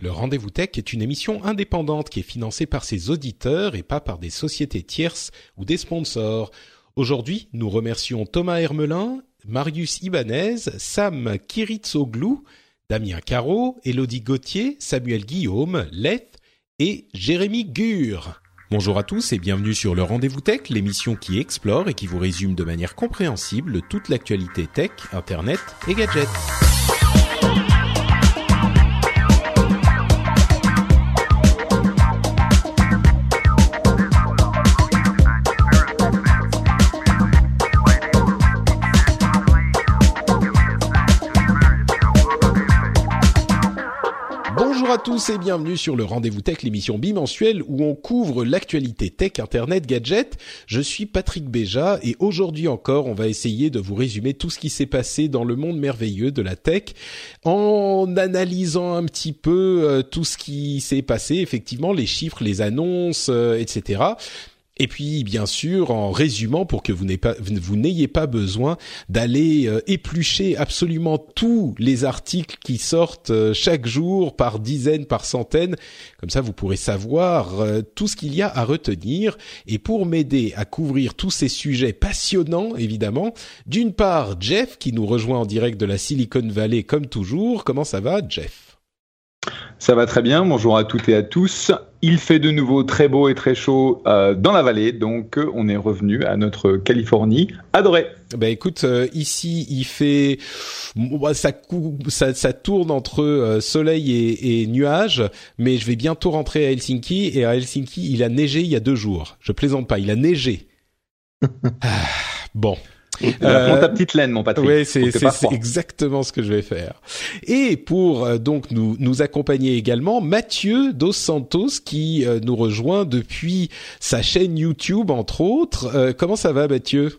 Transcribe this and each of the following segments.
Le Rendez-vous Tech est une émission indépendante qui est financée par ses auditeurs et pas par des sociétés tierces ou des sponsors. Aujourd'hui, nous remercions Thomas Hermelin, Marius Ibanez, Sam Kiritsoglou, Damien Caro, Elodie Gauthier, Samuel Guillaume, Leth et Jérémy Gur. Bonjour à tous et bienvenue sur le Rendez-vous Tech, l'émission qui explore et qui vous résume de manière compréhensible toute l'actualité tech, internet et gadgets. À tous et bienvenue sur le Rendez-vous Tech, l'émission bimensuelle où on couvre l'actualité tech, internet, gadgets. Je suis Patrick Béja et aujourd'hui encore, on va essayer de vous résumer tout ce qui s'est passé dans le monde merveilleux de la tech en analysant un petit peu euh, tout ce qui s'est passé, effectivement, les chiffres, les annonces, euh, etc. Et puis, bien sûr, en résumant, pour que vous n'ayez pas, besoin d'aller euh, éplucher absolument tous les articles qui sortent euh, chaque jour par dizaines, par centaines. Comme ça, vous pourrez savoir euh, tout ce qu'il y a à retenir. Et pour m'aider à couvrir tous ces sujets passionnants, évidemment, d'une part, Jeff, qui nous rejoint en direct de la Silicon Valley, comme toujours. Comment ça va, Jeff? Ça va très bien, bonjour à toutes et à tous. Il fait de nouveau très beau et très chaud euh, dans la vallée, donc euh, on est revenu à notre Californie adorée. Ben écoute, euh, ici il fait, bah, ça, ça, ça tourne entre soleil et, et nuages, mais je vais bientôt rentrer à Helsinki et à Helsinki il a neigé il y a deux jours. Je plaisante pas, il a neigé. Ah, bon, euh, Prends ta petite laine, mon Patrick. Oui, c'est c'est exactement ce que je vais faire. Et pour euh, donc nous nous accompagner également, Mathieu dos Santos qui euh, nous rejoint depuis sa chaîne YouTube entre autres. Euh, comment ça va, Mathieu?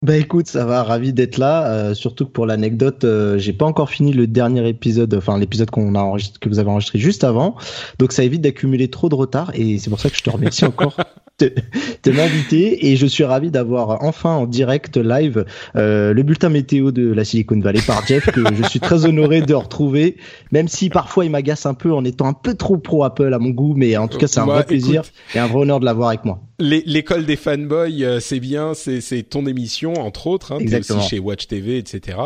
Bah écoute, ça va, ravi d'être là. Euh, surtout que pour l'anecdote, euh, j'ai pas encore fini le dernier épisode, enfin l'épisode qu'on a enregistré, que vous avez enregistré juste avant. Donc ça évite d'accumuler trop de retard et c'est pour ça que je te remercie encore de, m'inviter et je suis ravi d'avoir enfin en direct live euh, le bulletin météo de la Silicon Valley par Jeff que je suis très honoré de retrouver, même si parfois il m'agace un peu en étant un peu trop pro Apple à mon goût, mais en tout cas c'est un Bah, vrai plaisir écoute, et un vrai honneur de l'avoir avec moi. L'école des fanboys, euh, c'est bien, c'est ton émission entre autres. Hein, Exactement. aussi chez Watch TV, etc.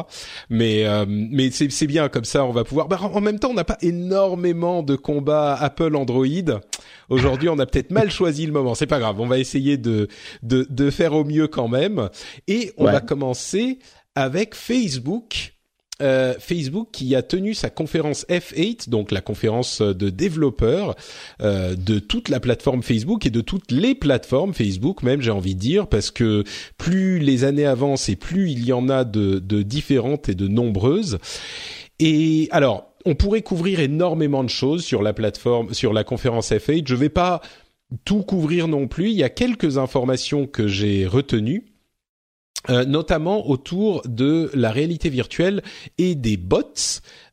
Mais euh, mais c'est c'est bien comme ça, on va pouvoir. Bah, en même temps, on n'a pas énormément de combats Apple Android. Aujourd'hui, on a peut-être mal choisi le moment. C'est pas grave, on va essayer de de de faire au mieux quand même. Et on Ouais. va commencer avec Facebook. Euh, Facebook qui a tenu sa conférence F8, donc la conférence de développeurs euh, de toute la plateforme Facebook et de toutes les plateformes Facebook même j'ai envie de dire parce que plus les années avancent et plus il y en a de, de différentes et de nombreuses. Et alors on pourrait couvrir énormément de choses sur la plateforme, sur la conférence F8. Je vais pas tout couvrir non plus. Il y a quelques informations que j'ai retenues. Euh, notamment autour de la réalité virtuelle et des bots.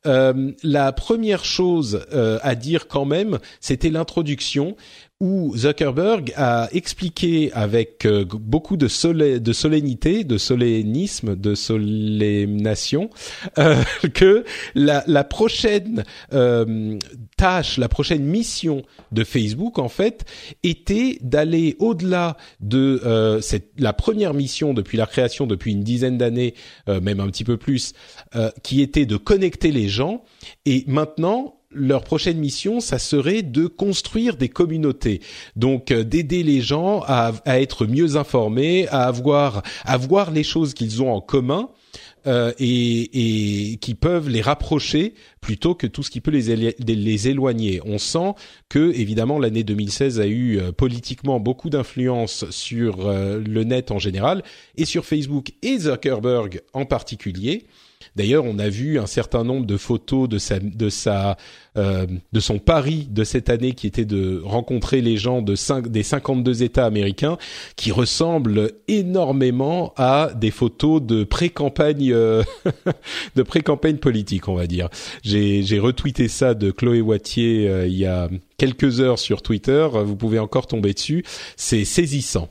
Euh, la première chose euh, à dire quand même, c'était l'introduction où Zuckerberg a expliqué avec euh, beaucoup de, solennité, de solennisme, de solemnation, euh, que la, prochaine euh, tâche, la prochaine mission de Facebook, en fait, était d'aller au-delà de cette, la première mission depuis la création, depuis une dizaine d'années, même un petit peu plus, qui était de connecter les gens. Et maintenant, leur prochaine mission, ça serait de construire des communautés. Donc euh, d'aider les gens à, à être mieux informés, à avoir à voir les choses qu'ils ont en commun. euh, et, et qui peuvent les rapprocher plutôt que tout ce qui peut les, les éloigner. On sent que évidemment l'année 2016 a eu euh, politiquement beaucoup d'influence sur euh, le net en général et sur Facebook et Zuckerberg en particulier. D'ailleurs, on a vu un certain nombre de photos de sa euh, de son pari de cette année qui était de rencontrer les gens de 5, des 52 États américains qui ressemblent énormément à des photos de pré-campagne euh, de pré-campagne politique, on va dire. J'ai j'ai retweeté ça de Chloé Wattier euh, il y a quelques heures sur Twitter, vous pouvez encore tomber dessus, c'est saisissant.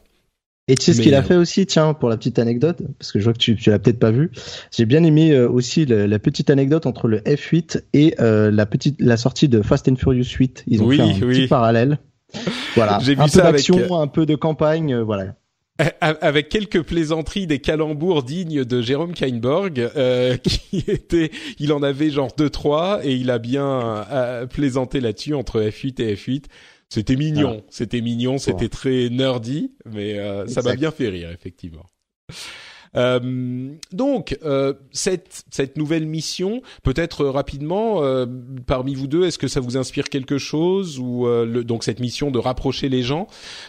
Et tu sais ce qu'il a fait aussi, tiens, pour la petite anecdote, parce que je vois que tu, tu l'as peut-être pas vu. J'ai bien aimé euh, aussi la, petite anecdote entre le F8 et euh, la petite la sortie de Fast and Furious 8. Ils ont fait un petit parallèle. Voilà. J'ai vu un peu d'action, euh, un peu de campagne, voilà. Avec quelques plaisanteries, des calembours dignes de Jérôme Kainborg, qui était, il en avait genre deux trois et il a bien plaisanté là-dessus entre F8 et F8. C'était mignon, c'était mignon, c'était très nerdy, mais euh, ça m'a bien fait rire effectivement. Euh, donc euh, cette cette nouvelle mission, peut-être rapidement euh, parmi vous deux, est-ce que ça vous inspire quelque chose ou euh, le, donc cette mission de rapprocher les gens,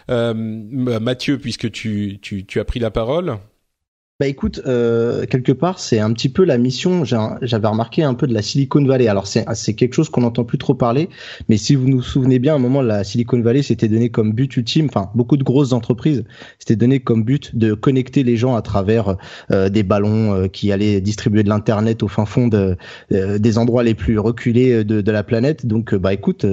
Mathieu, puisque tu, tu tu as pris la parole. Bah écoute, euh, quelque part, c'est un petit peu la mission. J'avais remarqué un peu de la Silicon Valley. Alors c'est quelque chose qu'on n'entend plus trop parler, mais si vous nous souvenez bien, à un moment, la Silicon Valley s'était donné comme but ultime. Enfin, beaucoup de grosses entreprises s'étaient donné comme but de connecter les gens à travers euh, des ballons euh, qui allaient distribuer de l'internet au fin fond de, euh, des endroits les plus reculés de, de la planète. Donc, bah écoute,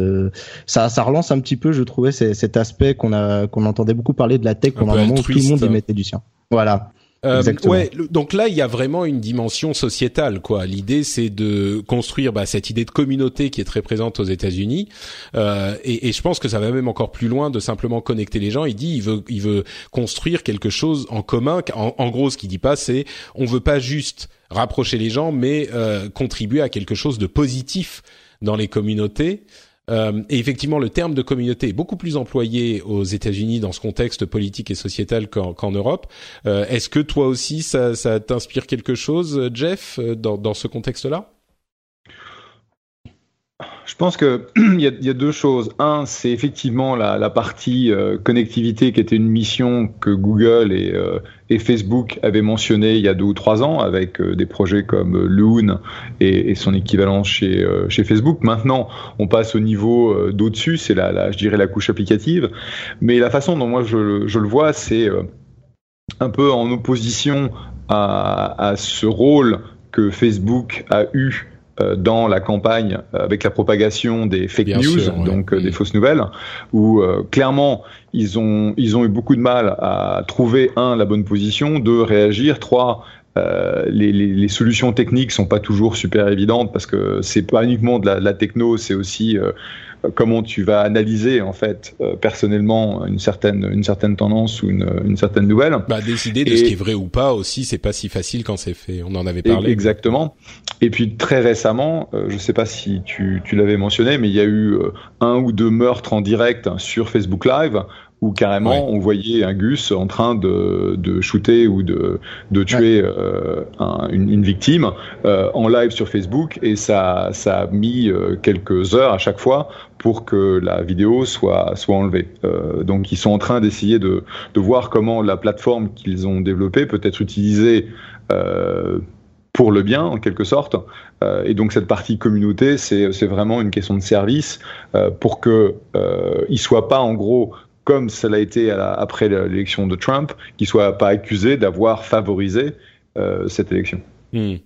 ça ça relance un petit peu, je trouvais, cet aspect qu'on a qu'on entendait beaucoup parler de la tech pendant un moment où tout le monde y mettait du sien. Voilà. Euh, ouais, donc là, il y a vraiment une dimension sociétale, quoi. L'idée, c'est de construire bah, cette idée de communauté qui est très présente aux États-Unis, euh, et, et, je pense que ça va même encore plus loin de simplement connecter les gens. Il dit, il veut, il veut construire quelque chose en commun. En, en gros, ce qu'il dit pas, c'est, on veut pas juste rapprocher les gens, mais euh, contribuer à quelque chose de positif dans les communautés. Euh, et effectivement, le terme de communauté est beaucoup plus employé aux États-Unis dans ce contexte politique et sociétal qu'en Europe. Euh, est-ce que toi aussi, ça, t'inspire quelque chose, Jeff, euh, dans ce contexte-là? Je pense que il y, y, a deux choses. Un, c'est effectivement la, partie euh, connectivité qui était une mission que Google et, euh, et, Facebook avaient mentionné il y a deux ou trois ans avec euh, des projets comme Loon et, son équivalent chez, Facebook. Maintenant, on passe au niveau d'au-dessus, c'est la, je dirais la couche applicative. Mais la façon dont moi je, le vois, c'est un peu en opposition à, ce rôle que Facebook a eu dans la campagne euh, avec la propagation des fake news, donc euh, des fausses nouvelles, où clairement ils ont ils ont eu beaucoup de mal à trouver un la bonne position, deux réagir, trois euh, les, les, les, solutions techniques sont pas toujours super évidentes parce que c'est pas uniquement de la, de la techno, c'est aussi euh, comment tu vas analyser en fait euh, personnellement une certaine une certaine tendance ou une, une certaine nouvelle. Bah, décider de ce qui est vrai ou pas aussi, c'est pas si facile quand c'est fait. On en avait parlé. Exactement. Et puis très récemment, euh, je sais pas si tu, tu l'avais mentionné, mais il y a eu un ou deux meurtres en direct sur Facebook Live où carrément on voyait un Gus en train de, de shooter ou de, de tuer euh, un, une, une, victime euh, en live sur Facebook et ça, ça a mis euh, quelques heures à chaque fois pour que la vidéo soit, enlevée. Euh, donc ils sont en train d'essayer de, voir comment la plateforme qu'ils ont développée peut être utilisée euh, pour le bien en quelque sorte. Euh, et donc cette partie communauté, c'est vraiment une question de service pour euh, il soit pas en gros comme ça l'a été après l'élection de Trump, qu'il soit pas accusé d'avoir favorisé cette élection. Hmm.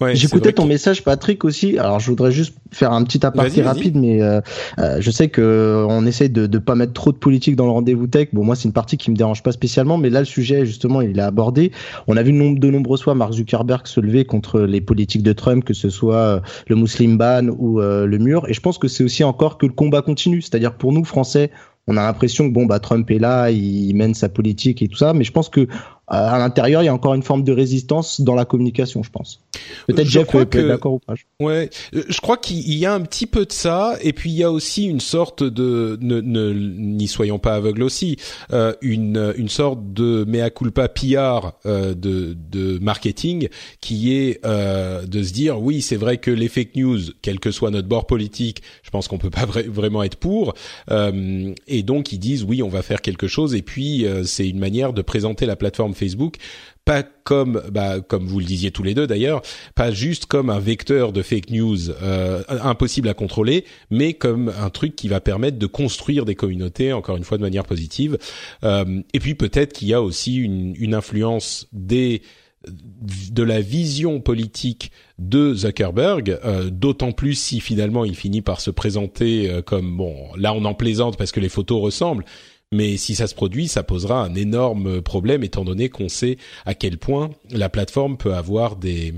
Ouais, J'écoutais ton message, Patrick aussi. Alors, je voudrais juste faire un petit aparté rapide, mais euh, euh, je sais que on essaye de ne pas mettre trop de politique dans le rendez-vous tech. Bon, moi, c'est une partie qui me dérange pas spécialement, mais là, le sujet, justement, il est abordé. On a vu de nombreuses fois Mark Zuckerberg se lever contre les politiques de Trump, que ce soit euh, le Muslim ban ou euh, le mur. Et je pense que c'est aussi encore que le combat continue. C'est-à-dire pour nous, Français, on a l'impression que bon bah Trump est là, il mène sa politique et tout ça, mais je pense que à l'intérieur, il y a encore une forme de résistance dans la communication, je pense. Peut-être Jeff peut, être d'accord ou pas. Ouais, euh, je crois qu'il y a un petit peu de ça, et puis il y a aussi une sorte de, ne, ne n'y soyons pas aveugles aussi, euh, une une sorte de mea culpa PR euh, de de marketing qui est euh, de se dire oui c'est vrai que les fake news, quel que soit notre bord politique, je pense qu'on peut pas vra vraiment être pour, euh, et donc ils disent oui on va faire quelque chose, et puis euh, c'est une manière de présenter la plateforme Facebook, pas comme, bah, comme vous le disiez tous les deux d'ailleurs, pas juste comme un vecteur de fake news euh, impossible à contrôler, mais comme un truc qui va permettre de construire des communautés, encore une fois de manière positive. Euh, et puis peut-être qu'il y a aussi une, une influence des de la vision politique de Zuckerberg, euh, d'autant plus si finalement il finit par se présenter euh, comme bon, là on en plaisante parce que les photos ressemblent, mais si ça se produit, ça posera un énorme problème étant donné qu'on sait à quel point la plateforme peut avoir des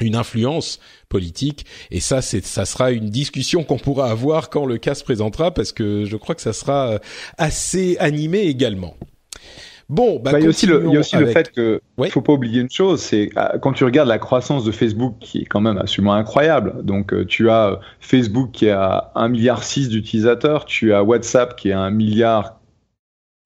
une influence politique et ça c'est ça sera une discussion qu'on pourra avoir quand le cas se présentera parce que je crois que ça sera euh, assez animé également. Bon, bah, bah il y a aussi le, il y a aussi le fait que ouais. faut pas oublier une chose, c'est ah, quand tu regardes la croissance de Facebook qui est quand même absolument incroyable. Donc euh, tu as Facebook qui est à 1 milliard 6 d'utilisateurs, tu as WhatsApp qui est à 1 milliard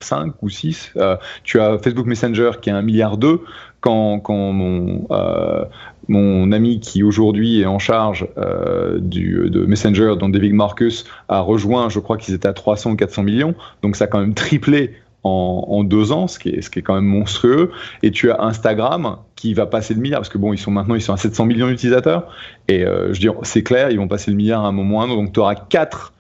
5 ou 6, euh, tu as Facebook Messenger qui est à 1 milliard 2 quand, quand mon euh, mon ami qui aujourd'hui est en charge euh, du, de Messenger, dont David Marcus, a rejoint, je crois qu'ils étaient à 300 ou 400 millions. Donc ça a quand même triplé en, deux ans, ce qui, est, ce qui est quand même monstrueux. Et tu as Instagram qui va passer le milliard, parce que bon, ils sont maintenant ils sont à 700 millions d'utilisateurs. Et euh, je dis, c'est clair, ils vont passer le milliard à un moment ou Donc tu auras quatre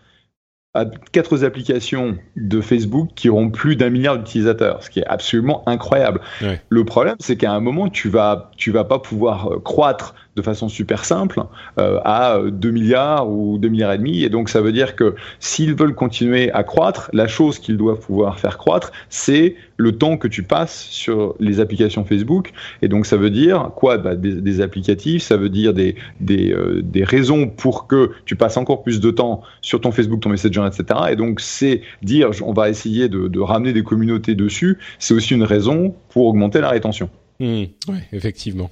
quatre applications de Facebook qui auront plus d'un milliard d'utilisateurs, ce qui est absolument incroyable. Ouais. Le problème, c'est qu'à un moment, tu vas, tu vas pas pouvoir euh, croître de façon super simple euh, à 2 milliards ou 2 milliards et demi. Et donc ça veut dire que s'ils veulent continuer à croître, la chose qu'ils doivent pouvoir faire croître, c'est le temps que tu passes sur les applications Facebook. Et donc ça veut dire quoi? Bah, des, des, applicatifs, ça veut dire des, des, euh, des raisons pour que tu passes encore plus de temps sur ton Facebook, ton Messenger, etc. Et donc c'est dire on va essayer de, de ramener des communautés dessus, c'est aussi une raison pour augmenter la rétention. Mmh, oui, effectivement.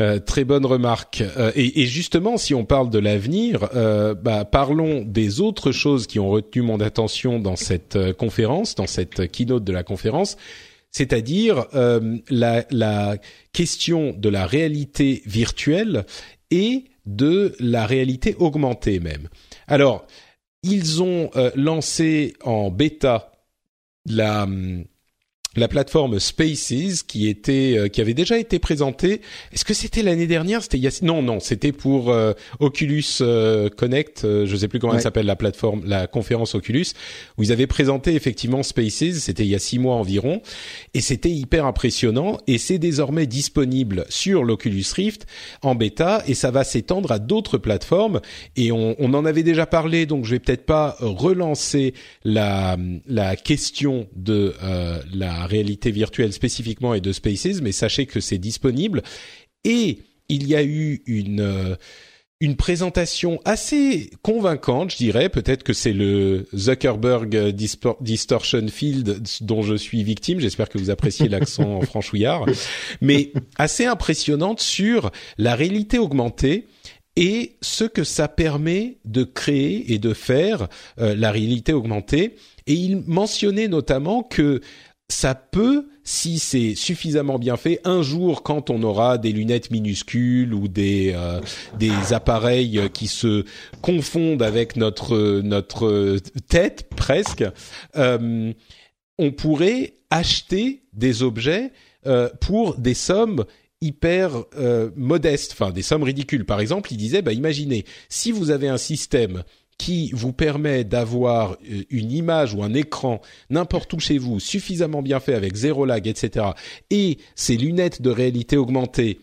Euh, très bonne remarque. Euh, et, et, justement, si on parle de l'avenir, euh, bah, parlons des autres choses qui ont retenu mon attention dans cette euh, conférence, dans cette keynote de la conférence, c'est-à-dire euh, la, la, question de la réalité virtuelle et de la réalité augmentée même. Alors, ils ont lancé en bêta la la plateforme Spaces qui était euh, qui avait déjà été présentée. Est-ce que c'était l'année dernière? C'était non non, c'était pour euh, Oculus euh, Connect, je sais plus comment ouais. elle s'appelle la plateforme, la conférence Oculus où ils avaient présenté effectivement Spaces. C'était il y a six mois environ et c'était hyper impressionnant et c'est désormais disponible sur l'Oculus Rift en bêta et ça va s'étendre à d'autres plateformes et on, on, en avait déjà parlé donc je vais peut-être pas relancer la la question de la réalité virtuelle spécifiquement et de Spaces, mais sachez que c'est disponible. Et il y a eu une euh, une présentation assez convaincante, je dirais. Peut-être que c'est le Zuckerberg Distortion Field dont je suis victime. J'espère que vous appréciez l'accent franchouillard, mais assez impressionnante sur la réalité augmentée et ce que ça permet de créer et de faire euh, la réalité augmentée. Et il mentionnait notamment que ça peut, si c'est suffisamment bien fait, un jour quand on aura des lunettes minuscules ou des euh, des appareils qui se confondent avec notre notre tête presque, euh, on pourrait acheter des objets euh, pour des sommes hyper euh, modestes, enfin des sommes ridicules. Par exemple, il disait, bah imaginez si vous avez un système qui vous permet d'avoir euh, une image ou un écran n'importe où chez vous, suffisamment bien fait avec zéro lag, etc. Et ces lunettes de réalité augmentée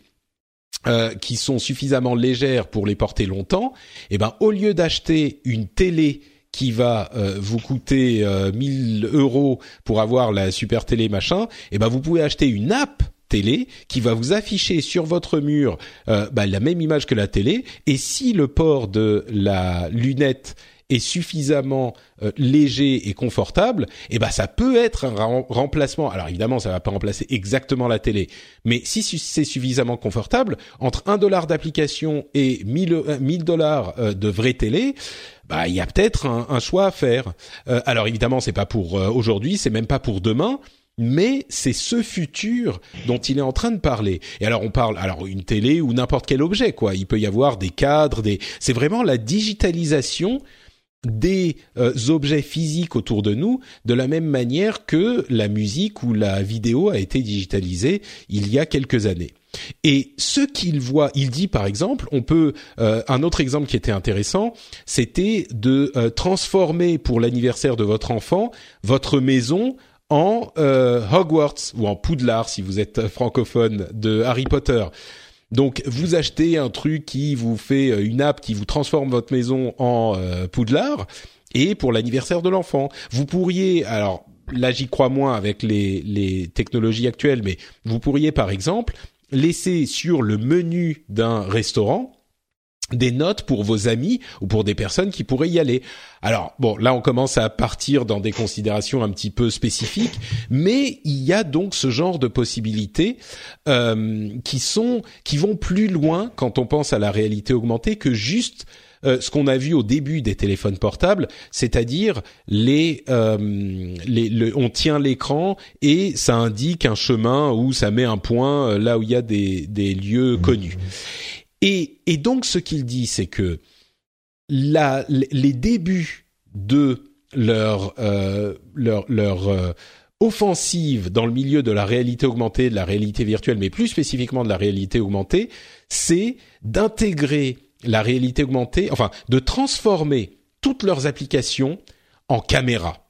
euh, qui sont suffisamment légères pour les porter longtemps, eh ben au lieu d'acheter une télé qui va euh, vous coûter euh, 1000 euros pour avoir la super télé machin, eh ben vous pouvez acheter une app télé qui va vous afficher sur votre mur euh, bah, la même image que la télé et si le port de la lunette est suffisamment euh, léger et confortable, eh ben ça peut être un remplacement. Alors évidemment, ça va pas remplacer exactement la télé, mais si c'est suffisamment confortable, entre un dollar d'application et 1000 euh, dollars euh, de vraie télé, bah il y a peut-être un, un, choix à faire. Euh, alors évidemment, c'est pas pour aujourd'hui, c'est même pas pour demain, mais c'est ce futur dont il est en train de parler. Et alors on parle alors une télé ou n'importe quel objet quoi. Il peut y avoir des cadres, des c'est vraiment la digitalisation des euh, objets physiques autour de nous de la même manière que la musique ou la vidéo a été digitalisée il y a quelques années. Et ce qu'il voit, il dit par exemple, on peut euh, un autre exemple qui était intéressant, c'était de euh, transformer pour l'anniversaire de votre enfant votre maison en Hogwarts ou en Poudlard si vous êtes francophone de Harry Potter. Donc vous achetez un truc qui vous fait euh, une app qui vous transforme votre maison en euh, Poudlard et pour l'anniversaire de l'enfant, vous pourriez alors là j'y crois moins avec les, les technologies actuelles, mais vous pourriez par exemple laisser sur le menu d'un restaurant des notes pour vos amis ou pour des personnes qui pourraient y aller. Alors bon, là on commence à partir dans des considérations un petit peu spécifiques, mais il y a donc ce genre de possibilités euh, qui sont qui vont plus loin quand on pense à la réalité augmentée que juste euh, ce qu'on a vu au début des téléphones portables, c'est-à-dire les, euh, les on tient l'écran et ça indique un chemin ou ça met un point euh, là où il y a des, des lieux connus. Et, donc ce qu'il dit, c'est que les débuts de leur euh, leur, euh, offensive dans le milieu de la réalité augmentée, de la réalité virtuelle, mais plus spécifiquement de la réalité augmentée, c'est d'intégrer la réalité augmentée, enfin de transformer toutes leurs applications en caméra.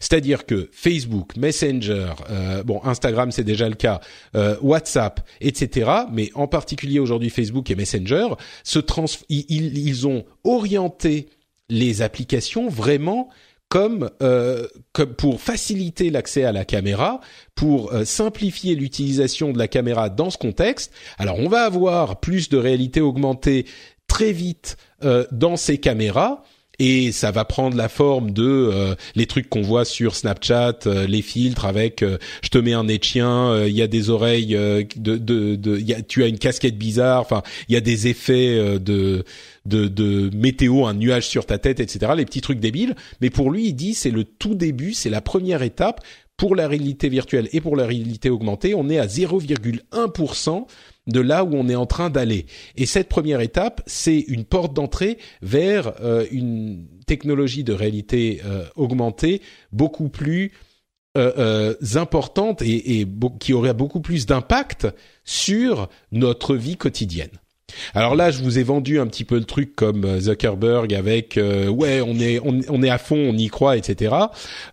C'est-à-dire que Facebook, Messenger, euh, bon Instagram c'est déjà le cas, euh, WhatsApp, etc. Mais en particulier aujourd'hui Facebook et Messenger se trans ils, ont orienté les applications vraiment comme, euh, comme pour faciliter l'accès à la caméra, pour euh, simplifier l'utilisation de la caméra dans ce contexte. Alors on va avoir plus de réalité augmentée très vite euh, dans ces caméras et ça va prendre la forme de euh, les trucs qu'on voit sur Snapchat, euh, les filtres avec euh, je te mets un nez de chien, il y a des oreilles de de, de a, tu as une casquette bizarre, enfin il y a des effets de, de de météo, un nuage sur ta tête, etc. Les petits trucs débiles. Mais pour lui, il dit c'est le tout début, c'est la première étape pour la réalité virtuelle et pour la réalité augmentée. On est à 0,1% de là où on est en train d'aller. Et cette première étape, c'est une porte d'entrée vers euh, une technologie de réalité euh, augmentée beaucoup plus euh, importante et, et qui aurait beaucoup plus d'impact sur notre vie quotidienne. Alors là, je vous ai vendu un petit peu le truc comme euh, Zuckerberg avec euh, ouais, on est on, est à fond, on y croit, etc.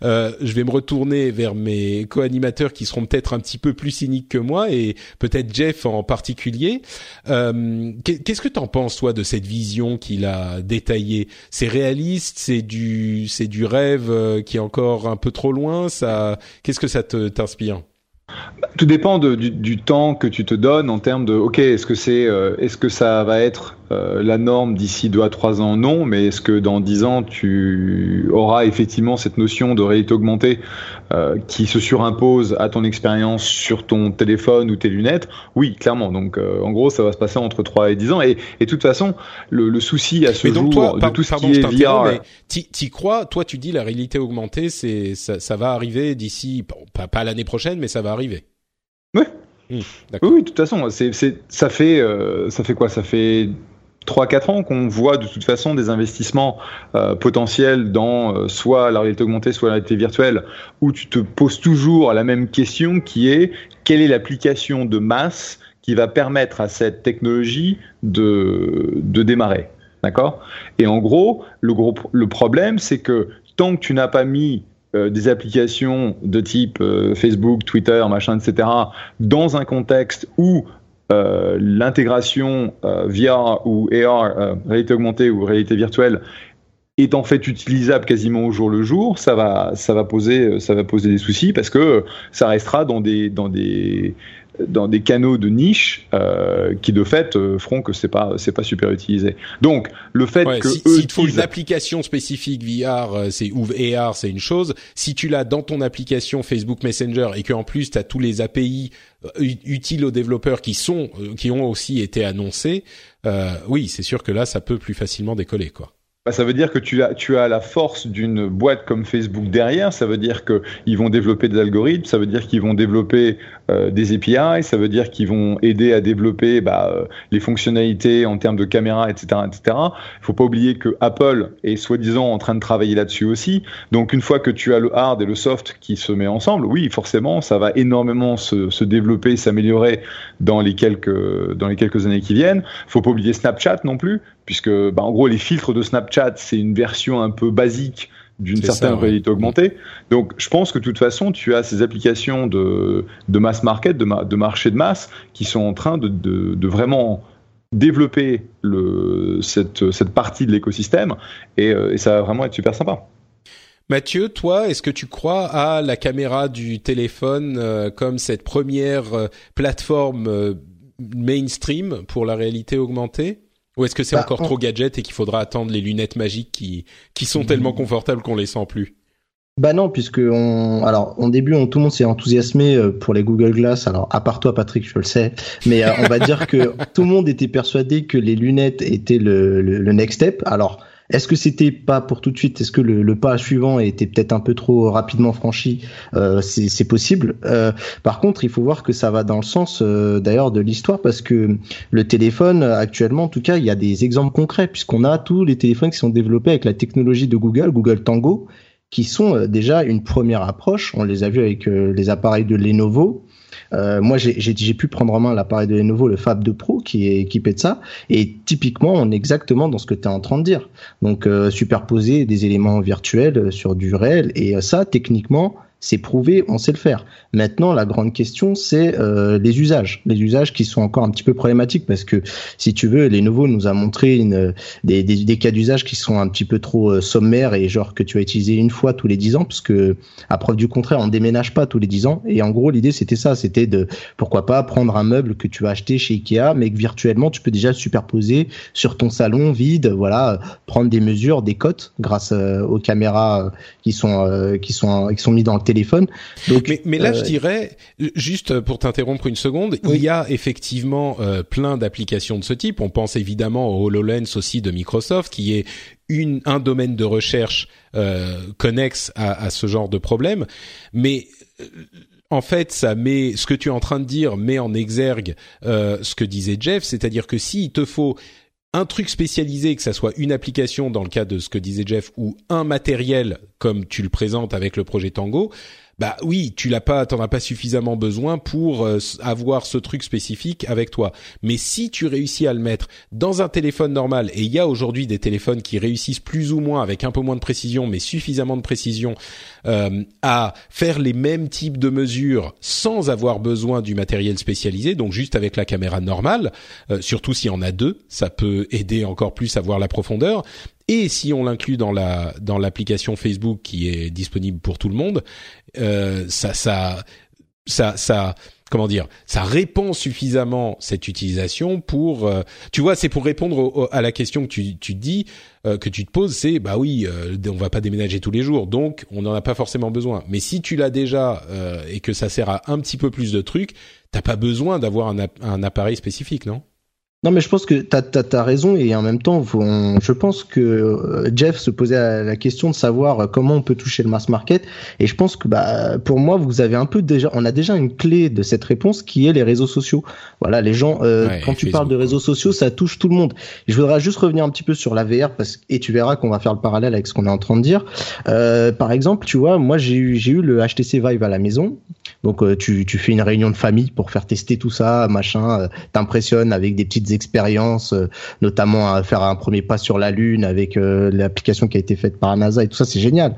Euh, je vais me retourner vers mes co-animateurs qui seront peut-être un petit peu plus cyniques que moi et peut-être Jeff en particulier. Qu'est-ce que t'en penses toi de cette vision qu'il a détaillée? C'est réaliste? C'est du c'est du rêve qui est encore un peu trop loin? Ça, qu'est-ce que ça t'inspire? Tout dépend du, temps que tu te donnes en termes de, ok, est-ce que c'est, euh, est-ce que ça va être euh, la norme d'ici deux à trois ans Non, mais est-ce que dans dix ans tu auras effectivement cette notion de réalité augmentée euh, qui se surimpose à ton expérience sur ton téléphone ou tes lunettes? Oui, clairement. Donc, en gros, ça va se passer entre trois et dix ans. Et, de toute façon, le, le souci à ce jour toi, de tout ce qui est VR, t'y crois? Toi, tu dis la réalité augmentée, c'est ça, ça va arriver d'ici, pas, pas l'année prochaine, mais ça va arriver. Ouais. Mmh, oui, de toute façon, c'est, ça fait, euh, ça fait quoi? Ça fait 3-4 ans qu'on voit de toute façon des investissements euh, potentiels dans euh, soit la réalité augmentée, soit la réalité virtuelle, où tu te poses toujours la même question qui est quelle est l'application de masse qui va permettre à cette technologie de, de démarrer. D'accord? Et en gros, le, gros, le problème, c'est que tant que tu n'as pas mis euh, des applications de type Facebook, Twitter, machin, etc., dans un contexte où euh, l'intégration VR ou AR, réalité augmentée ou réalité virtuelle, est en fait utilisable quasiment au jour le jour, ça va, ça va poser, ça va poser des soucis parce que ça restera dans des, dans des, dans des canaux de niche euh, qui de fait euh, feront que c'est pas c'est pas super utilisé. Donc le fait que si, eux si faut une application spécifique VR euh, c'est ou AR c'est une chose. Si tu l'as dans ton application Facebook Messenger et que en plus tu as tous les API euh, utiles aux développeurs qui sont qui ont aussi été annoncés, oui c'est sûr que là ça peut plus facilement décoller quoi. Bah, ça veut dire que tu as, tu as la force d'une boîte comme Facebook derrière. Ça veut dire qu'ils vont développer des algorithmes. Ça veut dire qu'ils vont développer euh, des API. Ça veut dire qu'ils vont aider à développer bah, euh, les fonctionnalités en termes de caméra, etc., etc. Il faut pas oublier que Apple est soi-disant en train de travailler là-dessus aussi. Donc une fois que tu as le hard et le soft qui se met ensemble, oui, forcément, ça va énormément se, se développer, s'améliorer dans les quelques dans les quelques années qui viennent. Faut pas oublier Snapchat non plus puisque bah, en gros les filtres de Snapchat c'est une version un peu basique d'une certaine réalité augmentée. Donc je pense que de toute façon tu as ces applications de, de mass market, de, de, marché de masse qui sont en train de, de, vraiment développer le, cette, cette partie de l'écosystème et, euh, et ça va vraiment être super sympa. Mathieu, toi, est-ce que tu crois à la caméra du téléphone euh, comme cette première euh, plateforme mainstream pour la réalité augmentée? Ou est-ce que c'est bah, encore trop gadget et qu'il faudra attendre les lunettes magiques qui, qui sont tellement confortables qu'on les sent plus? Bah non, puisque on, alors en début, on, tout le monde s'est enthousiasmé euh, pour les Google Glass. Alors à part toi, Patrick, je le sais, mais euh, on va dire que tout le monde était persuadé que les lunettes étaient le, le, le next step. Alors est-ce que c'était pas pour tout de suite Est-ce que le, pas suivant était peut-être un peu trop rapidement franchi euh, C'est possible. Euh, par contre, il faut voir que ça va dans le sens euh, d'ailleurs de l'histoire parce que le téléphone actuellement, en tout cas, il y a des exemples concrets puisqu'on a tous les téléphones qui sont développés avec la technologie de Google, Google Tango, qui sont déjà une première approche. On les a vus avec les appareils de Lenovo. Euh, moi, j'ai pu prendre en main l'appareil de Lenovo, le Fab 2 Pro, qui est équipé de ça. Et typiquement, on est exactement dans ce que tu es en train de dire. Donc, euh, superposer des éléments virtuels sur du réel. Et euh, ça, techniquement, c'est prouvé, on sait le faire. Maintenant, la grande question, c'est euh, les usages. Les usages qui sont encore un petit peu problématiques parce que, si tu veux, les nouveaux nous a montré une, des, des, des cas d'usage qui sont un petit peu trop euh, sommaires et genre que tu vas utiliser une fois tous les dix ans parce que, à preuve du contraire, on déménage pas tous les dix ans. Et en gros, l'idée, c'était ça. C'était de, pourquoi pas, prendre un meuble que tu vas acheter chez Ikea, mais que virtuellement, tu peux déjà superposer sur ton salon vide, voilà, prendre des mesures, des cotes grâce euh, aux caméras qui sont, qui sont, qui sont mis dans le téléphone. Donc, mais, mais là, je euh, dirais, juste pour t'interrompre une seconde, il y a effectivement euh, plein d'applications de ce type. On pense évidemment au HoloLens aussi de Microsoft, qui est une, un domaine de recherche euh, connexe à, à, ce genre de problème. Mais euh, en fait, ça met ce que tu es en train de dire met en exergue euh, ce que disait Jeff, c'est-à-dire que s'il te faut un truc spécialisé, que ça soit une application dans le cas de ce que disait Jeff, ou un matériel comme tu le présentes avec le projet Tango, bah oui, tu l'as pas, t'en as pas suffisamment besoin pour euh, avoir ce truc spécifique avec toi. Mais si tu réussis à le mettre dans un téléphone normal, et il y a aujourd'hui des téléphones qui réussissent plus ou moins avec un peu moins de précision, mais suffisamment de précision euh, à faire les mêmes types de mesures sans avoir besoin du matériel spécialisé, donc juste avec la caméra normale, euh, surtout s'il y en a deux, ça peut aider encore plus à voir la profondeur. Et si on l'inclut dans la dans l'application Facebook qui est disponible pour tout le monde, euh, ça ça ça ça comment dire, ça répand suffisamment cette utilisation pour, euh, tu vois, c'est pour répondre à la question que tu, tu dis, euh, que tu te poses, c'est bah oui, euh, on va pas déménager tous les jours, donc on n'en a pas forcément besoin. Mais si tu l'as déjà et que ça sert à un petit peu plus de trucs, t'as pas besoin d'avoir un, un appareil spécifique, non? Non, mais je pense que tu as, raison et en même temps, je pense que euh, Jeff se posait la question de savoir comment on peut toucher le mass market et je pense que bah, pour moi, vous avez un peu déjà, on a déjà une clé de cette réponse qui est les réseaux sociaux. Voilà, les gens, euh, quand tu parles de réseaux sociaux, ça touche tout le monde. je voudrais juste revenir un petit peu sur la VR parce et tu verras qu'on va faire le parallèle avec ce qu'on est en train de dire. Euh, par exemple, tu vois, moi j'ai eu eu le HTC Vive à la maison, donc tu tu fais une réunion de famille pour faire tester tout ça, machin, t'impressionnes avec des petites expériences, euh, notamment à faire un premier pas sur la Lune avec euh, l'application qui a été faite par NASA et tout ça, c'est génial.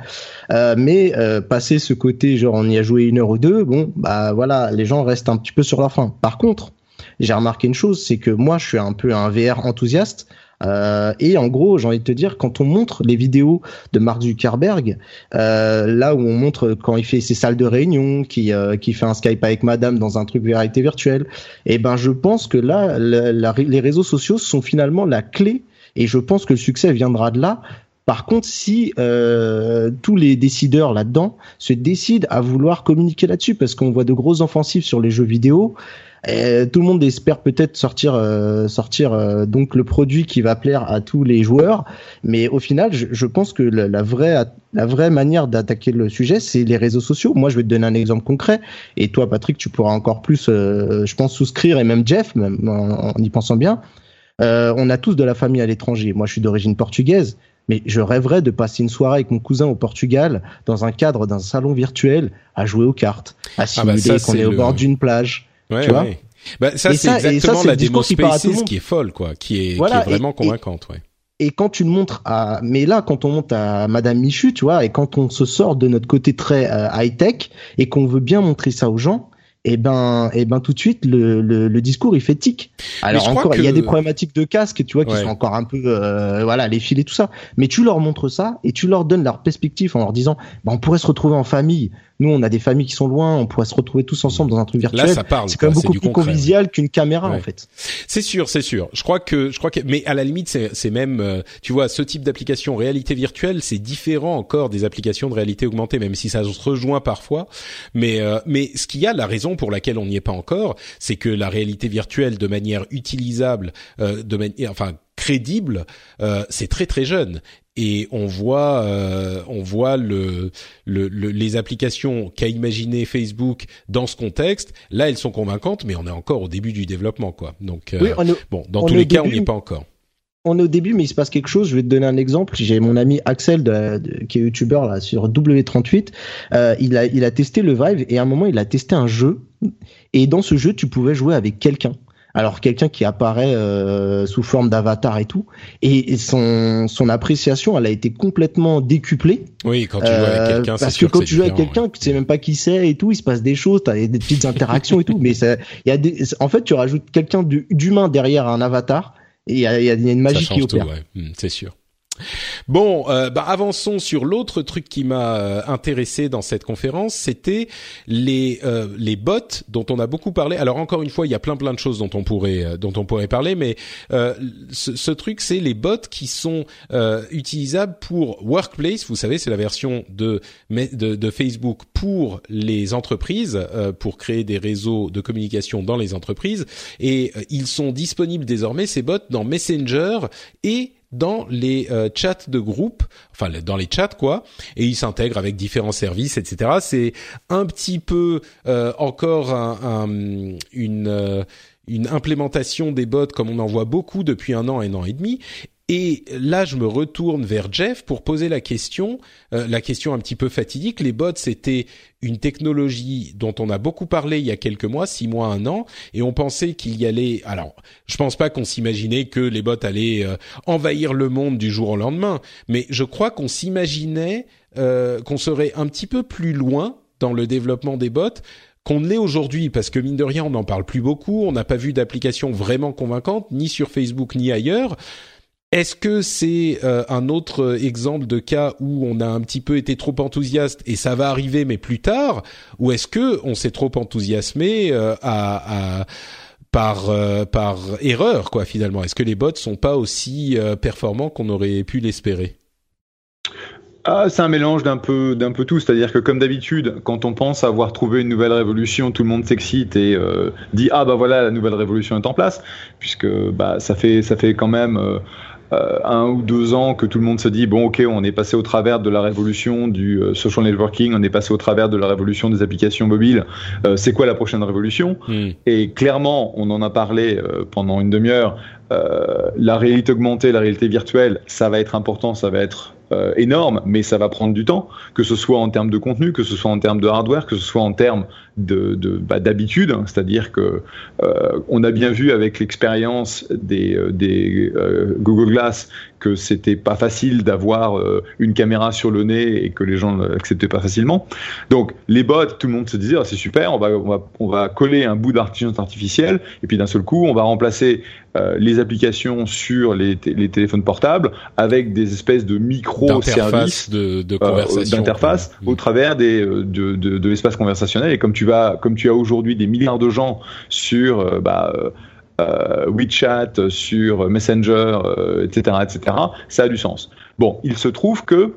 Euh, mais passer ce côté, genre on y a joué une heure ou deux, bon, bah voilà, les gens restent un petit peu sur leur fin. Par contre, j'ai remarqué une chose, c'est que moi, je suis un peu un VR enthousiaste. Euh, et en gros, j'ai envie de te dire, quand on montre les vidéos de Mark Zuckerberg, euh, là où on montre quand il fait ses salles de réunion, qui, euh, qui fait un Skype avec Madame dans un truc vérité virtuelle, eh ben je pense que là, les réseaux sociaux sont finalement la clé, et je pense que le succès viendra de là. Par contre, si euh, tous les décideurs là-dedans se décident à vouloir communiquer là-dessus, parce qu'on voit de grosses offensives sur les jeux vidéo, euh, tout le monde espère peut-être sortir, euh, sortir euh, donc le produit qui va plaire à tous les joueurs, mais au final, je, je pense que la, la, vraie, la vraie manière d'attaquer le sujet, c'est les réseaux sociaux. Moi, je vais te donner un exemple concret, et toi, Patrick, tu pourras encore plus, euh, je pense, souscrire, et même Jeff, même en, en y pensant bien. on a tous de la famille à l'étranger. Moi, je suis d'origine portugaise mais je rêverais de passer une soirée avec mon cousin au Portugal dans un cadre d'un salon virtuel à jouer aux cartes, à simuler ah bah qu'on est, est, au bord d'une plage. Ouais, tu vois. Bah, ça, c'est exactement ça, la démo Spaces qui est folle, quoi, qui est, voilà, qui est vraiment et, convaincante, ouais. Et quand tu le montres à, mais là, quand on monte à Madame Michu, tu vois, et quand on se sort de notre côté très euh, high tech et qu'on veut bien montrer ça aux gens, et eh ben, et eh ben tout de suite le, le, le discours il fait tic. Alors encore, que... il y a des problématiques de casque, tu vois, qui ouais. sont encore un peu, euh, voilà, les fils et tout ça. Mais tu leur montres ça et tu leur donnes leur perspective en leur disant, bah, on pourrait se retrouver en famille. Nous, on a des familles qui sont loin, on pourrait se retrouver tous ensemble dans un truc virtuel. Là, ça parle. C'est quand même beaucoup plus concret, convivial qu'une caméra, ouais. en fait. C'est sûr, c'est sûr. Je crois que, je crois que, mais à la limite, c'est même, euh, tu vois, ce type d'application réalité virtuelle, c'est différent encore des applications de réalité augmentée, même si ça se rejoint parfois. Mais, euh, mais ce qu'il y a, la raison pour laquelle on n'y est pas encore, c'est que la réalité virtuelle, de manière utilisable, euh, de manière, enfin crédible, euh, c'est très très jeune et on voit euh, on voit le, le, le les applications qu'a imaginé Facebook dans ce contexte. Là, elles sont convaincantes, mais on est encore au début du développement, quoi. Donc euh, oui, est, bon, dans tous les cas, début, on n'y est pas encore. On est au début, mais il se passe quelque chose. Je vais te donner un exemple. J'ai mon ami Axel, de, de, qui est youtubeur là sur W38. Euh, il a il a testé le Vive et à un moment, il a testé un jeu. Et dans ce jeu, tu pouvais jouer avec quelqu'un alors quelqu'un qui apparaît euh, sous forme d'avatar et tout, et, son son appréciation, elle a été complètement décuplée. Oui, quand tu joues avec quelqu'un, euh, parce que quand tu joues avec quelqu'un, ouais. tu sais même pas qui c'est et tout, il se passe des choses, t'as des petites interactions et tout, mais ça, il y a des, en fait, tu rajoutes quelqu'un d'humain derrière un avatar, et il y a, y a, une magie qui opère. Ouais. Mmh, c'est sûr. Bon, euh, bah avançons sur l'autre truc qui m'a euh, intéressé dans cette conférence, c'était les euh, les bots dont on a beaucoup parlé. Alors encore une fois, il y a plein plein de choses dont on pourrait euh, dont on pourrait parler, mais euh, ce, ce, truc c'est les bots qui sont utilisables pour Workplace. Vous savez, c'est la version de, de, de Facebook pour les entreprises, pour créer des réseaux de communication dans les entreprises, et ils sont disponibles désormais ces bots dans Messenger et dans les euh, chats de groupe, enfin dans les chats quoi, et il s'intègre avec différents services, etc. C'est un petit peu euh, encore un, un, une euh, une implémentation des bots comme on en voit beaucoup depuis un an, un an et demi. Et là, je me retourne vers Jeff pour poser la question, euh, la question un petit peu fatidique. Les bots, c'était une technologie dont on a beaucoup parlé il y a quelques mois, six mois, un an, et on pensait qu'il y allait. Alors, je pense pas qu'on s'imaginait que les bots allaient euh, envahir le monde du jour au lendemain, mais je crois qu'on s'imaginait euh, qu'on serait un petit peu plus loin dans le développement des bots qu'on l'est aujourd'hui, parce que mine de rien, on n'en parle plus beaucoup, on n'a pas vu d'application vraiment convaincante, ni sur Facebook ni ailleurs. Est-ce que c'est euh, un autre exemple de cas où on a un petit peu été trop enthousiaste et ça va arriver mais plus tard, ou est-ce que on s'est trop enthousiasmé euh, à, par euh, par erreur quoi finalement? Est-ce que les bots sont pas aussi euh, performants qu'on aurait pu l'espérer? Ah, c'est un mélange d'un peu d'un peu tout, c'est-à-dire que comme d'habitude, quand on pense avoir trouvé une nouvelle révolution, tout le monde s'excite et euh, dit ah bah voilà la nouvelle révolution est en place, puisque bah ça fait ça fait quand même euh, euh, un ou deux ans que tout le monde se dit bon ok on est passé au travers de la révolution du euh, social networking, on est passé au travers de la révolution des applications mobiles. Euh, c'est quoi la prochaine révolution? Mm. Et clairement, on en a parlé pendant une demi-heure. la réalité augmentée, la réalité virtuelle, ça va être important, ça va être énorme, mais ça va prendre du temps, que ce soit en termes de contenu, que ce soit en termes de hardware, que ce soit en termes de, de bah, d'habitude, hein, c'est-à-dire que euh, on a bien vu avec l'expérience des, euh, des euh, Google Glass que c'était pas facile d'avoir euh, une caméra sur le nez et que les gens l'acceptaient pas facilement. Donc les bots, tout le monde se disait oh, c'est super, on va, on va on va coller un bout d'intelligence artificielle et puis d'un seul coup on va remplacer euh, les applications sur les, les, téléphones portables avec des espèces de micro-services de, de conversation, euh, d'interface au mmh. travers des de, de, de l'espace conversationnel et comme tu vas comme tu as aujourd'hui des milliards de gens sur euh, bah, euh, WeChat, sur Messenger, euh, etc., etc., ça a du sens. Bon, il se trouve que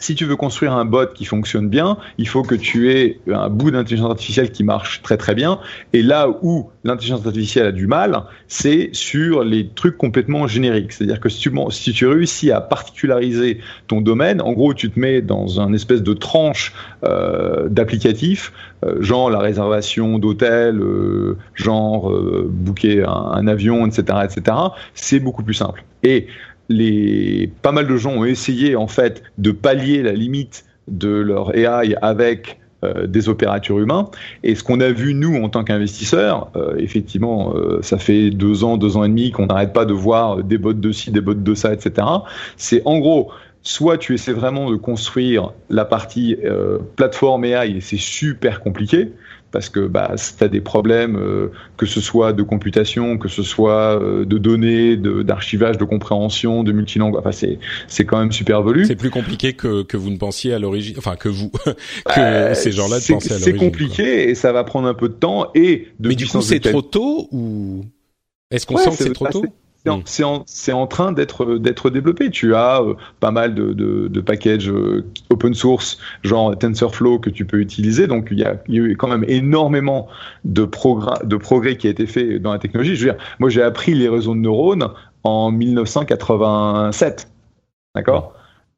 si tu veux construire un bot qui fonctionne bien, il faut que tu aies un bout d'intelligence artificielle qui marche très très bien. Et là où l'intelligence artificielle a du mal, c'est sur les trucs complètement génériques. C'est-à-dire que si tu, si tu réussis à particulariser ton domaine, en gros, tu te mets dans un espèce de tranche euh, d'applicatifs, euh, genre la réservation d'hôtel, euh, genre euh, booker un, un, avion, etc., etc. C'est beaucoup plus simple. Et les, pas mal de gens ont essayé en fait de pallier la limite de leur AI avec euh, des opérateurs humains. Et ce qu'on a vu nous en tant qu'investisseurs, euh, effectivement, euh, ça fait deux ans, deux ans et demi qu'on n'arrête pas de voir des bots de ci, des bots de ça, etc. C'est en gros, soit tu essaies vraiment de construire la partie plateforme AI et c'est super compliqué parce que bah, tu as des problèmes, euh, que ce soit de computation, que ce soit euh, de données, d'archivage, de, compréhension, de multilangue. Enfin, c'est quand même super velu. C'est plus compliqué que, que vous ne pensiez à l'origine, enfin que vous, que ces gens-là ne pensaient à l'origine. C'est compliqué et ça va prendre un peu de temps et de Mais du coup, c'est trop tôt ou est-ce qu'on sent que c'est trop tôt? C'est en, en, train d'être développé. Tu as euh, pas mal de, de, de packages euh, open source, genre TensorFlow, que tu peux utiliser. Donc il y a, il y a eu quand même énormément de, progrès, de progrès qui a été fait dans la technologie. Je veux dire, moi j'ai appris les réseaux de neurones en 1987. D'accord?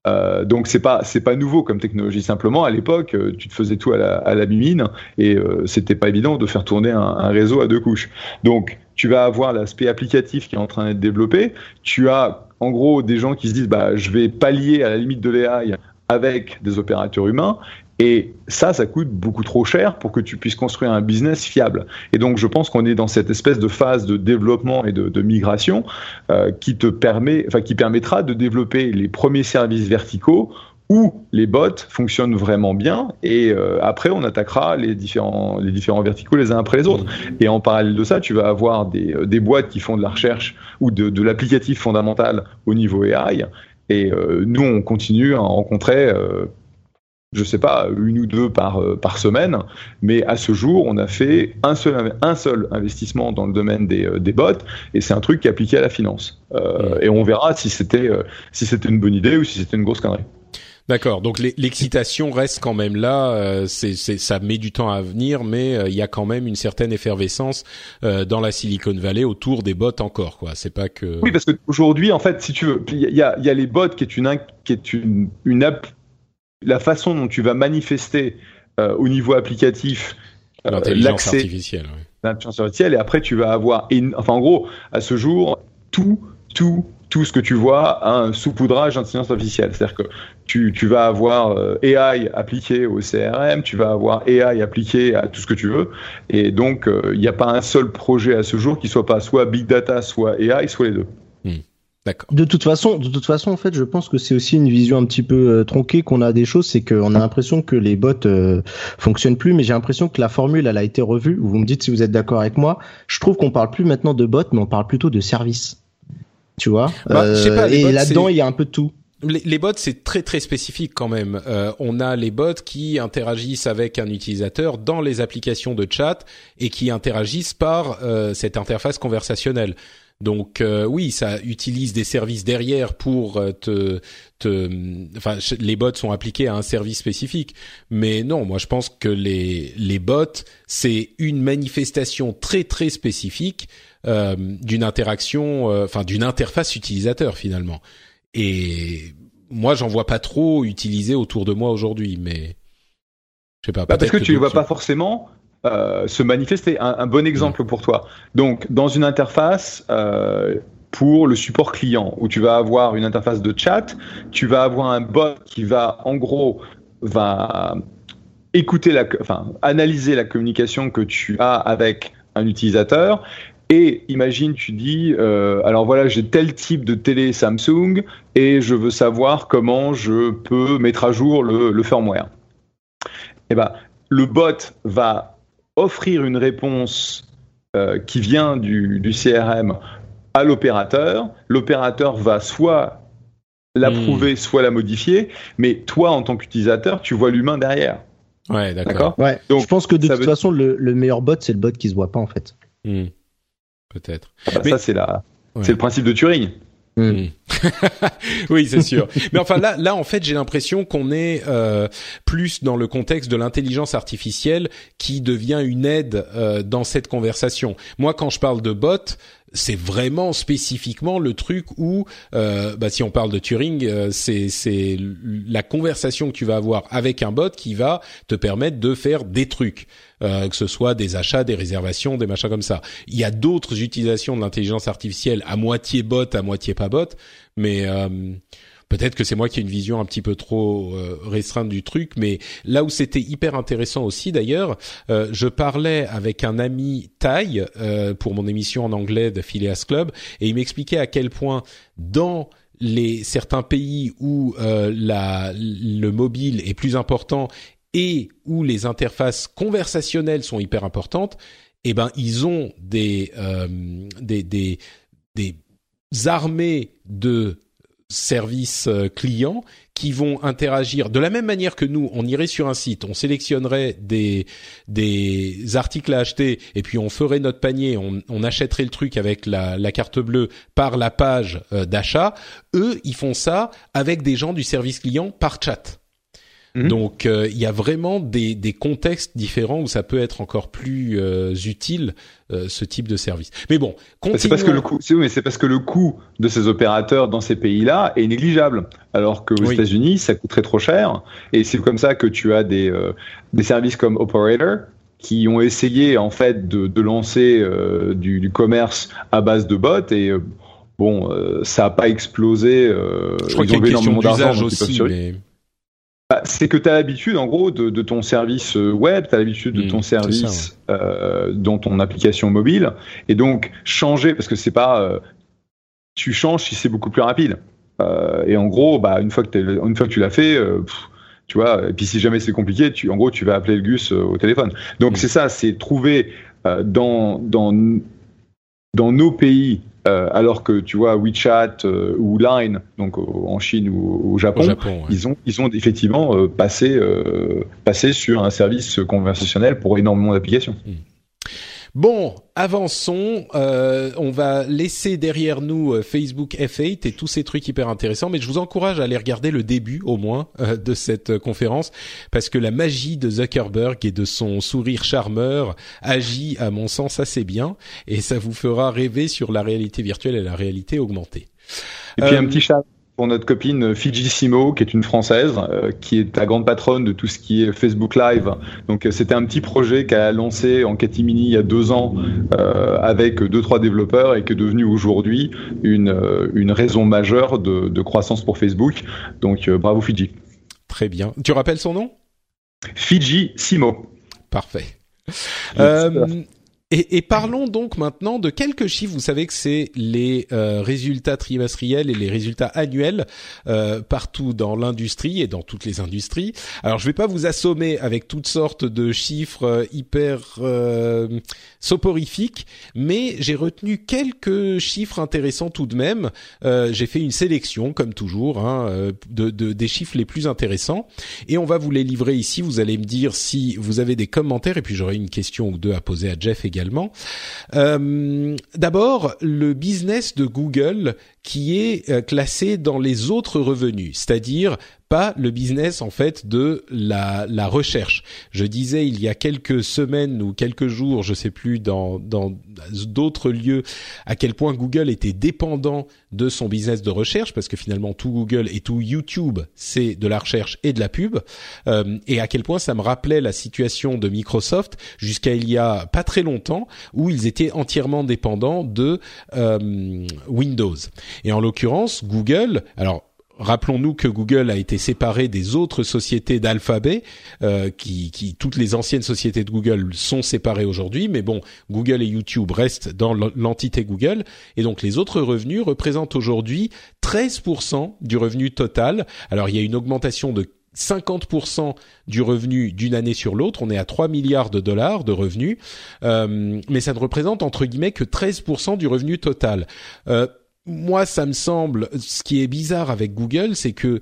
Euh, donc c'est pas c'est pas nouveau comme technologie. Simplement à l'époque, euh, tu te faisais tout à la, à la mimine et euh, c'était pas évident de faire tourner un, un, réseau à deux couches. Donc tu vas avoir l'aspect applicatif qui est en train d'être développé. Tu as en gros des gens qui se disent bah je vais pallier à la limite de l'AI avec des opérateurs humains et ça, ça coûte beaucoup trop cher pour que tu puisses construire un business fiable. Et donc, je pense qu'on est dans cette espèce de phase de développement et de, migration euh, qui te permet, qui permettra de développer les premiers services verticaux où les bots fonctionnent vraiment bien et euh, après on attaquera les différents les différents verticaux les uns après les autres. Et en parallèle de ça tu vas avoir des, euh, des boîtes qui font de la recherche ou de, de l'applicatif fondamental au niveau AI et euh, nous on continue à en rencontrer euh, je sais pas, une ou deux par, euh, par semaine, mais à ce jour, on a fait un seul, un seul investissement dans le domaine des, euh, des bots, et c'est un truc qui est appliqué à la finance. Euh, et on verra si c'était euh, si c'était une bonne idée ou si c'était une grosse connerie. D'accord. Donc l'excitation reste quand même là. Euh, c'est, ça met du temps à venir, mais euh, il y a quand même une certaine effervescence euh, dans la Silicon Valley autour des bots encore. Quoi. C'est pas que. Oui, parce qu'aujourd'hui, en fait, si tu veux, il y a, y a les bots qui est une qui est une, une app la façon dont tu vas manifester au niveau applicatif l'intelligence artificielle. L'intelligence artificielle, et après tu vas avoir, enfin en gros, à ce jour, tout, tout, tout ce que tu vois a un saupoudrage d'intelligence artificielle. C'est-à-dire que tu, tu, vas avoir euh, AI appliqué au CRM, tu vas avoir AI appliqué à tout ce que tu veux, et donc il euh, n'y a pas un seul projet à ce jour qui soit pas soit big data, soit AI, soit les deux. Hmm. De toute façon, de toute façon, en fait, je pense que c'est aussi une vision un petit peu euh, tronquée qu'on a des choses, c'est qu'on a l'impression que les bots euh, fonctionnent plus, mais j'ai l'impression que la formule, elle a été revue. Vous me dites si vous êtes d'accord avec moi. Je trouve qu'on parle plus maintenant de bots, mais on parle plutôt de services. Tu vois bah, euh, pas, Et là-dedans, il y a un peu de tout. Les, les, bots, c'est très très spécifique quand même. Euh, on a les bots qui interagissent avec un utilisateur dans les applications de chat et qui interagissent par euh, cette interface conversationnelle. Donc euh, oui, ça utilise des services derrière pour te, te, enfin les bots sont appliqués à un service spécifique. Mais non, moi je pense que les les bots c'est une manifestation très très spécifique euh, d'une interaction, euh, enfin d'une interface utilisateur finalement. Et moi j'en vois pas trop utilisé autour de moi aujourd'hui, mais je sais pas. Bah parce que, que tu ne vois pas forcément euh, se manifester. Un, un, bon exemple pour toi. Donc, dans une interface euh, pour le support client, où tu vas avoir une interface de chat, tu vas avoir un bot qui va, en gros, va écouter la, enfin, analyser la communication que tu as avec un utilisateur. Et imagine, tu dis, euh, alors voilà, j'ai tel type de télé Samsung et je veux savoir comment je peux mettre à jour le, le firmware. Eh ben, le bot va offrir une réponse euh, qui vient du, du CRM à l'opérateur. L'opérateur va soit l'approuver, mmh. soit la modifier, mais toi, en tant qu'utilisateur, tu vois l'humain derrière. Ouais, d'accord. Ouais. Donc, je pense que de toute veut... façon, le, le, meilleur bot, c'est le bot qui se voit pas, en fait. Mmh. Peut-être. Ah bah mais... Ça, c'est la, ouais. c'est le principe de Turing. Oui, c'est sûr. Mais enfin là, là en fait, j'ai l'impression qu'on est euh, plus dans le contexte de l'intelligence artificielle qui devient une aide euh, dans cette conversation. Moi, quand je parle de bot, c'est vraiment spécifiquement le truc où, euh, bah, si on parle de Turing, euh, c'est c'est la conversation que tu vas avoir avec un bot qui va te permettre de faire des trucs, euh, que ce soit des achats, des réservations, des machins comme ça. Il y a d'autres utilisations de l'intelligence artificielle à moitié bot, à moitié pas bot, mais euh, Peut-être que c'est moi qui ai une vision un petit peu trop euh, restreinte du truc, mais là où c'était hyper intéressant aussi d'ailleurs, euh, je parlais avec un ami Thaï euh, pour mon émission en anglais de Phileas Club, et il m'expliquait à quel point dans les certains pays où la, le mobile est plus important et où les interfaces conversationnelles sont hyper importantes, eh ben ils ont des des, des des armées de services euh, clients qui vont interagir de la même manière que nous, on irait sur un site, on sélectionnerait des des articles à acheter et puis on ferait notre panier, on, achèterait le truc avec la, la carte bleue par la page euh, d'achat. Eux, ils font ça avec des gens du service client par chat. Mhm. Donc euh, il y a vraiment des, des, contextes différents où ça peut être encore plus euh, utile euh, ce type de service. Mais bon, c'est parce que le coût, c'est mais c'est parce que le coût de ces opérateurs dans ces pays-là est négligeable, alors qu'aux États-Unis ça coûterait trop cher. Et c'est comme ça que tu as des des services comme Operator qui ont essayé en fait de, de lancer du, du, commerce à base de bots et bon, ça a pas explosé. Je crois qu'il y a une question d'usage aussi, mais... Bah, c'est que tu as l'habitude, en gros, de, ton service euh, web, tu as l'habitude de mmh, ton service euh, dans ton application mobile. Et donc, changer, parce que c'est pas. Euh, tu changes si c'est beaucoup plus rapide. et en gros, bah, une, fois que une fois que tu l'as fait, tu vois, et puis si jamais c'est compliqué, tu, en gros, tu vas appeler le Gus au téléphone. Donc, mmh. c'est ça, c'est trouver dans, dans, dans nos pays euh, alors que tu vois WeChat euh, ou Line, donc en Chine ou au Japon, ils ont ils ont effectivement euh, passé passé sur un service conversationnel pour énormément d'applications. Hmm. Bon, avançons. Euh, on va laisser derrière nous euh, Facebook F8 et tous ces trucs hyper intéressants, mais je vous encourage à aller regarder le début au moins euh, de cette conférence parce que la magie de Zuckerberg et de son sourire charmeur agit à mon sens assez bien et ça vous fera rêver sur la réalité virtuelle et la réalité augmentée. Et puis un petit chat pour notre copine Fiji Simo, qui est une française, euh, qui est la grande patronne de tout ce qui est Facebook Live. Donc euh, c'était un petit projet qu'elle a lancé en catimini il y a deux ans euh, avec deux trois développeurs et qui est devenu aujourd'hui une une raison majeure de, de croissance pour Facebook. Donc bravo Fiji. Très bien. Tu rappelles son nom? Fiji Simo. Parfait. Euh, et, et, parlons donc maintenant de quelques chiffres. Vous savez que c'est les euh, résultats trimestriels et les résultats annuels euh, partout dans l'industrie et dans toutes les industries. Alors je vais pas vous assommer avec toutes sortes de chiffres euh, hyper euh, soporifiques, mais j'ai retenu quelques chiffres intéressants tout de même. Euh, j'ai fait une sélection, comme toujours, hein, de, de, des chiffres les plus intéressants, et on va vous les livrer ici. Vous allez me dire si vous avez des commentaires, et puis j'aurai une question ou deux à poser à Jeff également euh, d'abord, le business de Google qui est euh, classé dans les autres revenus, c'est-à-dire pas le business en fait de la, la recherche. Je disais il y a quelques semaines ou quelques jours, je sais plus dans d'autres lieux à quel point Google était dépendant de son business de recherche parce que finalement tout Google et tout YouTube c'est de la recherche et de la pub euh, et à quel point ça me rappelait la situation de Microsoft jusqu'à il y a pas très longtemps où ils étaient entièrement dépendants de euh, Windows. Et en l'occurrence Google, alors Rappelons-nous que Google a été séparé des autres sociétés d'Alphabet, euh, qui, qui, toutes les anciennes sociétés de Google sont séparées aujourd'hui, mais bon, Google et YouTube restent dans l'entité Google, et donc les autres revenus représentent aujourd'hui 13% du revenu total. Alors il y a une augmentation de 50% du revenu d'une année sur l'autre, on est à 3 milliards de dollars de revenus, euh, mais ça ne représente entre guillemets que 13% du revenu total. Euh, moi, ça me semble, ce qui est bizarre avec Google, c'est que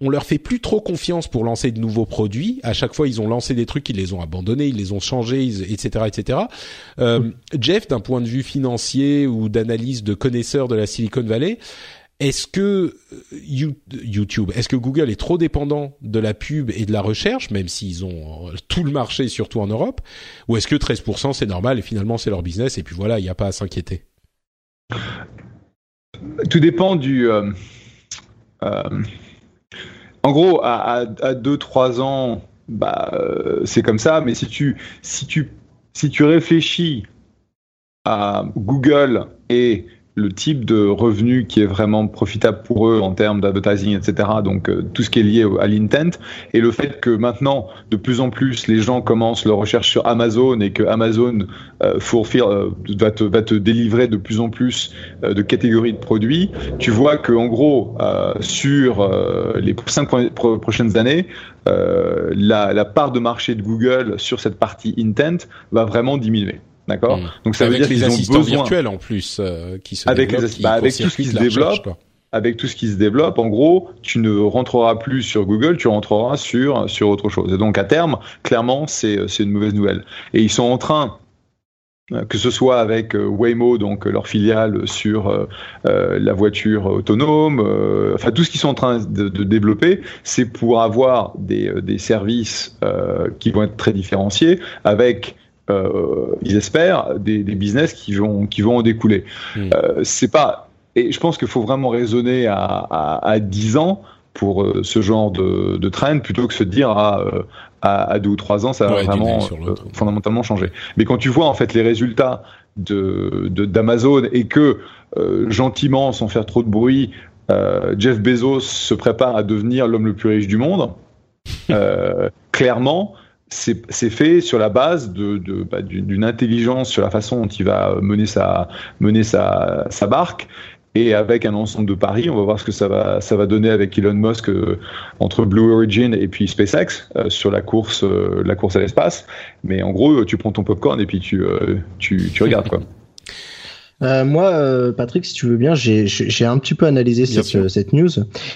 on leur fait plus trop confiance pour lancer de nouveaux produits. À chaque fois, ils ont lancé des trucs, ils les ont abandonnés, ils les ont changés, etc., etc. Euh, Jeff, d'un point de vue financier ou d'analyse de connaisseurs de la Silicon Valley, est-ce que euh, YouTube, est-ce que Google est trop dépendant de la pub et de la recherche, même s'ils ont tout le marché, surtout en Europe, ou est-ce que 13% c'est normal et finalement c'est leur business et puis voilà, il n'y a pas à s'inquiéter? Tout dépend du. Euh, euh, en gros, à 2-3 ans, bah, c'est comme ça, mais si tu, si, tu, si tu réfléchis à Google et le type de revenu qui est vraiment profitable pour eux en termes d'advertising, etc. Donc euh, tout ce qui est lié à l'intent et le fait que maintenant de plus en plus les gens commencent leur recherche sur Amazon et que Amazon euh, euh va, te, va te délivrer de plus en plus euh, de catégories de produits, tu vois que en gros sur les cinq prochaines années, la, la part de marché de Google sur cette partie intent va vraiment diminuer. D'accord. Hmm. Donc ça avec veut dire qu'ils ont besoin virtuels en plus euh, qui se avec les, bah, avec tout ce qui se développe. avec tout ce qui se développe, en gros, tu ne rentreras plus sur Google, tu rentreras sur sur autre chose. Et donc à terme, clairement, c'est c'est une mauvaise nouvelle. Et ils sont en train euh, que ce soit avec euh, Waymo, donc leur filiale sur euh, la voiture autonome, enfin tout ce qu'ils sont en train de, de développer, c'est pour avoir des, des services qui vont être très différenciés avec euh, ils espèrent, des, des, business qui vont, qui vont en découler. Hmm. Euh, c'est pas, et je pense qu'il faut vraiment raisonner à, à, à 10 ans pour euh, ce genre de, de trend plutôt que se dire à, euh, à, à deux ou trois ans ça va vraiment fondamentalement changer. Mais quand tu vois en fait les résultats de d'Amazon et que gentiment sans faire trop de bruit Jeff Bezos se prépare à devenir l'homme le plus riche du monde, clairement c'est fait sur la base de, bah, d'une intelligence sur la façon dont il va mener sa mener sa, sa barque et avec un ensemble de paris, on va voir ce que ça va ça va donner avec Elon Musk euh, entre Blue Origin et puis SpaceX euh, sur la course euh, la course à l'espace. Mais en gros, tu prends ton popcorn et puis tu tu, tu regardes quoi. Euh, moi, euh, Patrick, si tu veux bien, j'ai un petit peu analysé cette, cette, news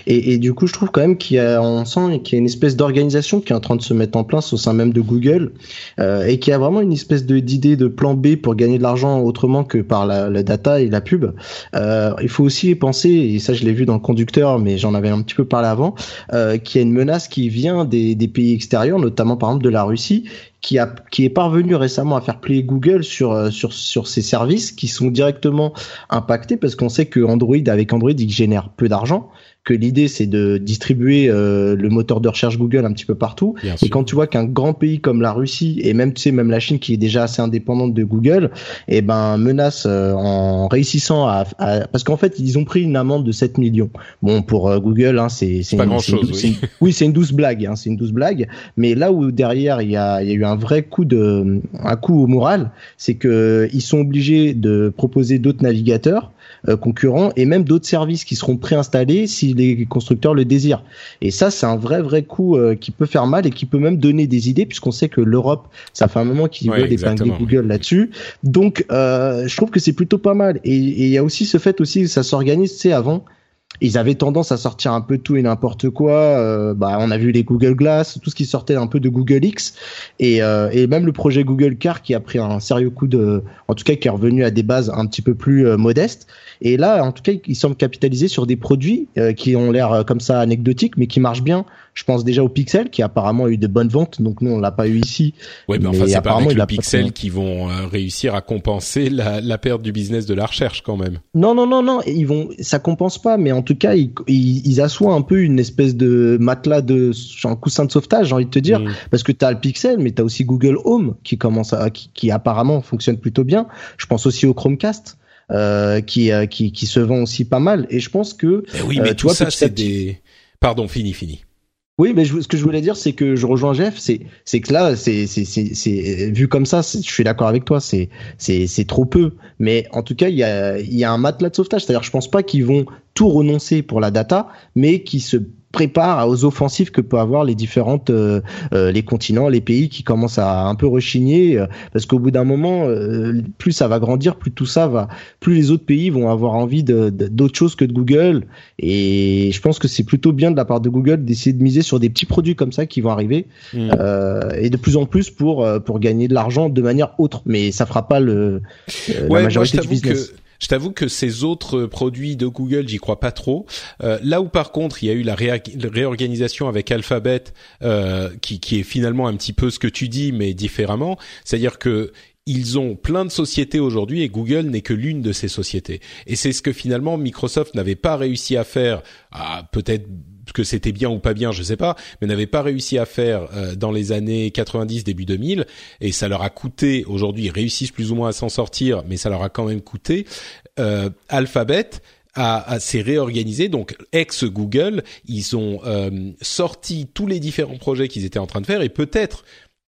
et, et, du coup, je trouve quand même qu'il y a, on sent qu'il y a une espèce d'organisation qui est en train de se mettre en place au sein même de Google euh, et qui a vraiment une espèce d'idée de, plan B pour gagner de l'argent autrement que par la, la, data et la pub. Euh, il faut aussi penser, et ça je l'ai vu dans le conducteur, mais j'en avais un petit peu parlé avant, euh, qu'il y a une menace qui vient des, des pays extérieurs, notamment par exemple de la Russie, qui, a, qui est parvenu récemment à faire plier Google sur, euh, sur, sur ses services qui sont directement impactés parce qu'on sait que Android, avec Android, il génère peu d'argent que l'idée c'est de distribuer euh, le moteur de recherche Google un petit peu partout. et quand tu vois qu'un grand pays comme la Russie et même tu sais même la Chine qui est déjà assez indépendante de Google, et eh ben menace euh, en réussissant à, parce qu'en fait ils ont pris une amende de 7 millions. Bon pour euh, Google hein, c'est c'est pas grand chose. Oui, oui c'est une douce blague, hein, c'est une douce blague. Mais là où derrière il y a il y a eu un vrai coup de un coup au moral, c'est que ils sont obligés de proposer d'autres navigateurs concurrents et même d'autres services qui seront préinstallés si les constructeurs le désirent. Et ça, c'est un vrai vrai coup euh, qui peut faire mal et qui peut même donner des idées puisqu'on sait que l'Europe, ça fait un moment qu'ils ouais, veulent épingler Google là-dessus. Donc, euh, je trouve que c'est plutôt pas mal. Et il y a aussi ce fait aussi, ça s'organise, tu sais, avant ils avaient tendance à sortir un peu tout et n'importe quoi. Euh, bah, on a vu les Google Glass, tout ce qui sortait un peu de Google X, et, euh, et même le projet Google Car qui a pris un sérieux coup de, en tout cas qui est revenu à des bases un petit peu plus euh, modestes. Et là, en tout cas, ils semblent capitaliser sur des produits euh, qui ont l'air euh, comme ça anecdotiques, mais qui marchent bien. Je pense déjà au Pixel, qui apparemment a eu de bonnes ventes. Donc nous, on l'a pas eu ici. Oui, mais, enfin, c'est pas avec le Pixel qui vont euh, réussir à compenser la, la, perte du business de la recherche, quand même. Non, non, non, non. Ils vont, ça compense pas, mais en tout cas, ils, ils, ils assoient un peu une espèce de matelas de, un coussin de sauvetage, j'ai envie de te dire, mm. parce que tu as le Pixel, mais tu as aussi Google Home qui commence à, qui, qui apparemment fonctionne plutôt bien. Je pense aussi au Chromecast. Euh, qui, euh, qui, qui se vend aussi pas mal. Et je pense que. Eh oui, mais euh, tout ça, c'est des. Pardon, fini, fini. Oui, mais ce que je voulais dire, c'est que je rejoins Jeff, c'est que là, c'est vu comme ça, je suis d'accord avec toi, c'est trop peu. Mais en tout cas, il y a il y a un matelas de sauvetage, c'est-à-dire, je pense pas qu'ils vont tout renoncer pour la data, mais qui se prépare aux offensives que peut avoir les différentes euh, euh, les continents, les pays qui commencent à un peu rechigner euh, parce qu'au bout d'un moment plus ça va grandir, plus tout ça va plus les autres pays vont avoir envie de d'autres choses que de Google. Et je pense que c'est plutôt bien de la part de Google d'essayer de miser sur des petits produits comme ça qui vont arriver mmh. et de plus en plus pour pour gagner de l'argent de manière autre. Mais ça fera pas le la majorité du business Je t'avoue que ces autres produits de Google, j'y crois pas trop. Euh, là où par contre, il y a eu la réorganisation avec Alphabet, euh, qui, qui est finalement un petit peu ce que tu dis, mais différemment. C'est-à-dire que ils ont plein de sociétés aujourd'hui et Google n'est que l'une de ces sociétés. Et c'est ce que finalement Microsoft n'avait pas réussi à faire, peut-être que c'était bien ou pas bien, je sais pas, mais n'avait pas réussi à faire euh, dans les années 90 début 2000 et ça leur a coûté aujourd'hui ils réussissent plus ou moins à s'en sortir mais ça leur a quand même coûté euh, Alphabet a, s'est réorganisé. Donc, ex Google, ils ont euh, sorti tous les différents projets qu'ils étaient en train de faire et peut-être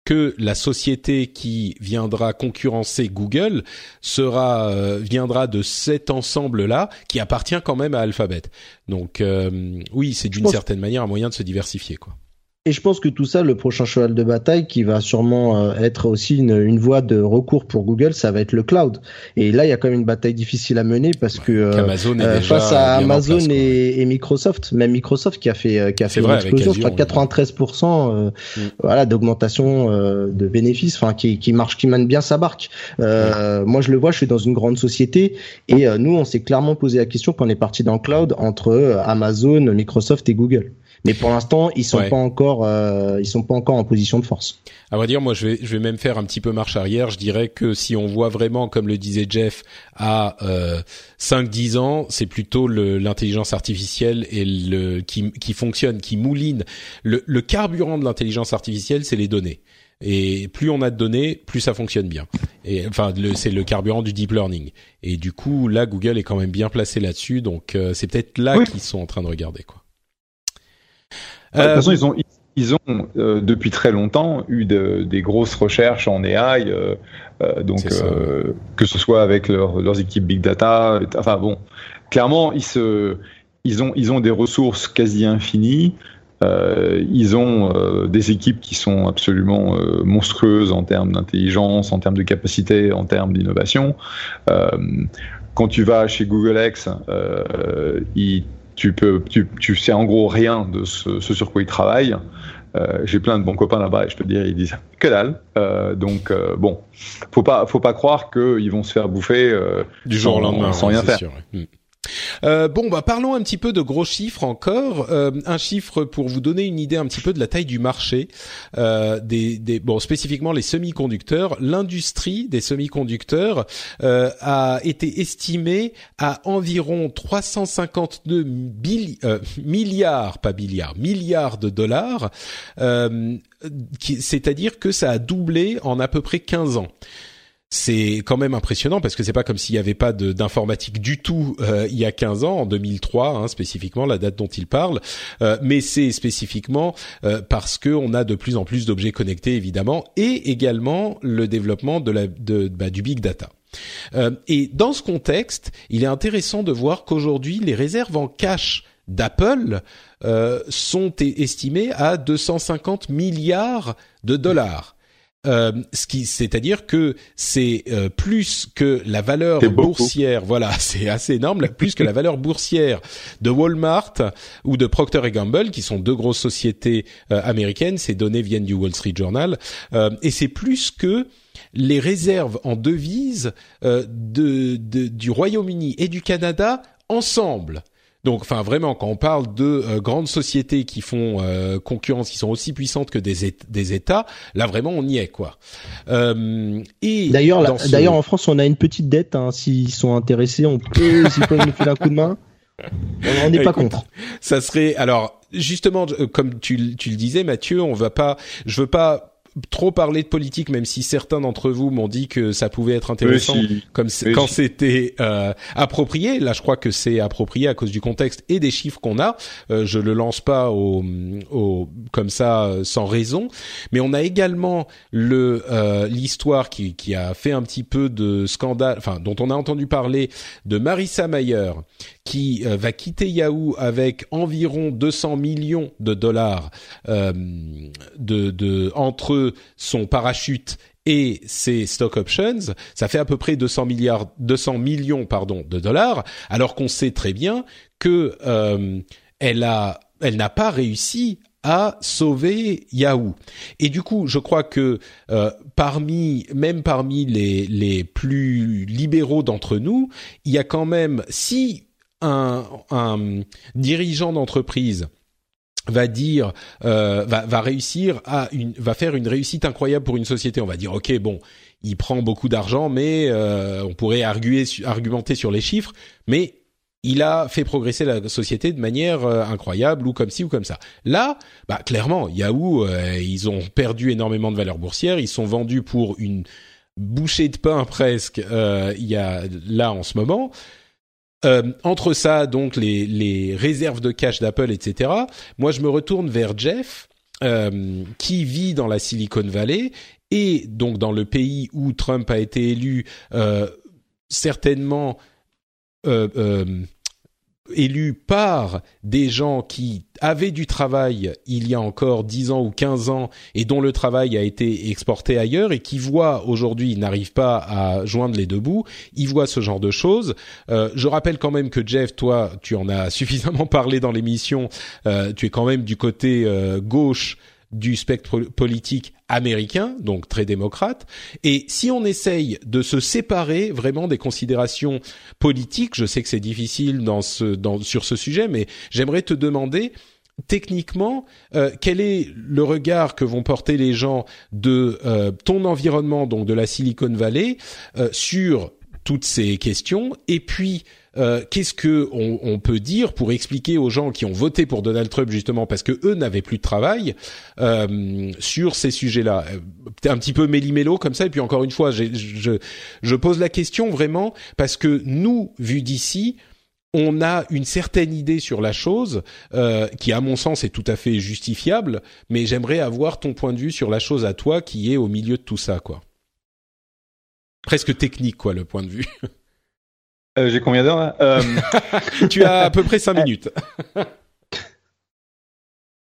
que la société qui viendra concurrencer Google sera euh, viendra de cet ensemble là qui appartient quand même à Alphabet. Donc euh, oui, c'est d'une certaine manière un moyen de se diversifier quoi. Et je pense que tout ça, le prochain cheval de bataille qui va sûrement euh, être aussi une, une voie de recours pour Google, ça va être le cloud. Et là, il y a quand même une bataille difficile à mener parce que euh, euh, face à Amazon et, et, Microsoft, même Microsoft qui a fait qui a fait une explosion, je crois 93% mm. voilà d'augmentation de bénéfices, enfin qui, qui marche, qui mène bien sa barque. Moi, je le vois, je suis dans une grande société et nous, on s'est clairement posé la question quand on est parti dans le cloud entre Amazon, Microsoft et Google. Mais pour l'instant, ils sont pas encore, euh, ils sont pas encore en position de force. À vrai dire, moi, je vais, je vais même faire un petit peu marche arrière. Je dirais que si on voit vraiment, comme le disait Jeff, à euh, 5-10 ans, c'est plutôt l'intelligence artificielle et le qui, qui fonctionne, qui mouline. Le, le carburant de l'intelligence artificielle, c'est les données. Et plus on a de données, plus ça fonctionne bien. Et enfin, c'est le carburant du deep learning. Et du coup, là, Google est quand même bien placé là-dessus. Donc, euh, c'est peut-être là qu'ils sont en train de regarder, quoi. De toute euh, façon, ils ont, ils ont euh, depuis très longtemps eu de, des grosses recherches en AI, euh, donc que ce soit avec leurs équipes big data. Enfin bon, clairement, ils se, ils ont, ils ont des ressources quasi infinies. ils ont des équipes qui sont absolument monstrueuses en termes d'intelligence, en termes de capacité, en termes d'innovation. quand tu vas chez Google X, ils tu peux, tu, tu, sais en gros rien de ce, sur quoi ils travaillent. Euh, j'ai plein de bons copains là-bas et je peux te dire, ils disent que dalle. Euh, donc euh, bon, faut pas, faut pas croire qu'ils vont se faire bouffer du jour au lendemain sans rien faire. Sûr, hmm. Euh, bon, bah parlons un petit peu de gros chiffres encore. Euh, un chiffre pour vous donner une idée un petit peu de la taille du marché euh, des, bon spécifiquement les semi-conducteurs. L'industrie des semi-conducteurs a été estimée à environ 352 milliards, pas milliards, milliards de dollars. C'est-à-dire que ça a doublé en à peu près 15 ans c'est quand même impressionnant parce que c'est pas comme s'il n'y avait pas d'informatique du tout euh, il y a 15 ans, en 2003 hein, spécifiquement, la date dont il parle, euh, mais c'est spécifiquement euh, parce que on a de plus en plus d'objets connectés évidemment et également le développement de la, bah, du big data. et dans ce contexte, il est intéressant de voir qu'aujourd'hui les réserves en cash d'Apple sont estimées à 250 milliards de dollars. Euh, ce qui, c'est-à-dire que c'est euh, plus que la valeur boursière. Voilà, c'est assez énorme, plus que la valeur boursière de Walmart ou de Procter Gamble, qui sont deux grosses sociétés euh, américaines. Ces données viennent du Wall Street Journal, et c'est plus que les réserves en devises de, du Royaume-Uni et du Canada ensemble. Donc, enfin, vraiment, quand on parle de euh, grandes sociétés qui font euh, concurrence, qui sont aussi puissantes que des, des États, là vraiment, on y est, quoi. Euh, et d'ailleurs, d'ailleurs, en France, on a une petite dette. Hein, S'ils sont intéressés, on peut, s'ils peuvent nous filer un coup de main. On n'est pas contre. Ça serait alors justement comme tu, tu le disais, Mathieu, on va pas. Je veux pas trop parler de politique, même si certains d'entre vous m'ont dit que ça pouvait être intéressant, comme quand c'était euh, approprié. Là, je crois que c'est approprié à cause du contexte et des chiffres qu'on a. Euh, je le lance pas au, au, comme ça sans raison, mais on a également le euh, l'histoire qui, qui a fait un petit peu de scandale, enfin dont on a entendu parler de Marissa Mayer qui euh, va quitter Yahoo avec environ 200 millions de dollars euh, de, de entre son parachute et ses stock options, ça fait à peu près 200 milliards, 200 millions pardon de dollars, alors qu'on sait très bien que euh, elle a, elle n'a pas réussi à sauver Yahoo. Et du coup, je crois que euh, parmi, même parmi les, les plus libéraux d'entre nous, il y a quand même, si un, un dirigeant d'entreprise va dire euh, va, va réussir à une va faire une réussite incroyable pour une société on va dire ok bon il prend beaucoup d'argent mais euh, on pourrait arguer argumenter sur les chiffres mais il a fait progresser la société de manière euh, incroyable ou comme ci ou comme ça. Là, bah clairement, Yahoo, euh, ils ont perdu énormément de valeur boursière, ils sont vendus pour une bouchée de pain presque euh, il y a là en ce moment. Entre ça, donc les, les réserves de cash d'Apple, etc. Moi, je me retourne vers Jeff, qui vit dans la Silicon Valley et donc dans le pays où Trump a été élu, certainement euh, euh, élu par des gens qui avaient du travail il y a encore 10 ans ou 15 ans et dont le travail a été exporté ailleurs et qui voient aujourd'hui, n'arrivent pas à joindre les deux bouts, ils voient ce genre de choses. Euh, je rappelle quand même que Jeff, toi, tu en as suffisamment parlé dans l'émission, euh, tu es quand même du côté euh, gauche du spectre politique américain, donc très démocrate. Et si on essaye de se séparer vraiment des considérations politiques, je sais que c'est difficile dans ce, dans, sur ce sujet, mais j'aimerais te demander techniquement, euh, quel est le regard que vont porter les gens de euh, ton environnement, donc de la Silicon Valley, euh, sur toutes ces questions, et puis euh, qu'est-ce que on, peut dire pour expliquer aux gens qui ont voté pour Donald Trump justement parce que eux n'avaient plus de travail euh, sur ces sujets-là? Euh, Un petit peu méli-mélo comme ça. Et puis encore une fois, je, je pose la question vraiment parce que nous, vu d'ici, on a une certaine idée sur la chose qui, à mon sens, est tout à fait justifiable. Mais j'aimerais avoir ton point de vue sur la chose à toi, qui est au milieu de tout ça, quoi. Presque technique, quoi, le point de vue. Euh, j'ai combien d'heures là euh, Tu as à peu près 5 minutes.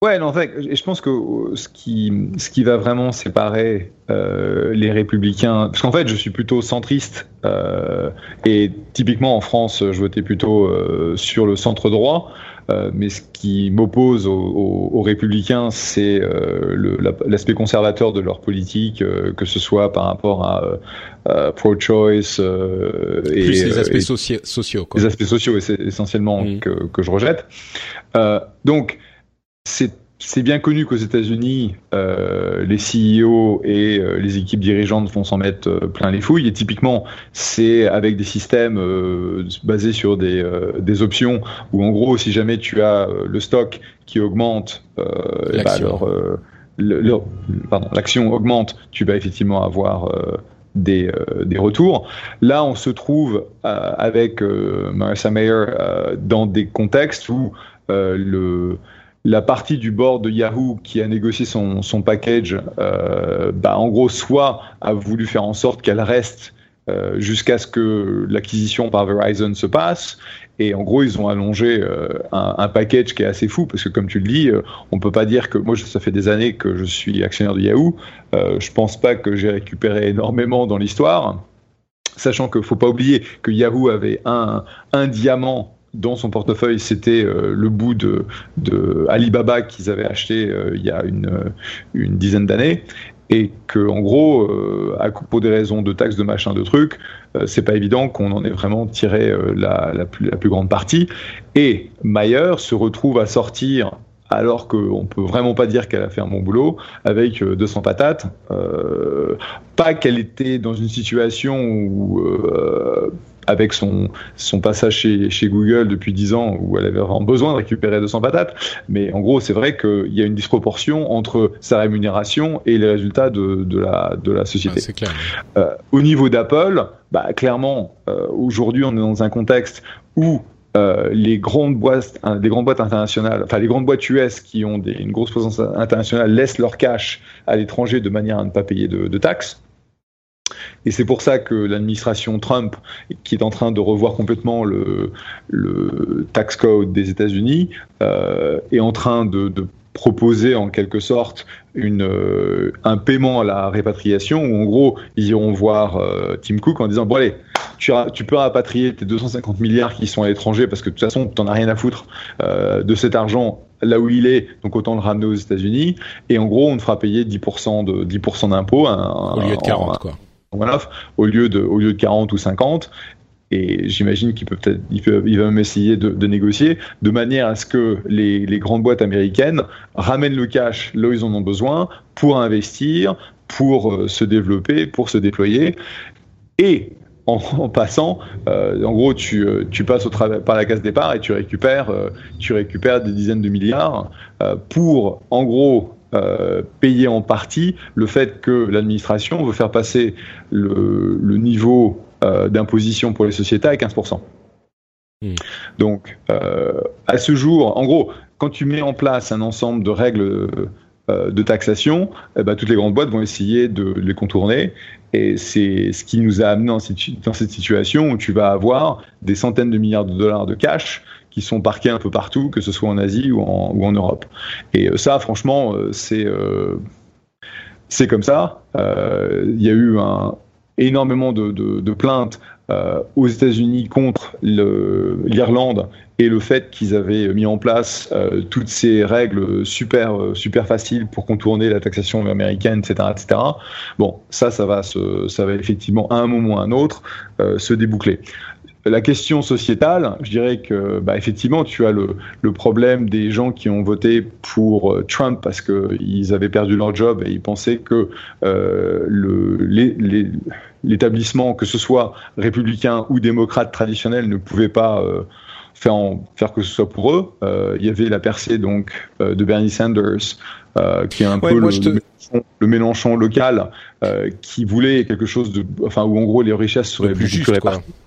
ouais, non, en fait, je pense que euh, ce qui, ce qui va vraiment séparer les républicains, parce qu'en fait, je suis plutôt centriste, et typiquement en France, je votais plutôt sur le centre droit. Euh, mais ce qui m'oppose aux, républicains, c'est euh, l'aspect conservateur de leur politique, euh, que ce soit par rapport à pro-choice et les aspects sociaux. Les aspects sociaux, essentiellement mmh. que, que, je rejette. donc, c'est c'est bien connu qu'aux États-Unis, euh, les CEO et euh, les équipes dirigeantes vont s'en mettre euh, plein les fouilles. Et typiquement, c'est avec des systèmes basés sur des, des, options où, en gros, si jamais tu as le stock qui augmente, l'action augmente, tu vas effectivement avoir des, des, retours. Là, on se trouve avec Marissa Mayer dans des contextes où le la partie du board de Yahoo qui a négocié son, son package, euh, bah, en gros, soit a voulu faire en sorte qu'elle reste euh, jusqu'à ce que l'acquisition par Verizon se passe. Et en gros, ils ont allongé euh, un, un, package qui est assez fou parce que, comme tu le dis, euh, on peut pas dire que moi, ça fait des années que je suis actionnaire de Yahoo. Euh, je pense pas que j'ai récupéré énormément dans l'histoire, sachant qu'il faut pas oublier que Yahoo avait un, un diamant dans son portefeuille, c'était euh, le bout de, de Alibaba qu'ils avaient acheté euh, il y a une, euh, une dizaine d'années. Et que, en gros, à, pour des raisons de taxes, de machin, de trucs, c'est pas évident qu'on en ait vraiment tiré la, la, plus, la plus grande partie. Et Mayer se retrouve à sortir alors qu'on peut vraiment pas dire qu'elle a fait un bon boulot, avec 200 patates. Euh, pas qu'elle était dans une situation où euh, avec son, son passage chez, chez Google depuis 10 ans où elle avait vraiment besoin de récupérer 200 patates. Mais en gros, c'est vrai qu'il y a une disproportion entre sa rémunération et les résultats de, de, la, de la société. Ah, clair. Euh, au niveau d'Apple, bah, clairement, euh, aujourd'hui, on est dans un contexte où euh, les grandes boîtes, des grandes boîtes internationales, enfin les grandes boîtes US qui ont une grosse présence internationale laissent leur cash à l'étranger de manière à ne pas payer de, de taxes. Et c'est pour ça que l'administration Trump, qui est en train de revoir complètement le, le tax code des États-Unis, euh, est en train de, de, proposer en quelque sorte une, euh, un paiement à la répatriation, où en gros, ils iront voir euh, Tim Cook en disant, bon allez, tu, tu, peux rapatrier tes 250 milliards qui sont à l'étranger parce que de toute façon, tu n'en as rien à foutre euh, de cet argent là où il est, donc autant le ramener aux États-Unis. Et en gros, on te fera payer 10% de 10% d'impôts. Au lieu de 40, quoi. Voilà, au lieu de au lieu de 40 ou 50 et j'imagine qu'il peut peut-être, il, va même essayer de, négocier de manière à ce que les, grandes boîtes américaines ramènent le cash là où ils en ont besoin pour investir, pour euh, se développer, pour se déployer. Et en, passant, euh, en gros, tu, euh, passes au par la case départ et tu récupères, tu récupères des dizaines de milliards pour, en gros, payer en partie le fait que l'administration veut faire passer le, niveau d'imposition pour les sociétés à 15%. Mmh. Donc, euh, à ce jour, en gros, quand tu mets en place un ensemble de règles euh, de taxation, eh ben, toutes les grandes boîtes vont essayer de les contourner. Et c'est ce qui nous a amené dans cette, situation où tu vas avoir des centaines de milliards de dollars de cash qui sont parqués un peu partout, que ce soit en Asie ou en, ou en Europe. Et euh, ça, franchement, euh, c'est c'est comme ça. Il y a eu un, énormément de, de, de plaintes euh, aux États-Unis contre l'Irlande et le fait qu'ils avaient mis en place euh, toutes ces règles super super faciles pour contourner la taxation américaine, etc., etc. Bon, ça, ça va se, ça va effectivement à un moment ou à un autre euh, se déboucler la question sociétale, je dirais que bah, effectivement, tu as le, le, problème des gens qui ont voté pour euh, Trump parce qu'ils avaient perdu leur job et ils pensaient que euh, l'établissement, le, que ce soit républicain ou démocrate traditionnel, ne pouvait pas euh, faire, en, faire que ce soit pour eux. Euh, il y avait la percée donc euh, de Bernie Sanders, euh, qui est un ouais, peu le, te... Mélenchon, le, Mélenchon, local, qui voulait quelque chose de, enfin où en gros les richesses seraient plus justes.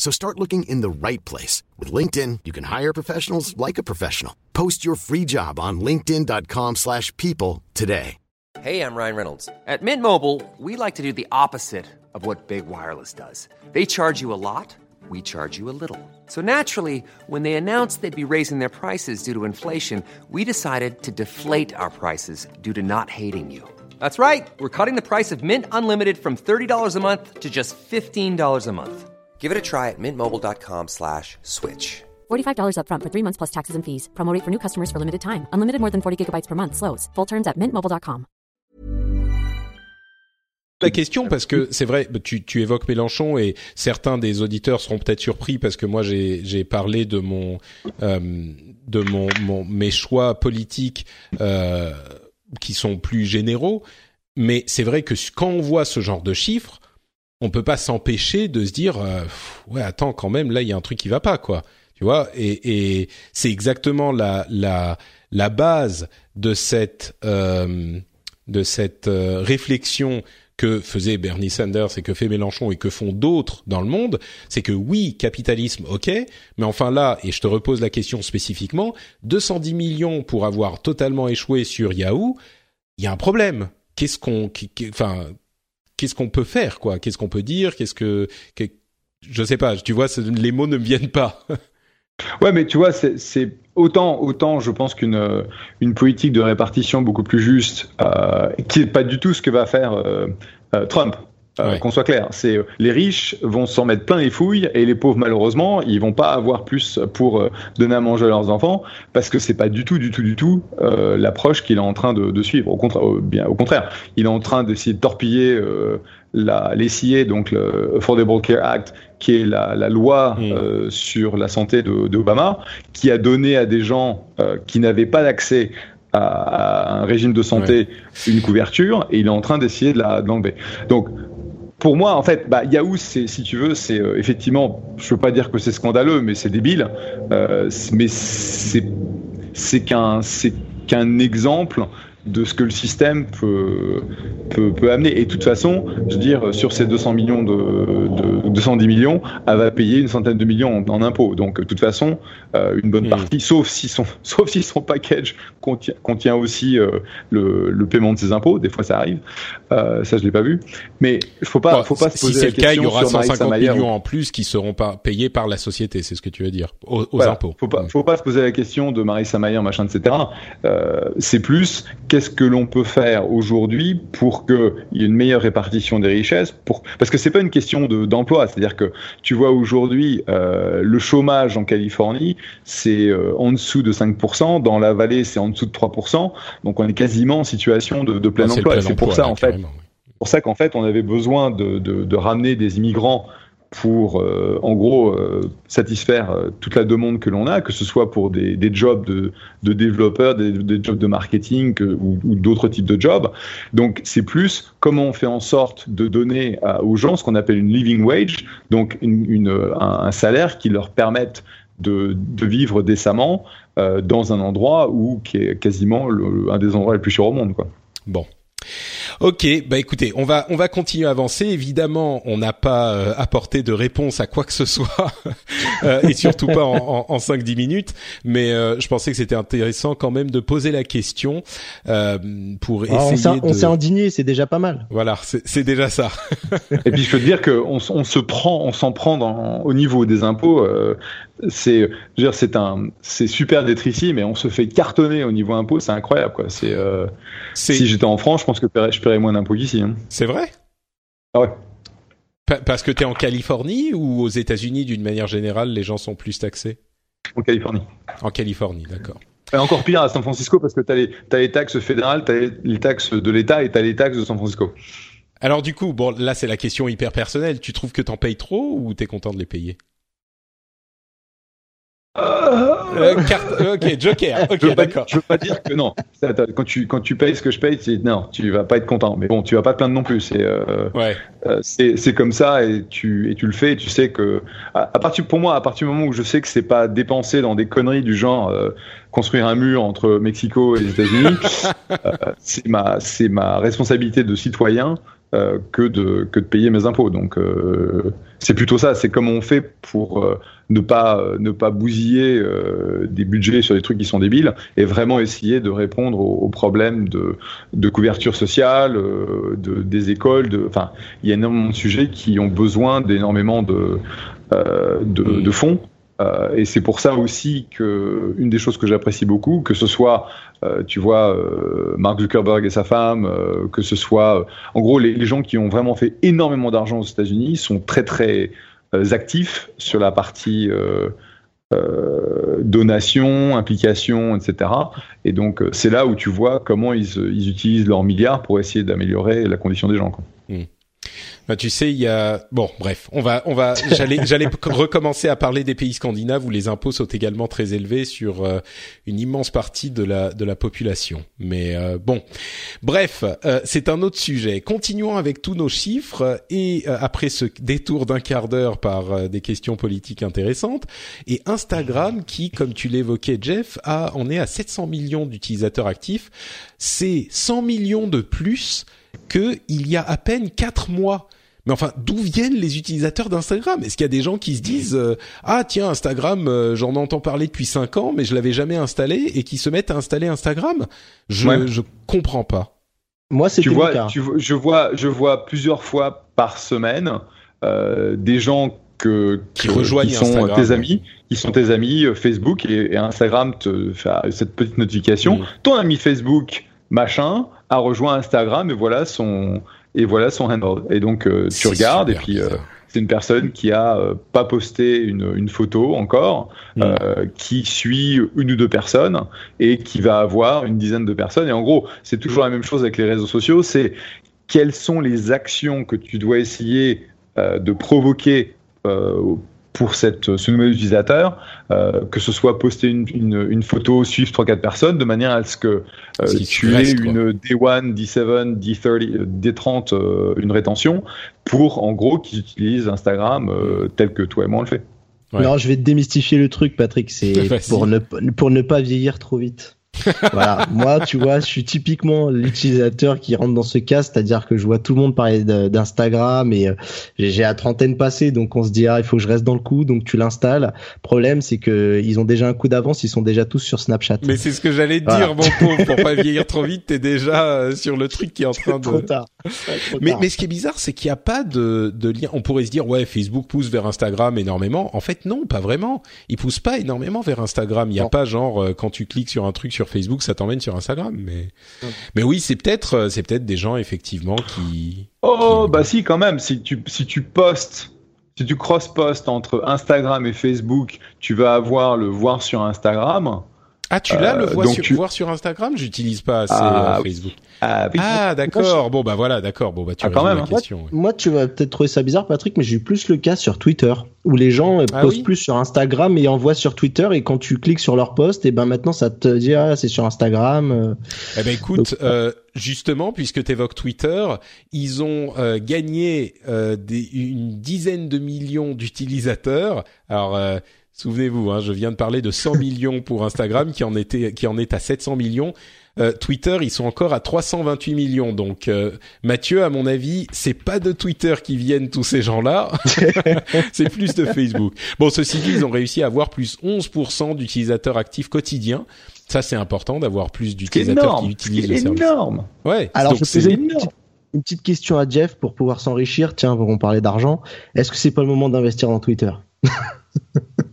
So start looking in the right place. With LinkedIn, you can hire professionals like a professional. Post your free job on linkedin.com slash people today. Hey, I'm Ryan Reynolds. At Mint Mobile, we like to do the opposite of what Big Wireless does. They charge you a lot, we charge you a little. So naturally, when they announced they'd be raising their prices due to inflation, we decided to deflate our prices due to not hating you. That's right. We're cutting the price of Mint Unlimited from $30 a month to just $15 a month. Give it a try at mintmobile.com slash switch. $45 up front for three months plus taxes and fees. Promo rate for new customers for limited time. Unlimited more than 40 gigabytes per month. Slows. Full terms at mintmobile.com. La question, parce que c'est vrai, tu, tu évoques Mélenchon et certains des auditeurs seront peut-être surpris parce que moi j'ai parlé de mon euh, de mon, mon, mes choix politiques euh, qui sont plus généraux, mais c'est vrai que quand on voit ce genre de chiffres, on peut pas s'empêcher de se dire euh, ouais attends quand même là il y a un truc qui va pas quoi tu vois et, et c'est exactement la la la base de cette euh, de cette euh, réflexion que faisait Bernie Sanders et que fait Mélenchon et que font d'autres dans le monde, c'est que oui, capitalisme, ok, mais enfin là, et je te repose la question spécifiquement, 210 millions pour avoir totalement échoué sur Yahoo, il y a un problème. Qu'est-ce qu'on, enfin, qu'est-ce qu'on peut faire, quoi? Qu'est-ce qu'on peut dire? Qu'est-ce que, que, je sais pas. Tu vois, les mots ne me viennent pas. ouais, mais tu vois, c'est autant, autant, je pense qu'une une politique de répartition beaucoup plus juste, euh, qui n'est pas du tout ce que va faire euh, euh, Trump. Euh, ouais. Qu'on soit clair, c'est euh, les riches vont s'en mettre plein les fouilles et les pauvres malheureusement ils vont pas avoir plus pour euh, donner à manger à leurs enfants parce que c'est pas du tout du tout du tout euh, l'approche qu'il est en train de, de suivre. Au contraire, bien au contraire, il est en train d'essayer de torpiller la l'ECA donc le Affordable Care Act qui est la, la loi mmh. sur la santé de, de, Obama qui a donné à des gens qui n'avaient pas d'accès à, à, un régime de santé ouais. une couverture et il est en train d'essayer de l'enlever. De Donc pour moi, en fait, bah, Yahoo, c'est, si tu veux, c'est euh, effectivement, je veux pas dire que c'est scandaleux, mais c'est débile. Euh, mais c'est, c'est qu'un, c'est qu'un exemple de ce que le système peut, peut, peut, amener. Et de toute façon, je veux dire, sur ces 200 millions de, de 210 millions, elle va payer une centaine de millions en, impôts. Donc, de toute façon, euh, une bonne hmm. partie, sauf si son, sauf si son package contient, contient aussi euh, le, le, paiement de ses impôts. Des fois, ça arrive. Euh, ça, je l'ai pas vu. Mais il faut pas, faut pas se poser si la question. Si c'est le cas, il y aura 150 millions en plus qui seront pas payés par la société. C'est ce que tu veux dire aux, impôts. Faut pas, faut pas se poser la question de Marissa Mayer, machin, etc. C'est plus qu'est-ce que l'on peut faire aujourd'hui pour qu'il y ait une meilleure répartition des richesses, pour parce que c'est pas une question d'emploi. C'est-à-dire que tu vois aujourd'hui euh, le chômage en Californie, c'est euh, en dessous de 5%, dans la vallée c'est en dessous de 3%, donc on est quasiment en situation de, de plein emploi. C'est pour ça en fait. Pour ça qu'en fait, on avait besoin de, de, de ramener des immigrants pour, euh, en gros, euh, satisfaire euh, toute la demande que l'on a, que ce soit pour des, des jobs de, de développeurs, des, des, jobs de marketing ou, ou d'autres types de jobs. Donc, c'est plus comment on fait en sorte de donner à, aux gens ce qu'on appelle une living wage, donc une, une, un, un, salaire qui leur permette de, de vivre décemment euh, dans un endroit où qui est quasiment le, un des endroits les plus chers au monde. Quoi. Bon, Ok, bah écoutez, on va on va continuer à avancer. Évidemment, on n'a pas euh, apporté de réponse à quoi que ce soit, euh, et surtout pas en, en, en 5-10 minutes. Mais euh, je pensais que c'était intéressant quand même de poser la question pour ah, essayer. on s'est indigné, c'est déjà pas mal. Voilà, c'est déjà ça. et puis je peux te dire qu'on on se prend, on s'en prend dans, au niveau des impôts c'est c'est un c'est super d'être ici mais on se fait cartonner au niveau impôt c'est incroyable quoi. C'est euh, si j'étais en France je pense que je paierais moins d'impôts qu'ici hein. c'est vrai? Ah ouais. Parce que tu es en Californie ou aux États-Unis d'une manière générale les gens sont plus taxés? En Californie. En Californie d'accord. Et encore pire à San Francisco parce que tu as les, as les taxes fédérales, tu as les, taxes de l'État et tu as les taxes de San Francisco. Alors du coup, bon là c'est la question hyper personnelle, tu trouves que t'en payes trop ou t'es content de les payer? Euh, ok, Joker. Ok, d'accord. Je veux pas dire que non. Quand tu quand tu payes ce que je paye, non, tu vas pas être content. Mais bon, tu vas pas te plaindre non plus. C'est euh, ouais. euh, c'est comme ça et tu et tu le fais. Et tu sais que à, partir pour moi, à partir du moment où je sais que c'est pas dépensé dans des conneries du genre euh, construire un mur entre Mexico et les États-Unis, euh, c'est ma c'est ma responsabilité de citoyen euh, que de que de payer mes impôts. Donc euh, c'est plutôt ça. C'est comment on fait pour euh, ne pas ne pas bousiller des budgets sur des trucs qui sont débiles et vraiment essayer de répondre aux, problèmes de de couverture sociale, de des écoles. De enfin, il y a énormément de sujets qui ont besoin d'énormément de de, de fonds euh, et c'est pour ça aussi que une des choses que j'apprécie beaucoup, que ce soit, euh, tu vois, euh, Mark Zuckerberg et sa femme, euh, que ce soit, en gros, les, gens qui ont vraiment fait énormément d'argent aux États-Unis sont très très actifs sur la partie donation, implication, etc. Et donc c'est là où tu vois comment ils, ils utilisent leurs milliards pour essayer d'améliorer la condition des gens. Quoi. Mmh. Bah, tu sais, il y a bon, bref, on va, on va, j'allais, j'allais recommencer à parler des pays scandinaves où les impôts sont également très élevés sur euh, une immense partie de la de la population. Mais euh, bon, bref, euh, c'est un autre sujet. Continuons avec tous nos chiffres et après ce détour d'un quart d'heure par des questions politiques intéressantes et Instagram qui, comme tu l'évoquais, Jeff, a on est à 700 millions d'utilisateurs actifs. C'est 100 millions de plus que il y a à peine quatre mois. Mais enfin, d'où viennent les utilisateurs d'Instagram? Est-ce qu'il y a des gens qui se disent euh, ah tiens Instagram, euh, j'en entends parler depuis cinq ans, mais je l'avais jamais installé et qui se mettent à installer Instagram? Je je comprends pas. Moi, c'est tu vois, tu, je vois, je vois plusieurs fois par semaine euh, des gens que, qui rejoignent sont tes amis, qui sont tes amis Facebook et, Instagram te fait cette petite notification. Ton ami Facebook machin a rejoint Instagram et voilà son et voilà son handle. Et donc euh, tu regardes et puis euh, c'est une personne qui a euh, pas posté une, une photo encore, mm. qui suit une ou deux personnes et qui va avoir une dizaine de personnes. Et en gros, c'est toujours la même chose avec les réseaux sociaux. C'est quelles sont les actions que tu dois essayer de provoquer pour cette, ce nouvel utilisateur, euh, que ce soit poster une, une, une photo, suivre 3-4 personnes, de manière à ce que euh, tu aies une D1, D7, D30, D30, une rétention, pour en gros qu'ils utilisent Instagram euh, tel que toi et moi on le fait. Ouais. Non, je vais te démystifier le truc, Patrick. C'est pour ne, pour ne pas vieillir trop vite. Voilà, moi, tu vois, je suis typiquement l'utilisateur qui rentre dans ce cas, c'est-à-dire que je vois tout le monde parler d'Instagram et euh, j'ai la trentaine passée, donc on se dit ah il faut que je reste dans le coup, donc tu l'installes. Problème, c'est que ils ont déjà un coup d'avance, ils sont déjà tous sur Snapchat. Mais c'est ce que j'allais dire, mon pauvre, pour pas vieillir trop vite, t'es déjà euh, sur le truc qui est en train de. trop tard. mais, mais ce qui est bizarre, c'est qu'il n'y a pas de, de lien. On pourrait se dire ouais, Facebook pousse vers Instagram énormément. En fait, non, pas vraiment. Il pousse pas énormément vers Instagram. Il n'y a pas genre euh, quand tu cliques sur un truc sur Facebook, ça t'emmène sur Instagram. Mais mais oui, c'est peut-être euh, c'est peut-être des gens effectivement qui. Oh bah si quand même. Si tu si tu postes si tu cross-postes entre Instagram et Facebook, tu vas avoir le voir sur Instagram. Ah, tu l'as le voir sur, voir sur Instagram? J'utilise pas assez Ah, Facebook. Ah, oui. Ah, d'accord. Bon, bah voilà, d'accord. Bon, bah tu Ah, quand même, ma hein. question. ouais. Moi, tu vas peut-être trouver ça bizarre, Patrick, mais j'ai eu plus le cas sur Twitter, où les gens euh, Ah postent oui plus sur Instagram et envoient sur Twitter, et quand tu cliques sur leur post, et ben maintenant ça te dit ah c'est sur Instagram. euh. Eh ben écoute, euh, justement, puisque tu évoques Twitter, ils ont euh, gagné euh, des, une dizaine de millions d'utilisateurs. Alors, euh, souvenez-vous, hein, je viens de parler de 100 millions pour Instagram, qui en était, qui en est à 700 millions. Euh, Twitter, ils sont encore à 328 millions. Donc, euh, Mathieu, à mon avis, c'est pas de Twitter qui viennent tous ces gens-là, c'est plus de Facebook. Bon, ceci dit, ils ont réussi à avoir plus 11% d'utilisateurs actifs quotidiens. Ça, c'est important d'avoir plus d'utilisateurs qui utilisent le service. énorme. Ouais. Alors c'est énorme. petite, une petite question à Jeff pour pouvoir s'enrichir. Tiens, on parlait d'argent. Est-ce que c'est pas le moment d'investir dans Twitter?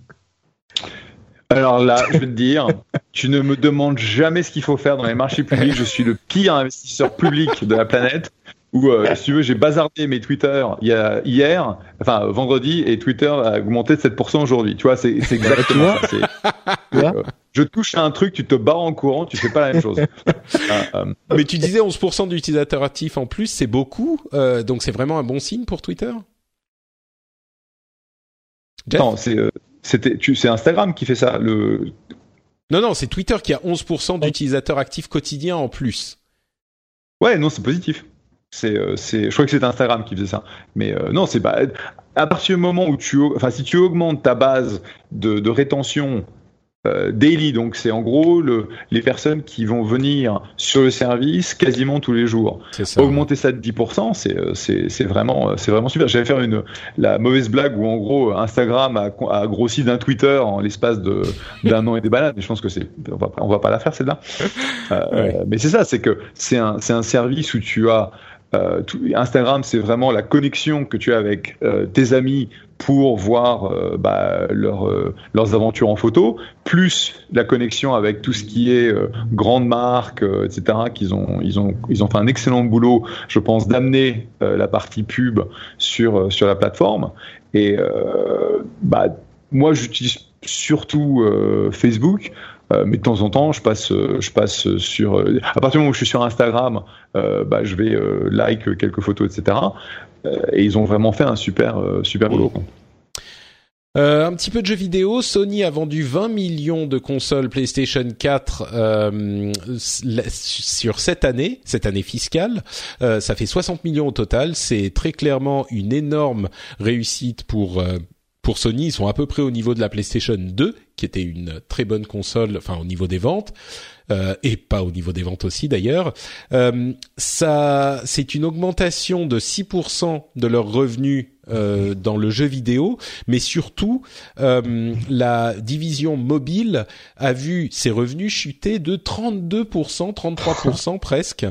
Alors là, je vais te dire, tu ne me demandes jamais ce qu'il faut faire dans les marchés publics. Je suis le pire investisseur public de la planète. Où, euh, si tu veux, j'ai bazardé mes Twitter il y a, hier, enfin vendredi, et Twitter a augmenté de 7% aujourd'hui. Tu vois, c'est c'est exactement ça. Euh, je touche à un truc, tu te barres en courant, tu fais pas la même chose. Euh, euh, Mais tu disais 11% d'utilisateurs actifs en plus, c'est beaucoup, euh, donc c'est vraiment un bon signe pour Twitter? Jeff? non, c'est euh, c'était, tu- c'est Instagram qui fait ça. Le, non, non, c'est Twitter qui a 11% d'utilisateurs actifs quotidiens en plus. Ouais, non, c'est positif. C'est, euh, c'est, je crois que c'est Instagram qui faisait ça. Mais euh, non, c'est pas. À partir du moment où tu, enfin, si tu augmentes ta base de, de rétention euh, daily, donc c'est en gros le, les personnes qui vont venir sur le service quasiment tous les jours. C'est ça. Augmenter ça de 10%, c'est, euh, c'est, vraiment, euh, vraiment super. J'allais faire une la mauvaise blague où en gros Instagram a, a grossi d'un Twitter en l'espace d'un an et des balades. Mais je pense que c'est, on va, pas- on va pas la faire celle-là. Euh, Ouais. Mais c'est ça, c'est que c'est un, c'est un service où tu as euh, Instagram, c'est vraiment la connexion que tu as avec euh, tes amis pour voir euh, bah, euh, leurs aventures en photo, plus la connexion avec tout ce qui est grandes marques, etc. Qu'ils ont, ils ont, ils ont fait un excellent boulot, je pense, d'amener la partie pub sur sur la plateforme. Et bah, moi, j'utilise surtout Facebook. Euh, mais de temps en temps, je passe, euh, je passe sur. euh, à partir du moment où je suis sur Instagram, bah, je vais like quelques photos, etc. Et ils ont vraiment fait un super, super boulot. un petit peu de jeux vidéo. Sony a vendu 20 millions de consoles PlayStation 4 euh, s- la- sur cette année, cette année fiscale. Ça fait 60 millions au total. C'est très clairement une énorme réussite pour pour Sony. Ils sont à peu près au niveau de la PlayStation 2, qui était une très bonne console, enfin au niveau des ventes. Euh, et pas au niveau des ventes aussi d'ailleurs. Euh, ça, c'est une augmentation de 6% de leurs revenus euh, dans le jeu vidéo, mais surtout euh, la division mobile a vu ses revenus chuter de 32%, 33% presque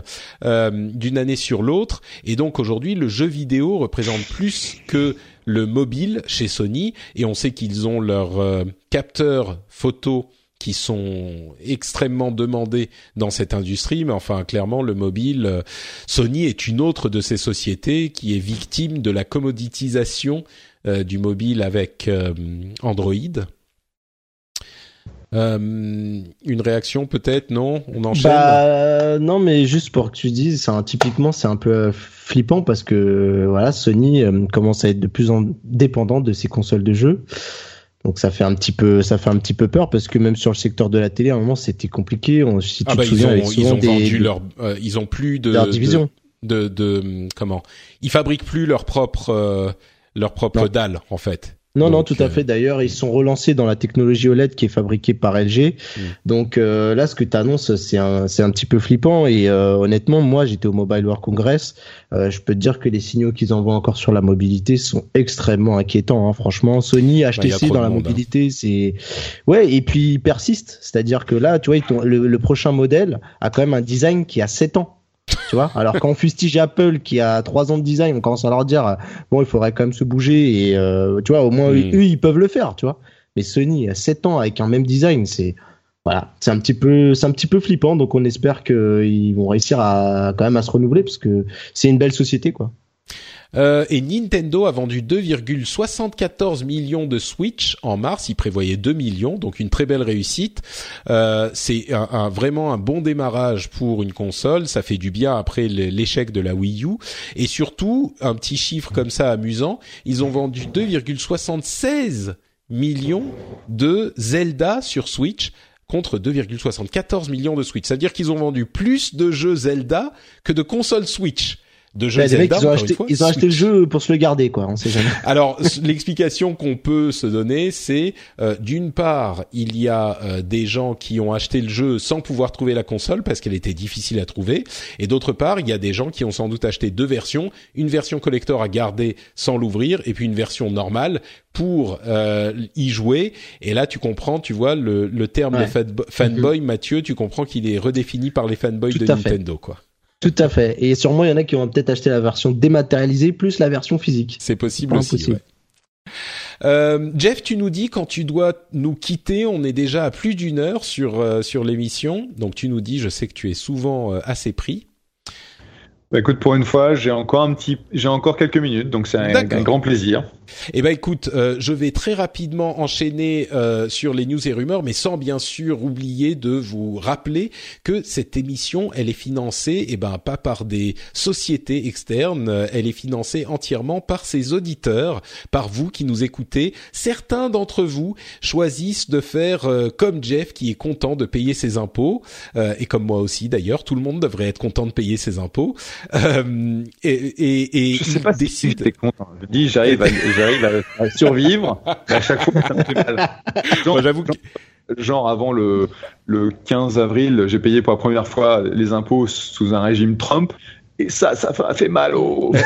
euh, d'une année sur l'autre, et donc aujourd'hui le jeu vidéo représente plus que le mobile chez Sony, et on sait qu'ils ont leurs euh, capteurs photo qui sont extrêmement demandés dans cette industrie, mais enfin clairement le mobile, euh, Sony est une autre de ces sociétés qui est victime de la commoditisation euh, du mobile avec Android. Euh, une réaction peut-être non? On enchaîne? Bah non, mais juste pour que tu dises, c'est typiquement c'est un peu euh, flippant parce que euh, voilà, Sony commence à être de plus en dépendant de ses consoles de jeux. Donc ça fait un petit peu, ça fait un petit peu peur parce que même sur le secteur de la télé, à un moment c'était compliqué. On, si tu ah te bah ils souviens, ont avec ils souvent ont des, vendu leur euh, ils ont plus de leur de- division. de, de, comment? Ils fabriquent plus leur propre euh, leur propre Non. dalle en fait Non, non, tout à euh, fait. D'ailleurs, ils sont relancés dans la technologie OLED qui est fabriquée par LG. Mm. Donc euh, là, ce que tu annonces, c'est un, c'est un petit peu flippant. Et euh, honnêtement, moi, j'étais au Mobile World Congress. Euh, je peux te dire que les signaux qu'ils envoient encore sur la mobilité sont extrêmement inquiétants. hein. Franchement, Sony, Bah, HTC trop dans la monde, hein. mobilité, c'est ouais. Et puis ils persistent. C'est-à-dire que là, tu vois, le, le prochain modèle a quand même un design qui a 7 ans. Tu vois, alors quand on fustige Apple qui a trois ans de design, on commence à leur dire euh, bon, il faudrait quand même se bouger et euh, tu vois, au moins Mm. eux ils peuvent le faire, tu vois. Mais Sony à 7 ans avec un même design, c'est voilà, c'est un petit peu c'est un petit peu flippant donc on espère qu'ils vont réussir à quand même à se renouveler parce que c'est une belle société quoi. Euh, et Nintendo a vendu 2,74 millions de Switch en mars. Il prévoyait 2 millions, donc une très belle réussite. Euh, c'est vraiment un bon démarrage pour une console. Ça fait du bien après l'échec de la Wii U. Et surtout, un petit chiffre comme ça amusant, ils ont vendu 2,76 millions de Zelda sur Switch contre 2,74 millions de Switch. Ça veut dire qu'ils ont vendu plus de jeux Zelda que de consoles Switch. De jeux mecs, ils ont acheté fois, ils ont acheté le jeu pour se le garder quoi, on sait jamais. Alors l'explication qu'on peut se donner, c'est euh, d'une part, il y a euh, des gens qui ont acheté le jeu sans pouvoir trouver la console parce qu'elle était difficile à trouver, et d'autre part, il y a des gens qui ont sans doute acheté deux versions, une version collector à garder sans l'ouvrir, et puis une version normale pour euh, y jouer. Et là, tu comprends, tu vois le, le terme Ouais. de fanbo- fanboy, Mathieu, tu comprends qu'il est redéfini par les fanboys Tout de fait. Nintendo, quoi. Tout à fait. Et sûrement il y en a qui ont peut-être acheté la version dématérialisée plus la version physique. C'est possible Pas aussi. ouais. Euh, Jeff, tu nous dis quand tu dois nous quitter, on est déjà à plus d'une heure sur euh, sur l'émission, donc tu nous dis, je sais que tu es souvent euh, assez pris. Bah, écoute, pour une fois, j'ai encore un petit, j'ai encore quelques minutes, donc c'est un, grand plaisir. Eh ben écoute, euh, je vais très rapidement enchaîner euh, sur les news et rumeurs, mais sans bien sûr oublier de vous rappeler que cette émission, elle est financée, eh ben pas par des sociétés externes, euh, elle est financée entièrement par ses auditeurs, par vous qui nous écoutez. Certains d'entre vous choisissent de faire euh, comme Jeff, qui est content de payer ses impôts, euh, et comme moi aussi d'ailleurs. Tout le monde devrait être content de payer ses impôts. Euh, et et, et Je sais pas si décide- j'étais content. Je dis, j'arrive à, j'arrive à, à survivre, mais à chaque fois, ça me fait mal. Genre, Moi, j'avoue que genre avant le, le 15 avril, j'ai payé pour la première fois les impôts sous un régime Trump. Et ça, ça fait- fait mal au...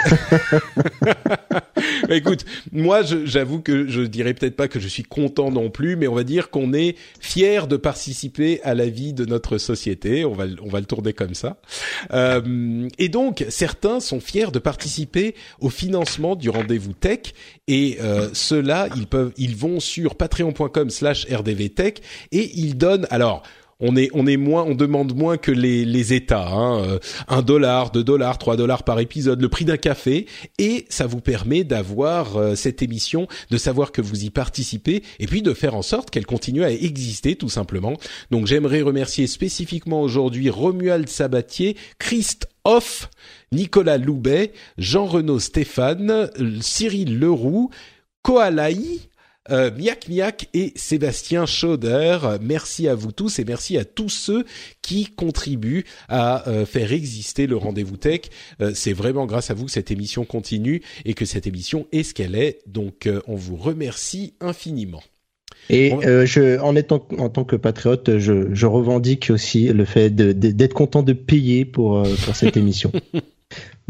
Écoute, moi, j'avoue que je dirais peut-être pas que je suis content non plus, mais on va dire qu'on est fier de participer à la vie de notre société. On va, le- on va le tourner comme ça. Euh, et donc, certains sont fiers de participer au financement du rendez-vous tech. Et euh, ceux-là, ils peuvent, ils vont sur patreon.com/slash rdvtech et ils donnent. Alors. On est, on est moins, on demande moins que les, les États, hein, euh, un dollar, deux dollars, trois dollars par épisode, le prix d'un café, et ça vous permet d'avoir euh, cette émission, de savoir que vous y participez, et puis de faire en sorte qu'elle continue à exister tout simplement. Donc j'aimerais remercier spécifiquement aujourd'hui Romuald Sabatier, Christ Off, Nicolas Loubet, Jean-Renaud Stéphane, euh, Cyril Leroux, Koalaï, euh, Miak Miak et Sébastien Schauder. Merci à vous tous et merci à tous ceux qui contribuent à euh, faire exister le rendez-vous tech. Euh, c'est vraiment grâce à vous que cette émission continue et que cette émission est ce qu'elle est. Donc euh, on vous remercie infiniment. Et euh, je, en étant en tant que patriote, je, je revendique aussi le fait d'être content de payer pour pour cette émission.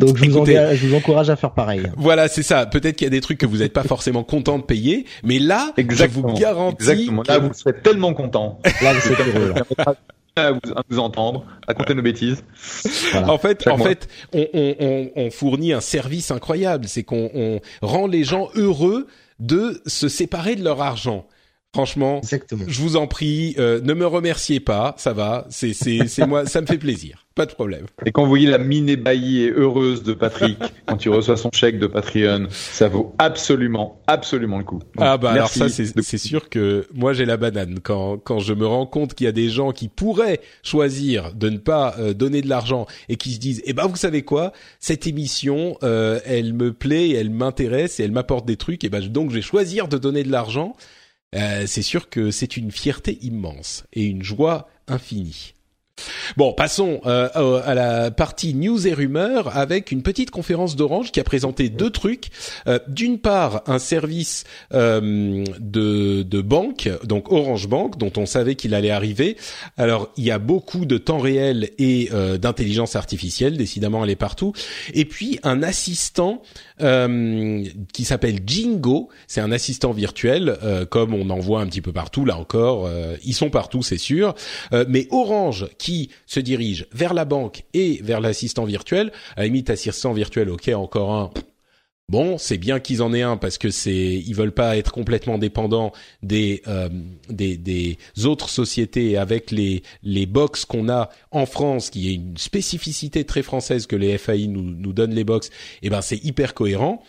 Donc je vous, Écoutez- engage- je vous encourage à faire pareil. Voilà, c'est ça. Peut-être qu'il y a des trucs que vous n'êtes pas forcément content de payer, mais là, Exactement. je vous garantis Exactement. Là, que- vous serez tellement content. Là, vous êtes heureux. là. À vous, à vous entendre, à compter nos bêtises. Voilà. En fait, Chaque en mois. fait, on, on, on, on fournit un service incroyable. C'est qu'on on rend les gens heureux de se séparer de leur argent. Franchement, Exactement. je vous en prie, euh, ne me remerciez pas, ça va. C'est c'est c'est moi, ça me fait plaisir, pas de problème. Et quand vous voyez la mine ébahie et heureuse de Patrick quand il reçoit son chèque de Patreon, ça vaut absolument, absolument le coup. Donc, ah bah alors ça c'est de- sûr que moi j'ai la banane. Quand quand je me rends compte qu'il y a des gens qui pourraient choisir de ne pas euh, donner de l'argent et qui se disent eh ben vous savez quoi? Cette émission euh, elle me plaît elle m'intéresse et elle m'apporte des trucs. Et ben donc je vais choisir de donner de l'argent. Euh, c'est sûr que c'est une fierté immense et une joie infinie Bon, passons euh, à la partie news et rumeurs avec une petite conférence d'Orange qui a présenté deux trucs. Euh, D'une part, un service euh, de, de banque, donc Orange Bank, dont on savait qu'il allait arriver. Alors, il y a beaucoup de temps réel et d'intelligence artificielle, décidément, elle est partout. Et puis, un assistant euh, qui s'appelle Jingo. C'est un assistant virtuel, euh, comme on en voit un petit peu partout. Là encore, euh, ils sont partout, c'est sûr. Euh, mais Orange, qui se dirige vers la banque et vers l'assistant virtuel, à la limite, assistant virtuel, ok, encore un. Bon, c'est bien qu'ils en aient un parce que c'est ils veulent pas être complètement dépendants des euh, des, des autres sociétés avec les les box qu'on a en France qui est une spécificité très française que les FAI nous nous donnent les box. Et ben c'est hyper cohérent.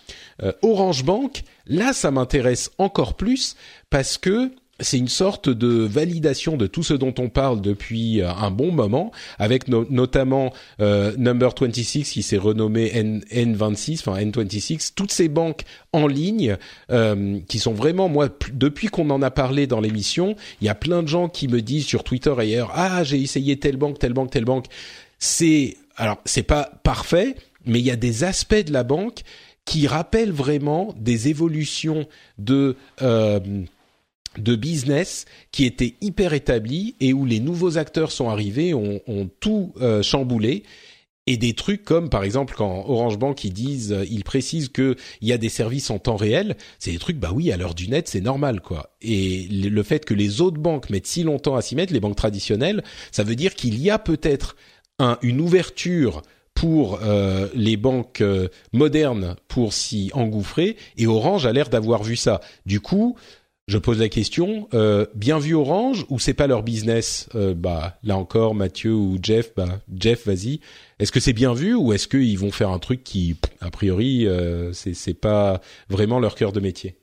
Euh, Orange Bank, là ça m'intéresse encore plus parce que c'est une sorte de validation de tout ce dont on parle depuis euh, un bon moment, avec no- notamment euh, Number 26 qui s'est renommé N, N26, enfin N26, toutes ces banques en ligne euh, qui sont vraiment, moi, depuis qu'on en a parlé dans l'émission, il y a plein de gens qui me disent sur Twitter et ailleurs, ah j'ai essayé telle banque, telle banque, telle banque. C'est alors c'est pas parfait, mais il y a des aspects de la banque qui rappellent vraiment des évolutions de euh, de business qui étaient hyper établis et où les nouveaux acteurs sont arrivés, ont, ont tout euh, chamboulé. Et des trucs comme par exemple quand Orange Bank ils disent, euh, ils précisent que il y a des services en temps réel, c'est des trucs bah oui à l'heure du net c'est normal quoi. Et le le fait que les autres banques mettent si longtemps à s'y mettre, les banques traditionnelles, ça veut dire qu'il y a peut-être un, une ouverture pour euh, les banques euh, modernes pour s'y engouffrer et Orange a l'air d'avoir vu ça. Du coup, je pose la question, euh, bien vu Orange ou c'est pas leur business? Euh, Bah là encore, Mathieu ou Jeff, bah Jeff, vas-y. Est-ce que c'est bien vu ou est-ce qu'ils vont faire un truc qui, a priori, euh, c'est c'est pas vraiment leur cœur de métier?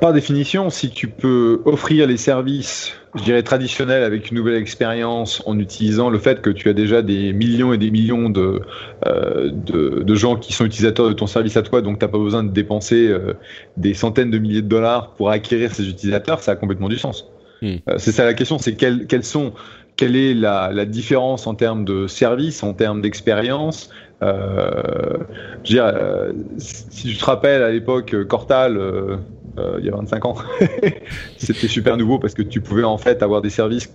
Par définition, si tu peux offrir les services, je dirais traditionnels avec une nouvelle expérience en utilisant le fait que tu as déjà des millions et des millions de, euh, de, de gens qui sont utilisateurs de ton service à toi, donc tu n'as pas besoin de dépenser euh, des centaines de milliers de dollars pour acquérir ces utilisateurs, ça a complètement du sens. Hmm. Euh, c'est ça la question, c'est quelles, quelles sont, quelle est la, la différence en termes de service, en termes d'expérience euh, je veux dire, euh, si tu te rappelles à l'époque euh, Cortal, euh, euh, il y a 25 ans, c'était super nouveau parce que tu pouvais en fait avoir des services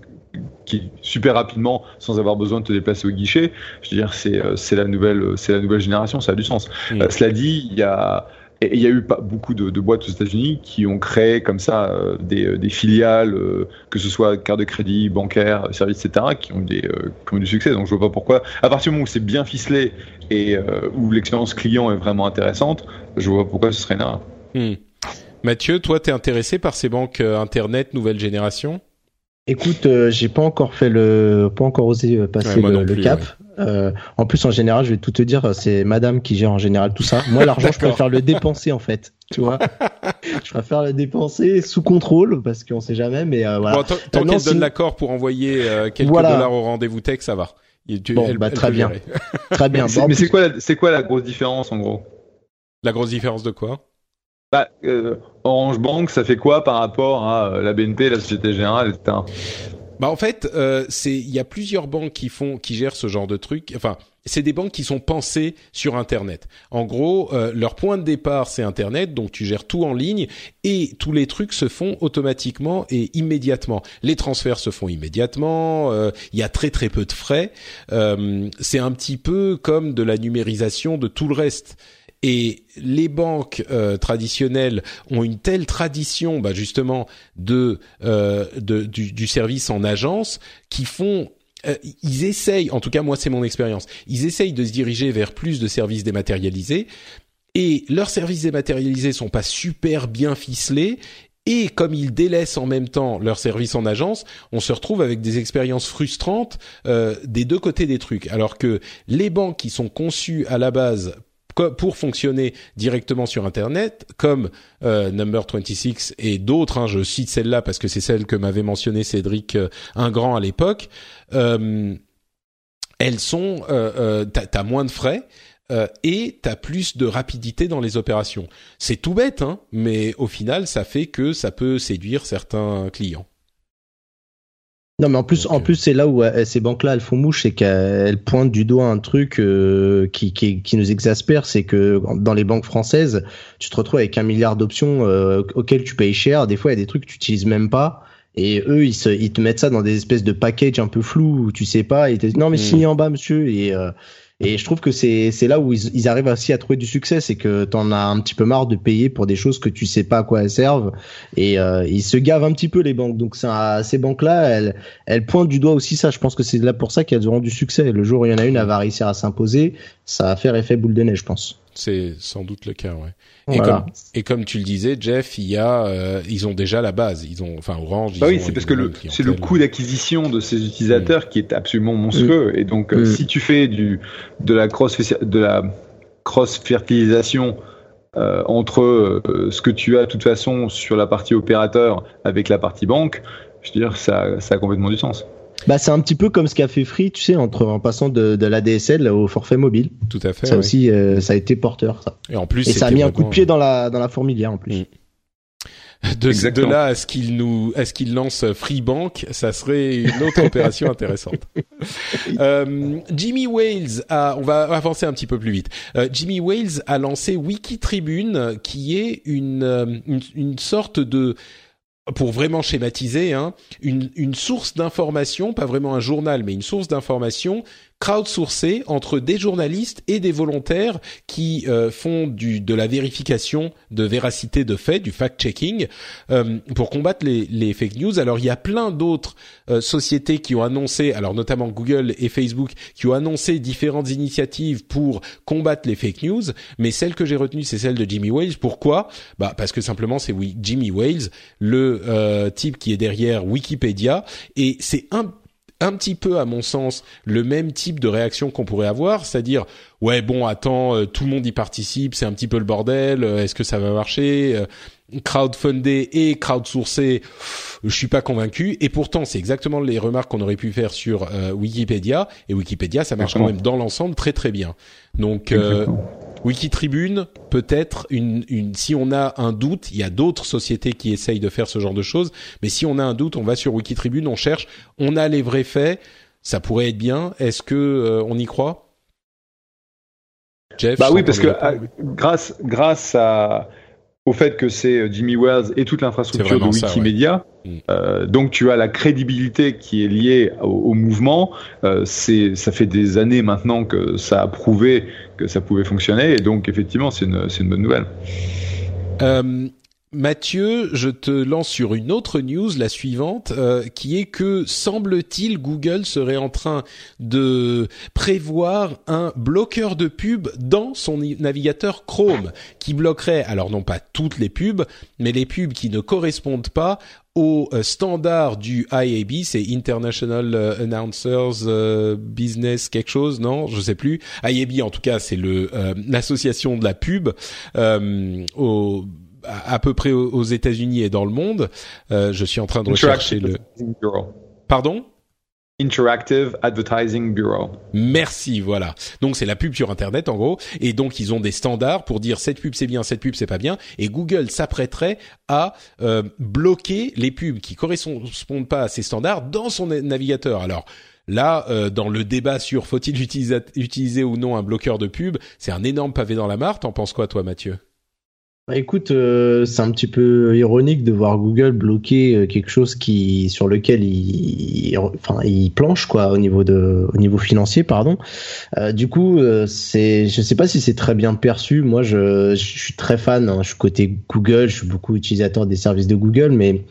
qui super rapidement sans avoir besoin de te déplacer au guichet. Je veux dire, c'est euh, c'est la nouvelle c'est la nouvelle génération, ça a du sens. Euh, cela dit, il y a il y a eu pas beaucoup de, de boîtes aux États-Unis qui ont créé comme ça euh, des, des filiales, euh, que ce soit carte de crédit, bancaire, services, etc., qui ont, des, euh, qui ont eu du succès. Donc je vois pas pourquoi. À partir du moment où c'est bien ficelé et euh, où l'expérience client est vraiment intéressante, je vois pas pourquoi ce serait une erreur. Mathieu, toi, t'es intéressé par ces banques euh, internet nouvelle génération? Écoute, euh, j'ai pas encore fait le, pas encore osé euh, passer Ouais, le, non le plus, cap. Euh, en plus, en général, je vais tout te dire, c'est Madame qui gère en général tout ça. Moi, l'argent, je préfère le dépenser en fait. Tu vois, je préfère le dépenser sous contrôle parce qu'on sait jamais. Mais euh, voilà. Bon, tant qu'elle si- donne l'accord pour envoyer euh, quelques Voilà. dollars au rendez-vous tech, ça va. Il- tu- Bon, elle- bah, elle très bien. gérer. Très bien. Mais c'est Bon, en mais c'est plus- quoi, la- c'est quoi la grosse différence en gros? La grosse différence de quoi? Bah, euh, Orange Bank, ça fait quoi par rapport à euh, la BNP, la Société Générale, etc. Bah en fait, euh, c'est il y a plusieurs banques qui font qui gèrent ce genre de truc. Enfin, c'est des banques qui sont pensées sur Internet. En gros, euh, leur point de départ c'est Internet, donc tu gères tout en ligne et tous les trucs se font automatiquement et immédiatement. Les transferts se font immédiatement. euh, Il y a très très peu de frais. Euh, c'est un petit peu comme de la numérisation de tout le reste. Et les banques euh, traditionnelles ont une telle tradition, bah justement, de, euh, du, service en agence, qui font euh, ils essayent, en tout cas moi c'est mon expérience, ils essayent de se diriger vers plus de services dématérialisés et leurs services dématérialisés sont pas super bien ficelés et comme ils délaissent en même temps leurs services en agence, on se retrouve avec des expériences frustrantes des deux côtés des trucs. Alors que les banques qui sont conçues à la base pour fonctionner directement sur Internet, comme euh, Number 26 et d'autres, hein, je cite celle-là parce que c'est celle que m'avait mentionné Cédric euh, Ingrand à l'époque, euh, elles sont, euh, euh, t'as moins de frais. euh, et t'as plus de rapidité dans les opérations. C'est tout bête, hein, mais au final, ça fait que ça peut séduire certains clients. Non, mais en plus, en plus, c'est là où euh, ces banques-là, elles font mouche, c'est qu'elles pointent du doigt un truc euh, qui, qui, qui nous exaspère, c'est que dans les banques françaises, tu te retrouves avec un milliard d'options euh, auxquelles tu payes cher. Des fois, il y a des trucs que tu utilises même pas. Et eux, ils, se, ils te mettent ça dans des espèces de packages un peu flous où tu sais pas. Et ils te disent non, mais Mm. signez en bas, monsieur. Et, euh, et je trouve que c'est là où ils, ils arrivent aussi à trouver du succès, c'est que t'en as un petit peu marre de payer pour des choses que tu sais pas à quoi elles servent. Et euh, ils se gavent un petit peu les banques. Donc ça, ces banques-là, elles, elles pointent du doigt aussi ça. Je pense que c'est là pour ça qu'elles auront du succès. Le jour où il y en a une, elle va réussir à s'imposer. Ça va faire effet boule de neige, je pense. C'est sans doute le cas, ouais. Et, Voilà. comme, et comme tu le disais, Jeff, il y a, euh, ils ont déjà la base. Ils ont, enfin, Orange. Bah ils oui, c'est parce que le, c'est le coût d'acquisition de ces utilisateurs qui est absolument monstrueux. Et donc, euh, Mm. si tu fais du, de la cross, de la cross fertilisation euh, entre euh, ce que tu as de toute façon sur la partie opérateur avec la partie banque, je veux dire, ça, ça a complètement du sens. Bah, c'est un petit peu comme ce qu'a fait Free, tu sais, entre, en passant de, de l'ADSL au forfait mobile. Tout à fait. ça ouais. aussi, euh, ça a été porteur, ça. Et en plus, Et ça a mis un coup de pied dans la, dans la fourmilière, en plus. Mm. de, de là à ce qu'il nous, à ce qu'il lance Free Bank, ça serait une autre opération intéressante. Euh, Jimmy Wales a, on va avancer un petit peu plus vite. Euh, Jimmy Wales a lancé Wikitribune, qui est une, euh, une, une sorte de pour vraiment schématiser, hein, une, une source d'information, pas vraiment un journal, mais une source d'information crowdsourcée entre des journalistes et des volontaires qui euh, font du, de la vérification de véracité de faits, du fact-checking, euh, pour combattre les, les fake news. Alors il y a plein d'autres euh, sociétés qui ont annoncé, alors notamment Google et Facebook, qui ont annoncé différentes initiatives pour combattre les fake news, mais celle que j'ai retenue, c'est celle de Jimmy Wales. Pourquoi? Bah parce que simplement c'est oui, Jimmy Wales, le euh, type qui est derrière Wikipédia, et c'est un un petit peu, à mon sens, le même type de réaction qu'on pourrait avoir, c'est-à-dire ouais bon attends, euh, tout le monde y participe, c'est un petit peu le bordel, euh, est-ce que ça va marcher Euh, Crowdfundé et crowdsourcé, je suis pas convaincu. Et pourtant, c'est exactement les remarques qu'on aurait pu faire sur euh, Wikipédia. Et Wikipédia, ça marche quand même dans l'ensemble très très bien. Donc euh. Wikitribune, peut-être une, une, si on a un doute, il y a d'autres sociétés qui essayent de faire ce genre de choses, mais si on a un doute, on va sur Wikitribune, on cherche, on a les vrais faits, ça pourrait être bien. Est-ce que euh, on y croit? Jeff Bah oui, parce que à- grâce, grâce à, au fait que c'est euh, Jimmy Wells et toute l'infrastructure de ça, Wikimedia, ouais. Mm. euh, donc tu as la crédibilité qui est liée au, au mouvement. Euh, c'est, ça fait des années maintenant que ça a prouvé que ça pouvait fonctionner, et donc effectivement, c'est une, c'est une bonne nouvelle. Euh, Mathieu, je te lance sur une autre news, la suivante, euh, qui est que semble-t-il Google serait en train de prévoir un bloqueur de pub dans son navigateur Chrome, qui bloquerait, alors non pas toutes les pubs, mais les pubs qui ne correspondent pas au euh, standard du IAB, c'est International euh, Announcers Business quelque chose, non, je sais plus. IAB en tout cas, c'est le euh, l'association de la pub au à à peu près aux aux États-Unis et dans le monde. Euh, je suis en train de rechercher le. Bureau. Pardon? Interactive Advertising Bureau. Merci, voilà. Donc c'est la pub sur Internet en gros, et donc ils ont des standards pour dire cette pub c'est bien, cette pub c'est pas bien, et Google s'apprêterait à euh, bloquer les pubs qui correspondent pas à ces standards dans son na- navigateur. Alors là, euh, dans le débat sur faut-il utiliser, utiliser ou non un bloqueur de pub, c'est un énorme pavé dans la mare. T'en penses quoi, toi, Mathieu? Bah, écoute, euh, c'est un petit peu ironique de voir Google bloquer euh, quelque chose qui sur lequel il, il- enfin, il planche quoi au niveau de, au niveau financier, pardon. Euh, du coup, euh, c'est, je sais pas si c'est très bien perçu. Moi, je, je suis très fan. hein. Je suis côté Google. Je suis beaucoup utilisateur des services de Google, mais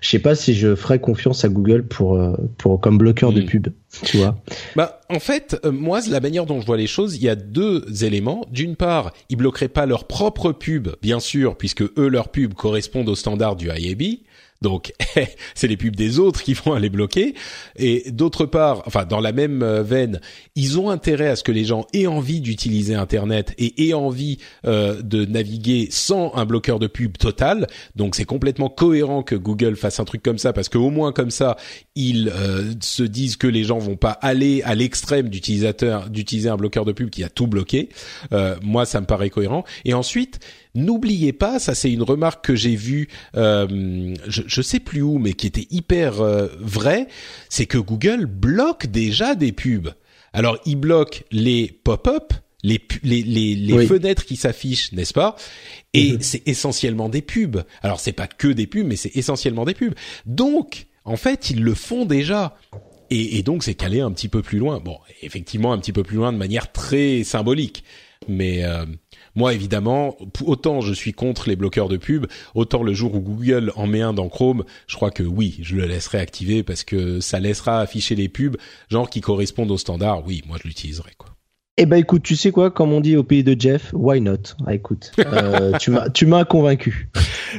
je sais pas si je ferais confiance à Google pour, euh, pour comme bloqueur de Mm. pub. Tu vois. Bah, en fait, euh, moi, la manière dont je vois les choses, il y a deux éléments. D'une part, ils bloqueraient pas leur propre pub, bien sûr, puisque eux, leurs pubs correspondent aux standards du IAB. Donc, c'est les pubs des autres qui vont aller bloquer. Et d'autre part, enfin, dans la même euh, veine, ils ont intérêt à ce que les gens aient envie d'utiliser Internet et aient envie euh, de naviguer sans un bloqueur de pub total. Donc, c'est complètement cohérent que Google fasse un truc comme ça, parce qu'au moins comme ça, ils euh, se disent que les gens vont pas aller à l'extrême d'utilisateur d'utiliser un bloqueur de pub qui a tout bloqué. Euh, moi, ça me paraît cohérent. Et ensuite, n'oubliez pas, ça c'est une remarque que j'ai vue. euh, je, je sais plus où, mais qui était hyper euh, vrai, c'est que Google bloque déjà des pubs. Alors, il bloque les pop-up, les, les, les, les Oui. fenêtres qui s'affichent, n'est-ce pas? Et Mhm. c'est essentiellement des pubs. Alors, c'est pas que des pubs, mais c'est essentiellement des pubs. Donc, en fait, ils le font déjà. Et, et donc, c'est calé un petit peu plus loin. Bon, effectivement, un petit peu plus loin de manière très symbolique. Mais euh, moi, évidemment, autant je suis contre les bloqueurs de pub, autant le jour où Google en met un dans Chrome, je crois que oui, je le laisserai activer parce que ça laissera afficher les pubs, genre qui correspondent aux standards. Oui, moi je l'utiliserai quoi. Eh ben écoute, tu sais quoi, comme on dit au pays de Jeff, why not? Ah, Écoute, euh, tu m'as, tu m'as convaincu.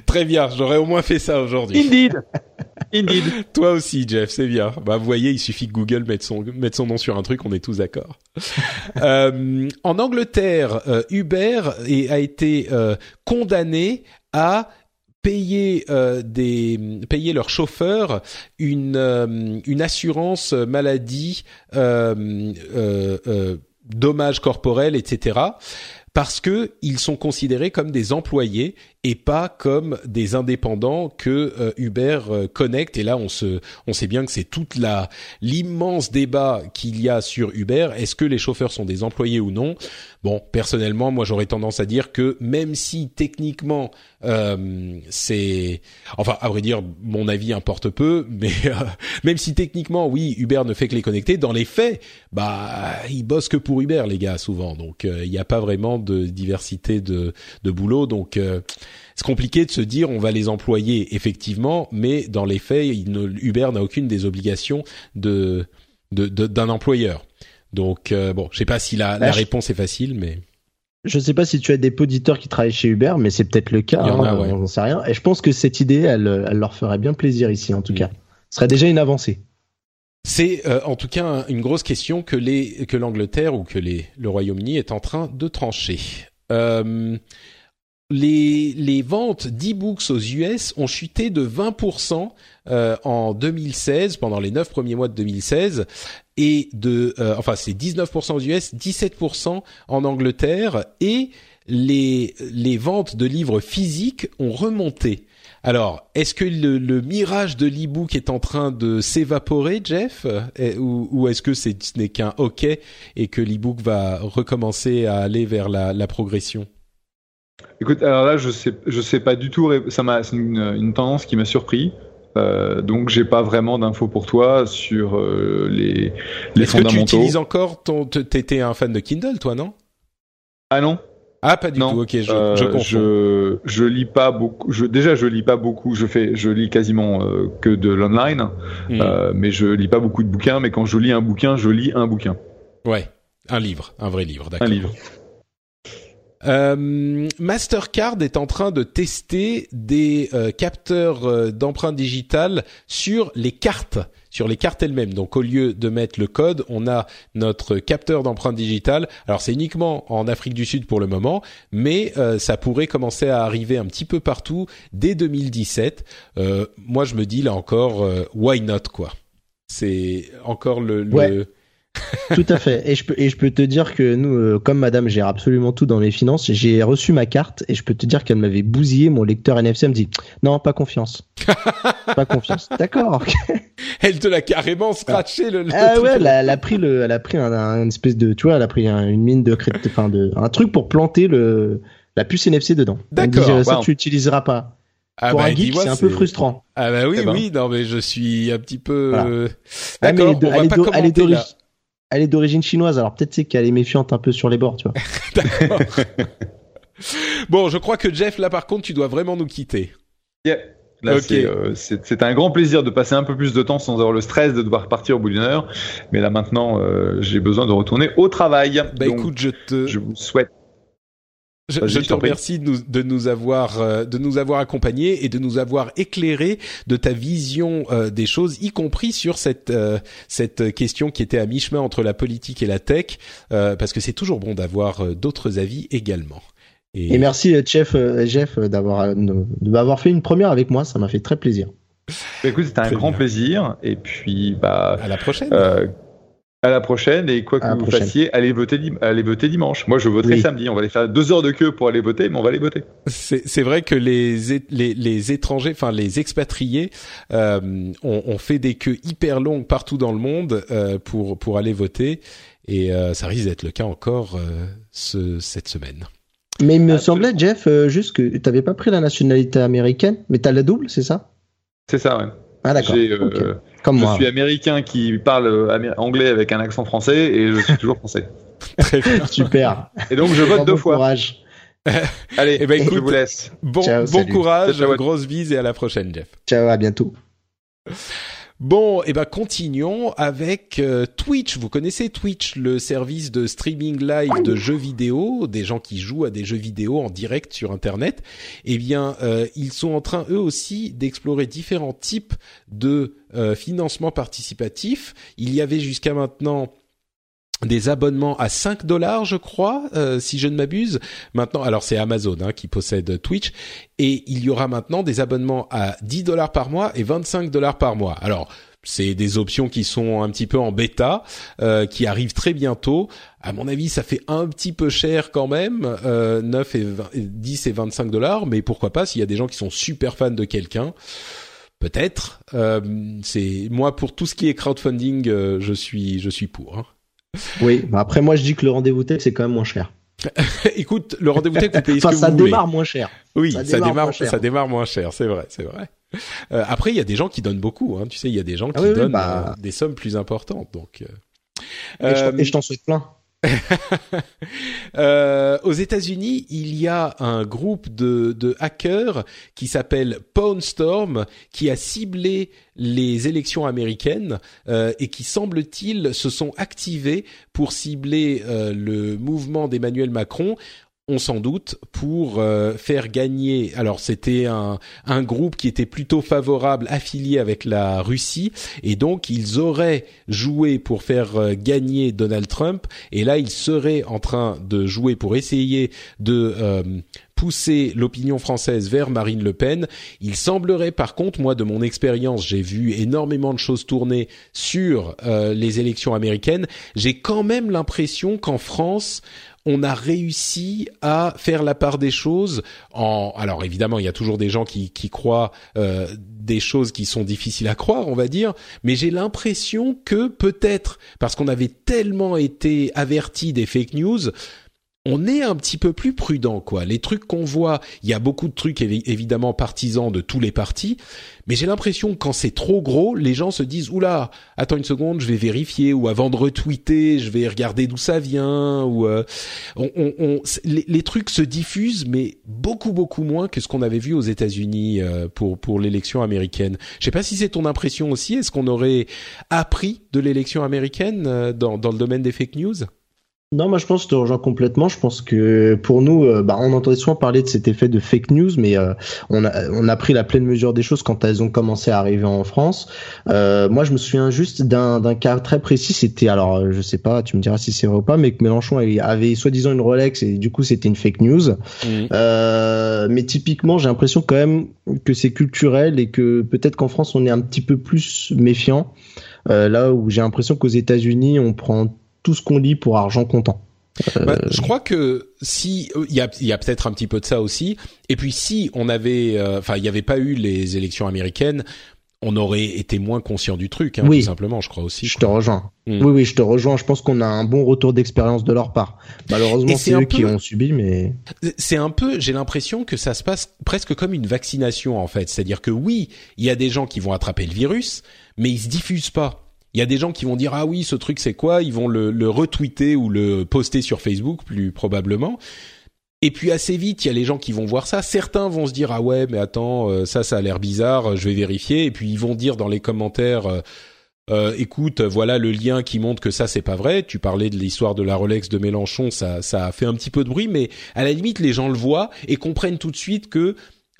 Très bien, j'aurais au moins fait ça aujourd'hui. Indeed. Indeed. Toi aussi, Jeff, c'est bien. Bah, vous voyez, il suffit que Google mette son, mette son nom sur un truc, on est tous d'accord. Euh, en Angleterre, euh, Uber est- a été euh, condamné à payer euh, des payer leurs chauffeurs une euh, une assurance maladie euh, euh, euh, dommages corporels etc parce que ils sont considérés comme des employés et pas comme des indépendants que euh, Uber euh, connecte. Et là, on se, on sait bien que c'est toute la l'immense débat qu'il y a sur Uber. Est-ce que les chauffeurs sont des employés ou non? Bon, personnellement, moi, j'aurais tendance à dire que même si techniquement euh, c'est, enfin, à vrai dire, mon avis importe peu, mais euh, même si techniquement, oui, Uber ne fait que les connecter, dans les faits, bah, ils bossent que pour Uber, les gars, souvent. Donc, euh, il n'y a pas vraiment de diversité de, de boulot. Donc, euh, c'est compliqué de se dire on va les employer effectivement, mais dans les faits, il ne- Uber n'a aucune des obligations de de- de- d'un employeur. Donc euh, bon, je sais pas si la, la Bah, réponse est facile, mais Je sais pas si tu as des auditeurs qui travaillent chez Uber, mais c'est peut-être le cas. Il y en a, hein, ouais. On n'en sait rien. Et je pense que cette idée, elle, elle leur ferait bien plaisir ici, en tout Mm. cas. Ce serait déjà une avancée. c'est euh, en tout cas un- une grosse question que les que l'Angleterre ou que les le Royaume-Uni est en train de trancher. Euh, les, les ventes d'e-books aux US ont chuté de 20% euh, en 2016, pendant les 9 premiers mois de 2016, et de, euh, enfin c'est 19% aux US, 17% en Angleterre, et les, les ventes de livres physiques ont remonté. Alors, est-ce que le, le mirage de l'e-book est en train de s'évaporer, Jeff, Eh, ou, ou est-ce que ce n'est qu'un hockey et que l'e-book va recommencer à aller vers la, la progression? Écoute, alors là, je sais, je sais pas du tout. Ça m'a, c'est une, une tendance qui m'a surpris. Euh, donc, j'ai pas vraiment d'infos pour toi sur euh, les, les Est-ce que tu fondamentaux. utilises encore ton, t'étais un fan de Kindle, toi, non? Ah non, Ah, pas du non. tout. Ok, je, Euh, je je, je lis pas beaucoup. Je, déjà, je lis pas beaucoup. Je fais, je lis quasiment euh, que de l'online, Hmm. euh, mais je lis pas beaucoup de bouquins. Mais quand je lis un bouquin, je lis un bouquin, Ouais, un livre, un vrai livre, d'accord. un livre. Euh, Mastercard est en train de tester des euh, capteurs euh, d'empreintes digitales sur les cartes, sur les cartes elles-mêmes. Donc au lieu de mettre le code, on a notre capteur d'empreintes digitales. Alors c'est uniquement en Afrique du Sud pour le moment, mais ça pourrait commencer à arriver un petit peu partout dès 2017. Euh, moi je me dis là encore, why not quoi? C'est encore le, le-. Tout à fait. Et je peux, et je peux te dire que nous, euh, comme madame gère absolument tout dans mes finances, j'ai reçu ma carte et je peux te dire qu'elle m'avait bousillé. Mon lecteur NFC me dit non, pas confiance. pas confiance. D'accord. elle te l'a carrément scratché le. le Ah truc. ouais, elle a, elle a pris le, elle a pris un, espèce de, tu vois, elle a pris un- une mine de, enfin de, un truc pour planter le, la puce NFC dedans. D'accord, euh, ça wow. tu utiliseras pas. Ah pour bah, un geek, c'est un peu frustrant. Ah bah oui, Eh ben. oui, non mais je suis un petit peu. Voilà. euh, Ah, D'accord, elle est de- on va pas commenter là. Elle est d'origine chinoise, alors peut-être c'est qu'elle est méfiante un peu sur les bords, tu vois. D'accord. bon, je crois que Jeff, là par contre, tu dois vraiment nous quitter. Yeah. Là, Ok. c'est, euh, c'est, c'est un grand plaisir de passer un peu plus de temps sans avoir le stress de devoir partir au bout d'une heure. Mais là maintenant, euh, j'ai besoin de retourner au travail. Bah Donc, écoute, je te, je vous souhaite. Je, te remercie de nous, de nous avoir, euh, de nous avoir accompagnés et de nous avoir éclairé de ta vision euh, des choses, y compris sur cette euh, cette question qui était à mi-chemin entre la politique et la tech, euh, parce que c'est toujours bon d'avoir euh, d'autres avis également. Et merci Jeff, euh, Jeff d'avoir de m'avoir fait une première avec moi, ça m'a fait très plaisir. Écoute, c'était un grand bien. plaisir. Et puis, bah, à la prochaine. euh, À la prochaine et quoi que vous prochaine. fassiez, allez voter, allez voter dimanche. Moi, je voterai Oui. samedi. On va aller faire deux heures de queue pour aller voter, mais on va aller voter. C'est vrai que les, les les étrangers, enfin les expatriés, euh, ont, ont fait des queues hyper longues partout dans le monde euh, pour pour aller voter et euh, ça risque d'être le cas encore euh, ce, cette semaine. Mais il me Absolument. semblait, Jeff, euh, juste que t'avais pas pris la nationalité américaine, mais t'as la double, c'est ça? C'est ça, ouais. Ah d'accord. Comme je moi. suis américain qui parle anglais avec un accent français et je suis toujours français. Très bien. Super. Et donc, je vote Bon deux fois. courage. Allez, Eh ben, je vous laisse. Bon Ciao, bon salut. courage, ciao. grosse bise et à la prochaine, Jeff. Ciao, à bientôt. Bon, et ben continuons avec euh, Twitch. Vous connaissez Twitch, le service de streaming live de jeux vidéo, des gens qui jouent à des jeux vidéo en direct sur Internet. Eh bien, euh, ils sont en train eux aussi d'explorer différents types de euh, financement participatif. Il y avait jusqu'à maintenant des abonnements à 5 dollars, je crois, euh, si je ne m'abuse. Maintenant, alors c'est Amazon hein, qui possède Twitch, et il y aura maintenant des abonnements à 10 dollars par mois et 25 dollars par mois. Alors, c'est des options qui sont un petit peu en bêta, euh, qui arrivent très bientôt. À mon avis, ça fait un petit peu cher quand même, euh, 9 et 20 et 10 et 25 dollars, mais pourquoi pas s'il y a des gens qui sont super fans de quelqu'un. Peut-être. Euh, c'est moi pour tout ce qui est crowdfunding, euh, je suis je suis pour. hein. Oui, bah après moi je dis que le rendez-vous tech c'est quand même moins cher. Écoute, le rendez-vous tech, vous payez Enfin ce que ça vous voulez. démarre moins cher. Oui, ça ça démarre démarre, moins cher. ça démarre moins cher, c'est vrai, c'est vrai. Euh, après, il y a des gens qui donnent beaucoup. Hein. Tu sais, il y a des gens qui Ah oui, oui, donnent bah. euh, des sommes plus importantes. Donc, euh, et je t'en souhaite plein. euh, aux États-Unis, il y a un groupe de, hackers qui s'appelle Pawn Storm qui a ciblé les élections américaines euh, et qui semble-t-il se sont activés pour cibler euh, le mouvement d'Emmanuel Macron. On s'en doute pour euh, faire gagner. Alors c'était un, un groupe qui était plutôt favorable, affilié avec la Russie, et donc ils auraient joué pour faire euh, gagner Donald Trump. Et là, ils seraient en train de jouer pour essayer de euh, pousser l'opinion française vers Marine Le Pen. Il semblerait par contre, moi de mon expérience, j'ai vu énormément de choses tourner sur euh, les élections américaines. J'ai quand même l'impression qu'en France, on a réussi à faire la part des choses en alors évidemment il y a toujours des gens qui, qui croient euh, des choses qui sont difficiles à croire on va dire mais j'ai l'impression que peut-être parce qu'on avait tellement été averti des fake news on est un petit peu plus prudent, quoi. Les trucs qu'on voit, il y a beaucoup de trucs évi- évidemment partisans de tous les partis, mais j'ai l'impression que quand c'est trop gros, les gens se disent oula, attends une seconde, je vais vérifier ou avant de retweeter, je vais regarder d'où ça vient ou euh, on, on- les trucs se diffusent, mais beaucoup beaucoup moins que ce qu'on avait vu aux États-Unis euh, pour pour l'élection américaine. Je sais pas si c'est ton impression aussi. Est-ce qu'on aurait appris de l'élection américaine euh, dans dans le domaine des fake news? Non, moi je pense que je te rejoins complètement. Je pense que pour nous, euh, bah, on entendait souvent parler de cet effet de fake news, mais euh, on, a, on a pris la pleine mesure des choses quand elles ont commencé à arriver en France. Euh, moi, je me souviens juste d'un cas très précis. C'était alors, euh, je sais pas, tu me diras si c'est vrai ou pas, mais que Mélenchon avait, avait soi-disant une Rolex et du coup c'était une fake news. Euh, mais typiquement, j'ai l'impression quand même que c'est culturel et que peut-être qu'en France on est un petit peu plus méfiant. Euh, là où j'ai l'impression qu'aux États-Unis on prend tout ce qu'on lit pour argent comptant. Bah, je crois que si il y a, il y a peut-être un petit peu de ça aussi. Et puis si on avait, euh, enfin, il n'y avait pas eu les élections américaines, on aurait été moins conscient du truc, hein, Oui. tout simplement. Je crois aussi. Je te rejoins. Mm. Oui, oui, je te rejoins. Je pense qu'on a un bon retour d'expérience de leur part. Malheureusement, c'est eux qui peu- ont subi, mais C'est un peu, j'ai l'impression que ça se passe presque comme une vaccination en fait. C'est-à-dire que oui, il y a des gens qui vont attraper le virus, mais ils se diffusent pas. Il y a des gens qui vont dire ah oui ce truc c'est quoi? Ils vont le, le retweeter ou le poster sur Facebook plus probablement. Et puis assez vite, il y a les gens qui vont voir ça. Certains vont se dire ah ouais mais attends euh, ça ça a l'air bizarre, je vais vérifier. Et puis ils vont dire dans les commentaires euh, euh, écoute voilà le lien qui montre que ça c'est pas vrai. Tu parlais de l'histoire de la Rolex de Mélenchon, ça ça a fait un petit peu de bruit, mais à la limite les gens le voient et comprennent tout de suite que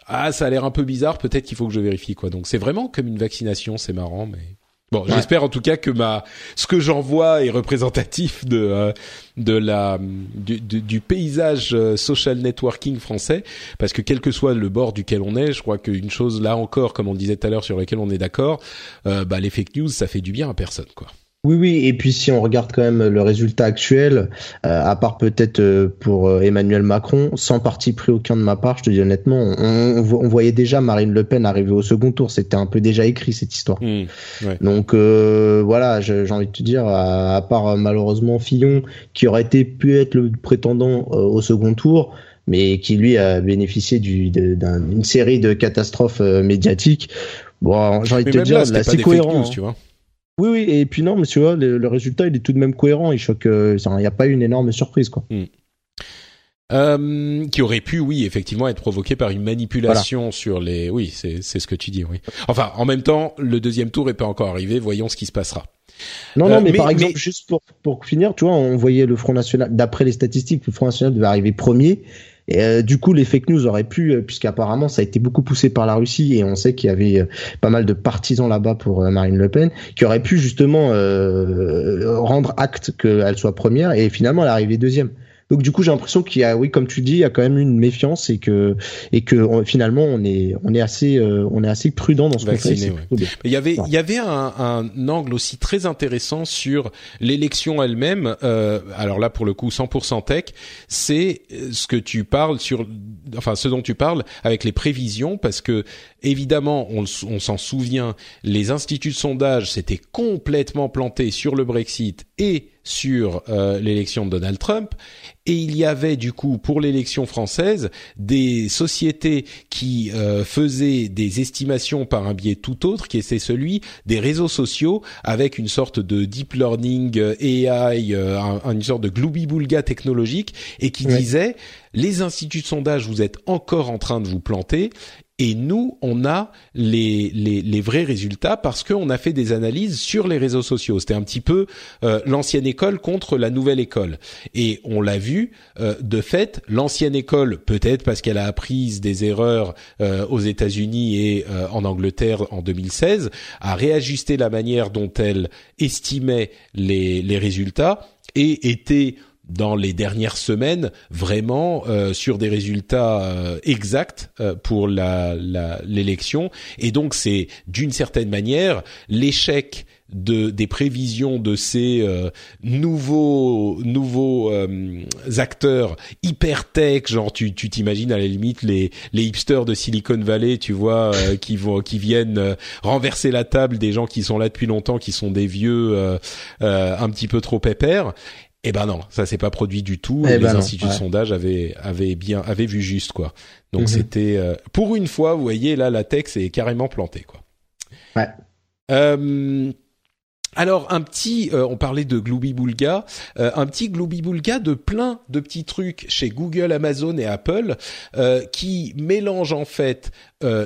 ah ça a l'air un peu bizarre, peut-être qu'il faut que je vérifie quoi. Donc c'est vraiment comme une vaccination, c'est marrant mais Bon, j'espère en tout cas que ma ce que j'en vois est représentatif de euh, de la du, du, du paysage euh, social networking français parce que quel que soit le bord duquel on est, je crois qu'une chose là encore comme on disait tout à l'heure sur laquelle on est d'accord, euh, bah les fake news ça fait du bien à personne quoi. Oui, oui, et puis si on regarde quand même le résultat actuel, euh, à part peut-être euh, pour euh, Emmanuel Macron, sans parti pris aucun de ma part, je te dis honnêtement, on, on voyait déjà Marine Le Pen arriver au second tour, c'était un peu déjà écrit cette histoire. Mmh, ouais. Donc voilà, j'ai envie de te dire, à, part malheureusement Fillon, qui aurait été pu être le prétendant au second tour, mais qui lui a bénéficié d'une série de catastrophes médiatiques. Bon, j'ai envie de te dire, c'est cohérent. News, hein. tu vois. Oui, oui, et puis non, mais tu vois, le, résultat, il est tout de même cohérent. Il choque, il n'y a pas eu une énorme surprise, quoi. Hmm. Euh, qui aurait pu, oui, effectivement, être provoqué par une manipulation sur les. Oui, c'est c'est ce que tu dis, oui. Enfin, en même temps, le deuxième tour est pas encore arrivé. Voyons ce qui se passera. Non, non, euh, mais, par exemple, juste pour pour finir, tu vois, on voyait le Front National. D'après les statistiques, le Front National devait arriver premier. Et euh, du coup, les fake news auraient pu, euh, puisqu'apparemment ça a été beaucoup poussé par la Russie et on sait qu'il y avait euh, pas mal de partisans là-bas pour Marine Le Pen, qui auraient pu justement rendre acte qu'elle soit première et finalement elle est arrivée deuxième. Donc du coup, j'ai l'impression qu'il y a, oui, comme tu dis, il y a quand même une méfiance et que et que finalement on est on est assez euh, on est assez prudent dans ce qu'on fait. Il y avait il y avait un, un, angle aussi très intéressant sur l'élection elle-même. Euh, alors là, pour le coup, 100% tech, c'est ce que tu parles sur, enfin, ce dont tu parles avec les prévisions, parce que évidemment, on, on s'en souvient, les instituts de sondage s'étaient complètement plantés sur le Brexit et sur euh, l'élection de Donald Trump. Et il y avait du coup pour l'élection française des sociétés qui euh, faisaient des estimations par un biais tout autre qui était celui des réseaux sociaux avec une sorte de deep learning euh, AI une sorte de gloubi-boulga technologique et qui disait les instituts de sondage vous êtes encore en train de vous planter et nous, on a les, vrais résultats parce qu'on a fait des analyses sur les réseaux sociaux. C'était un petit peu euh, l'ancienne école contre la nouvelle école. Et on l'a vu, euh, de fait, l'ancienne école, peut-être parce qu'elle a appris des erreurs euh, aux États-Unis et en Angleterre en 2016, a réajusté la manière dont elle estimait les résultats et était dans les dernières semaines vraiment euh, sur des résultats euh, exacts euh, pour la, l'élection. Et donc c'est d'une certaine manière l'échec de des prévisions de ces nouveaux nouveaux acteurs hyper tech genre tu tu t'imagines à la limite les les hipsters de Silicon Valley tu vois qui vont qui viennent renverser la table des gens qui sont là depuis longtemps qui sont des vieux un petit peu trop pépères eh ben non, ça s'est pas produit du tout. Eh les ben instituts de sondage avaient avaient bien avaient vu juste quoi. Donc mhm. c'était euh, pour une fois, vous voyez là, la tech est carrément plantée quoi. Ouais. Euh, alors un petit, euh, on parlait de Glooby Boulga, euh, un petit Glooby Boulga de plein de petits trucs chez Google, Amazon et Apple euh, qui mélangent en fait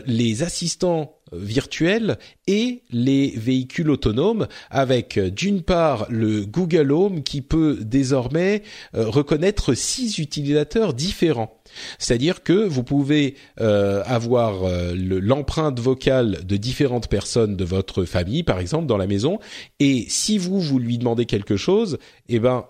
les assistants virtuels et les véhicules autonomes avec d'une part le Google Home qui peut désormais reconnaître six utilisateurs différents. C'est-à-dire que vous pouvez euh, avoir euh, l'empreinte vocale de différentes personnes de votre famille, par exemple, dans la maison, et si vous vous lui demandez quelque chose, eh ben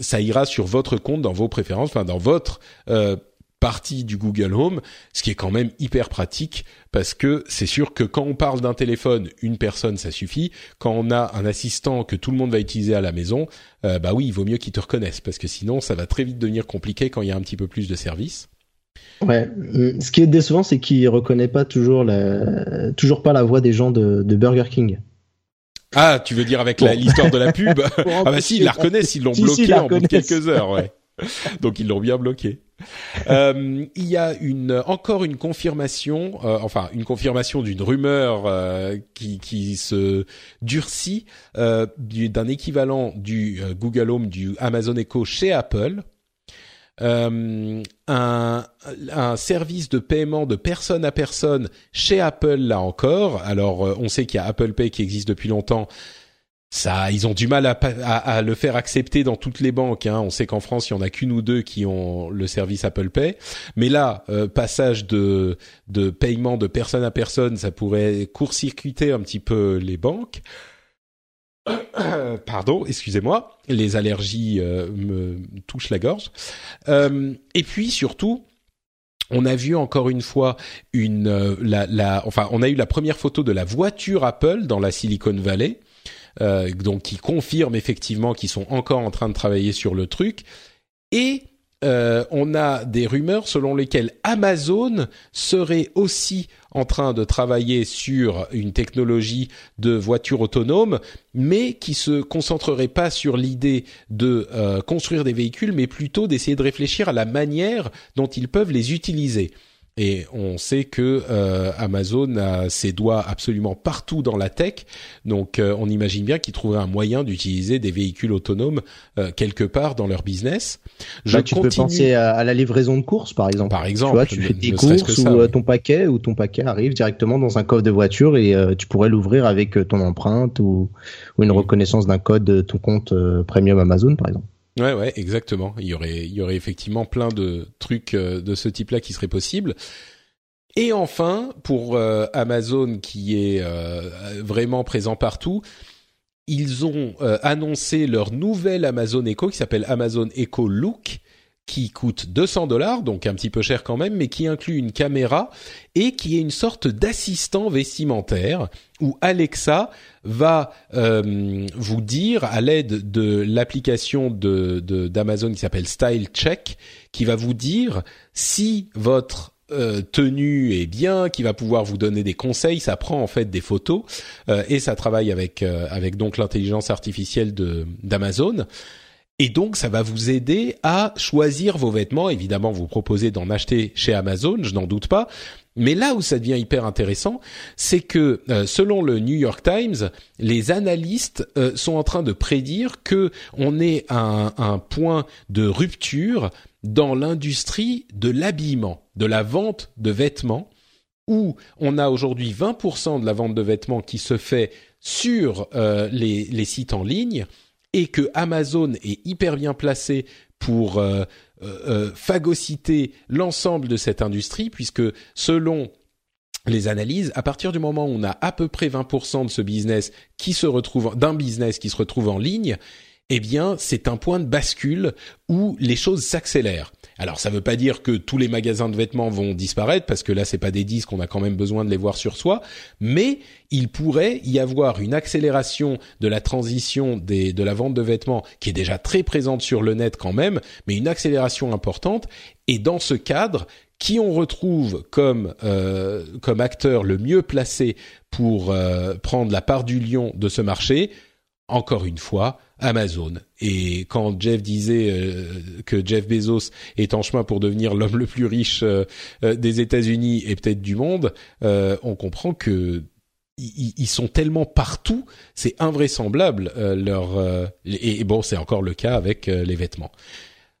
ça ira sur votre compte, dans vos préférences, enfin dans votre euh, partie du Google Home, ce qui est quand même hyper pratique parce que c'est sûr que quand on parle d'un téléphone, une personne ça suffit. Quand on a un assistant que tout le monde va utiliser à la maison, euh, bah oui, il vaut mieux qu'il te reconnaisse parce que sinon ça va très vite devenir compliqué quand il y a un petit peu plus de services. Ouais, ce qui est décevant, c'est qu'il reconnaît pas toujours la, toujours pas la voix des gens de, de Burger King. Ah, tu veux dire avec l'histoire de la pub? Ah bah si, ils la reconnaissent, ils l'ont bloqué en bout de quelques heures, ouais. Donc ils l'ont bien bloqué. Euh, il y a une encore une confirmation, euh, enfin une confirmation d'une rumeur euh, qui, qui se durcit euh, d'un équivalent du Google Home, du Amazon Echo chez Apple. Euh, un, un, service de paiement de personne à personne chez Apple là encore. Alors on sait qu'il y a Apple Pay qui existe depuis longtemps, ça, ils ont du mal à, à, le faire accepter dans toutes les banques. Hein. On sait qu'en France, il y en a qu'une ou deux qui ont le service Apple Pay. Mais là, euh, passage de, de paiement de personne à personne, ça pourrait court-circuiter un petit peu les banques. Pardon, excusez-moi, les allergies euh, me touchent la gorge. Euh, et puis surtout, on a vu encore une fois une la, la, enfin on a eu la première photo de la voiture Apple dans la Silicon Valley euh, donc qui confirment effectivement qu'ils sont encore en train de travailler sur le truc. Et euh, on a des rumeurs selon lesquelles Amazon serait aussi en train de travailler sur une technologie de voiture autonome, mais qui se concentrerait pas sur l'idée de euh, construire des véhicules, mais plutôt d'essayer de réfléchir à la manière dont ils peuvent les utiliser. Et on sait que euh, Amazon a ses doigts absolument partout dans la tech, donc euh, on imagine bien qu'ils trouveraient un moyen d'utiliser des véhicules autonomes euh, quelque part dans leur business. Je bah, tu peux penser à, la livraison de courses, par exemple. Par exemple, tu, vois, tu fais tes courses ou ton paquet, ou ton paquet arrive directement dans un coffre de voiture et tu pourrais l'ouvrir avec ton empreinte ou, ou une reconnaissance d'un code de ton compte premium Amazon, par exemple. Ouais, ouais, exactement. Il y aurait, il y aurait effectivement plein de trucs euh, de ce type-là qui seraient possibles. Et enfin, pour euh, Amazon qui est euh, vraiment présent partout, ils ont annoncé leur nouvelle Amazon Echo qui s'appelle Amazon Echo Look, qui coûte 200 dollars, donc un petit peu cher quand même, mais qui inclut une caméra et qui est une sorte d'assistant vestimentaire où Alexa va euh, vous dire à l'aide de l'application de d'Amazon qui s'appelle Style Check, qui va vous dire si votre euh, tenue est bien, qui va pouvoir vous donner des conseils. Ça prend en fait des photos euh, et ça travaille avec avec donc l'intelligence artificielle de d'Amazon. Et donc, ça va vous aider à choisir vos vêtements. Évidemment, vous proposez d'en acheter chez Amazon, je n'en doute pas. Mais là où ça devient hyper intéressant, c'est que euh, selon le New York Times, les analystes euh, sont en train de prédire que on est à un, point de rupture dans l'industrie de l'habillement, de la vente de vêtements, où on a aujourd'hui 20% de la vente de vêtements qui se fait sur euh, les, les sites en ligne et que Amazon est hyper bien placé pour euh, euh, euh, phagocyter l'ensemble de cette industrie, puisque selon les analyses, à partir du moment où on a à peu près 20% de ce business qui se retrouve d'un business qui se retrouve en ligne, eh bien, c'est un point de bascule où les choses s'accélèrent. Alors, ça ne veut pas dire que tous les magasins de vêtements vont disparaître, parce que là, c'est pas des disques, on a quand même besoin de les voir sur soi, mais il pourrait y avoir une accélération de la transition des, de la vente de vêtements, qui est déjà très présente sur le net quand même, mais une accélération importante. Et dans ce cadre, qui on retrouve comme euh, comme acteur le mieux placé pour euh, prendre la part du lion de ce marché? Encore une fois, Amazon. Et quand Jeff disait euh, que Jeff Bezos est en chemin pour devenir l'homme le plus riche euh, euh, des États-Unis et peut-être du monde, on comprend que ils, sont tellement partout, c'est invraisemblable leur et, bon, c'est encore le cas avec les vêtements.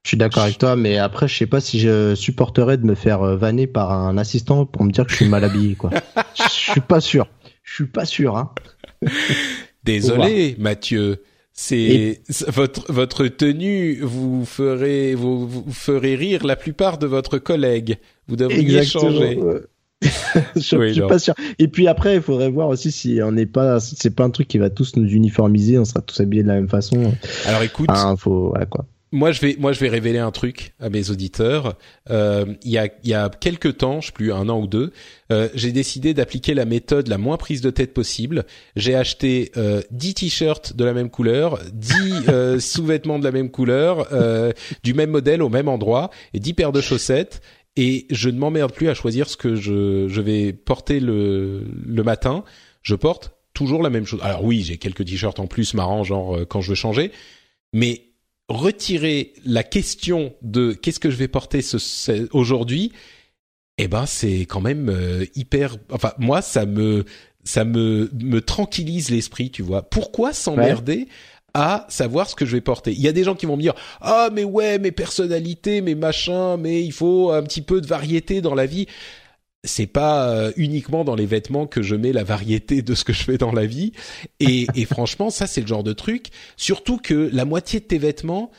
Je suis d'accord avec toi, mais après, je sais pas si je supporterais de me faire vanner par un assistant pour me dire que je suis mal habillé, quoi. je suis pas sûr. Je suis pas sûr, hein. Désolé, Mathieu. C'est votre votre tenue vous ferez vous, vous ferez rire la plupart de votre collègues. Vous devriez changer. je, suis pas sûr. Et puis après, il faudrait voir aussi si on n'est pas, c'est pas un truc qui va tous nous uniformiser, on sera tous habillés de la même façon. Alors écoute, ah, faut, voilà quoi moi je vais moi je vais révéler un truc à mes auditeurs. Euh, il y a il y a quelques temps, je sais plus un an ou deux, euh, j'ai décidé d'appliquer la méthode la moins prise de tête possible. J'ai acheté euh, 10 t-shirts de la même couleur, 10 euh, sous-vêtements de la même couleur, euh, du même modèle au même endroit et 10 paires de chaussettes. Et je ne m'emmerde plus à choisir ce que je, je vais porter le, le matin. Je porte toujours la même chose. Alors oui, j'ai quelques t-shirts en plus marrants, genre quand je veux changer. Mais retirer la question de qu'est-ce que je vais porter ce, aujourd'hui, eh ben c'est quand même euh, hyper. Enfin moi ça me ça me me tranquillise l'esprit, tu vois. Pourquoi s'emmerder à savoir ce que je vais porter? Il y a des gens qui vont me dire ah mais ouais mes personnalités, mes machins, mais il faut un petit peu de variété dans la vie c'est pas euh, uniquement dans les vêtements que je mets la variété de ce que je fais dans la vie. Et, et franchement, ça c'est le genre de truc. Surtout que la moitié de tes vêtements,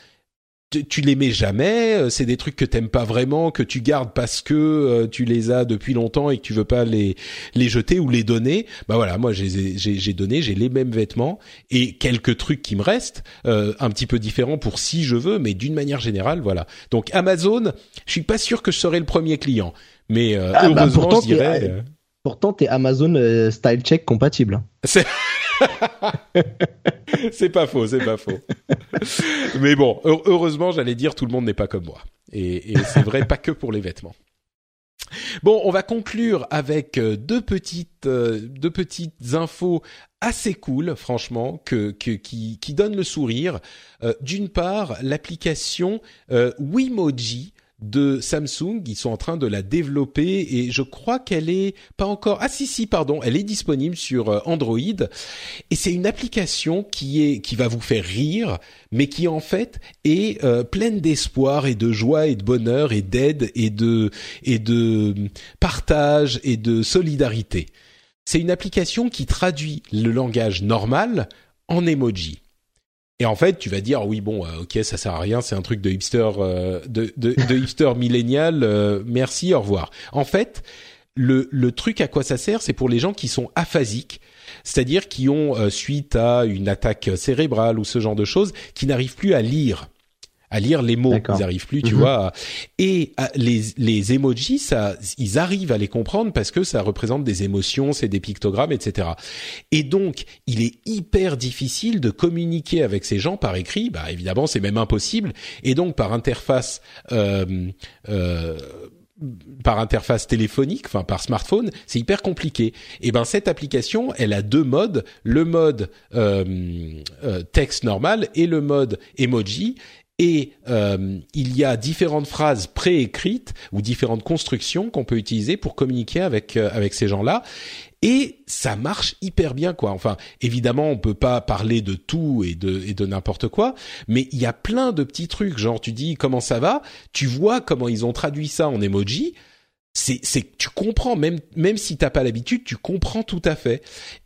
tu, les mets jamais. Euh, c'est des trucs que t'aimes pas vraiment, que tu gardes parce que euh, tu les as depuis longtemps et que tu veux pas les les jeter ou les donner. Bah voilà, moi j'ai j'ai donné, j'ai les mêmes vêtements et quelques trucs qui me restent, un petit peu différents pour si je veux, mais d'une manière générale, voilà. Donc Amazon, je suis pas sûr que je serai le premier client. Mais euh, ah, bah, heureusement, pourtant, je dirais. Euh, pourtant, t'es Amazon euh, Style Check compatible. c'est pas faux, c'est pas faux. Mais bon, heureusement, j'allais dire, tout le monde n'est pas comme moi. Et, et c'est vrai, pas que pour les vêtements. Bon, on va conclure avec euh, deux petites euh, deux petites infos assez cool, franchement, que, qui, qui donnent le sourire. Euh, d'une part, l'application Wimoji de Samsung. Ils sont en train de la développer et je crois qu'elle est pas encore. Ah si si pardon, elle est disponible sur euh, Android et c'est une application qui est qui va vous faire rire, mais qui en fait est euh, pleine d'espoir et de joie et de bonheur et d'aide et de et de partage et de solidarité. C'est une application qui traduit le langage normal en emoji. Et en fait, tu vas dire oui bon, euh, ok, ça sert à rien, c'est un truc de hipster, euh, de, de, de, hipster millénial. Euh, merci, au revoir. En fait, le, le truc à quoi ça sert, c'est pour les gens qui sont aphasiques, c'est-à-dire qui ont suite à une attaque cérébrale ou ce genre de choses, qui n'arrivent plus à lire à lire les mots. Ils arrivent plus, tu mhm. vois. Et les les emojis, ça, ils arrivent à les comprendre parce que ça représente des émotions, c'est des pictogrammes, etc. Et donc, il est hyper difficile de communiquer avec ces gens par écrit. Bah, évidemment, c'est même impossible. Et donc, par interface. Euh, euh, par interface téléphonique, enfin par smartphone, c'est hyper compliqué. Et ben cette application, elle a deux modes, le mode euh, euh texte normal et le mode emoji et euh, il y a différentes phrases préécrites ou différentes constructions qu'on peut utiliser pour communiquer avec euh, avec ces gens-là. Et ça marche hyper bien quoi. Enfin, évidemment, on peut pas parler de tout et de et de n'importe quoi, mais il y a plein de petits trucs, genre tu dis comment ça va, tu vois comment ils ont traduit ça en emoji, c'est c'est tu comprends même même si t'as pas l'habitude tu comprends tout à fait.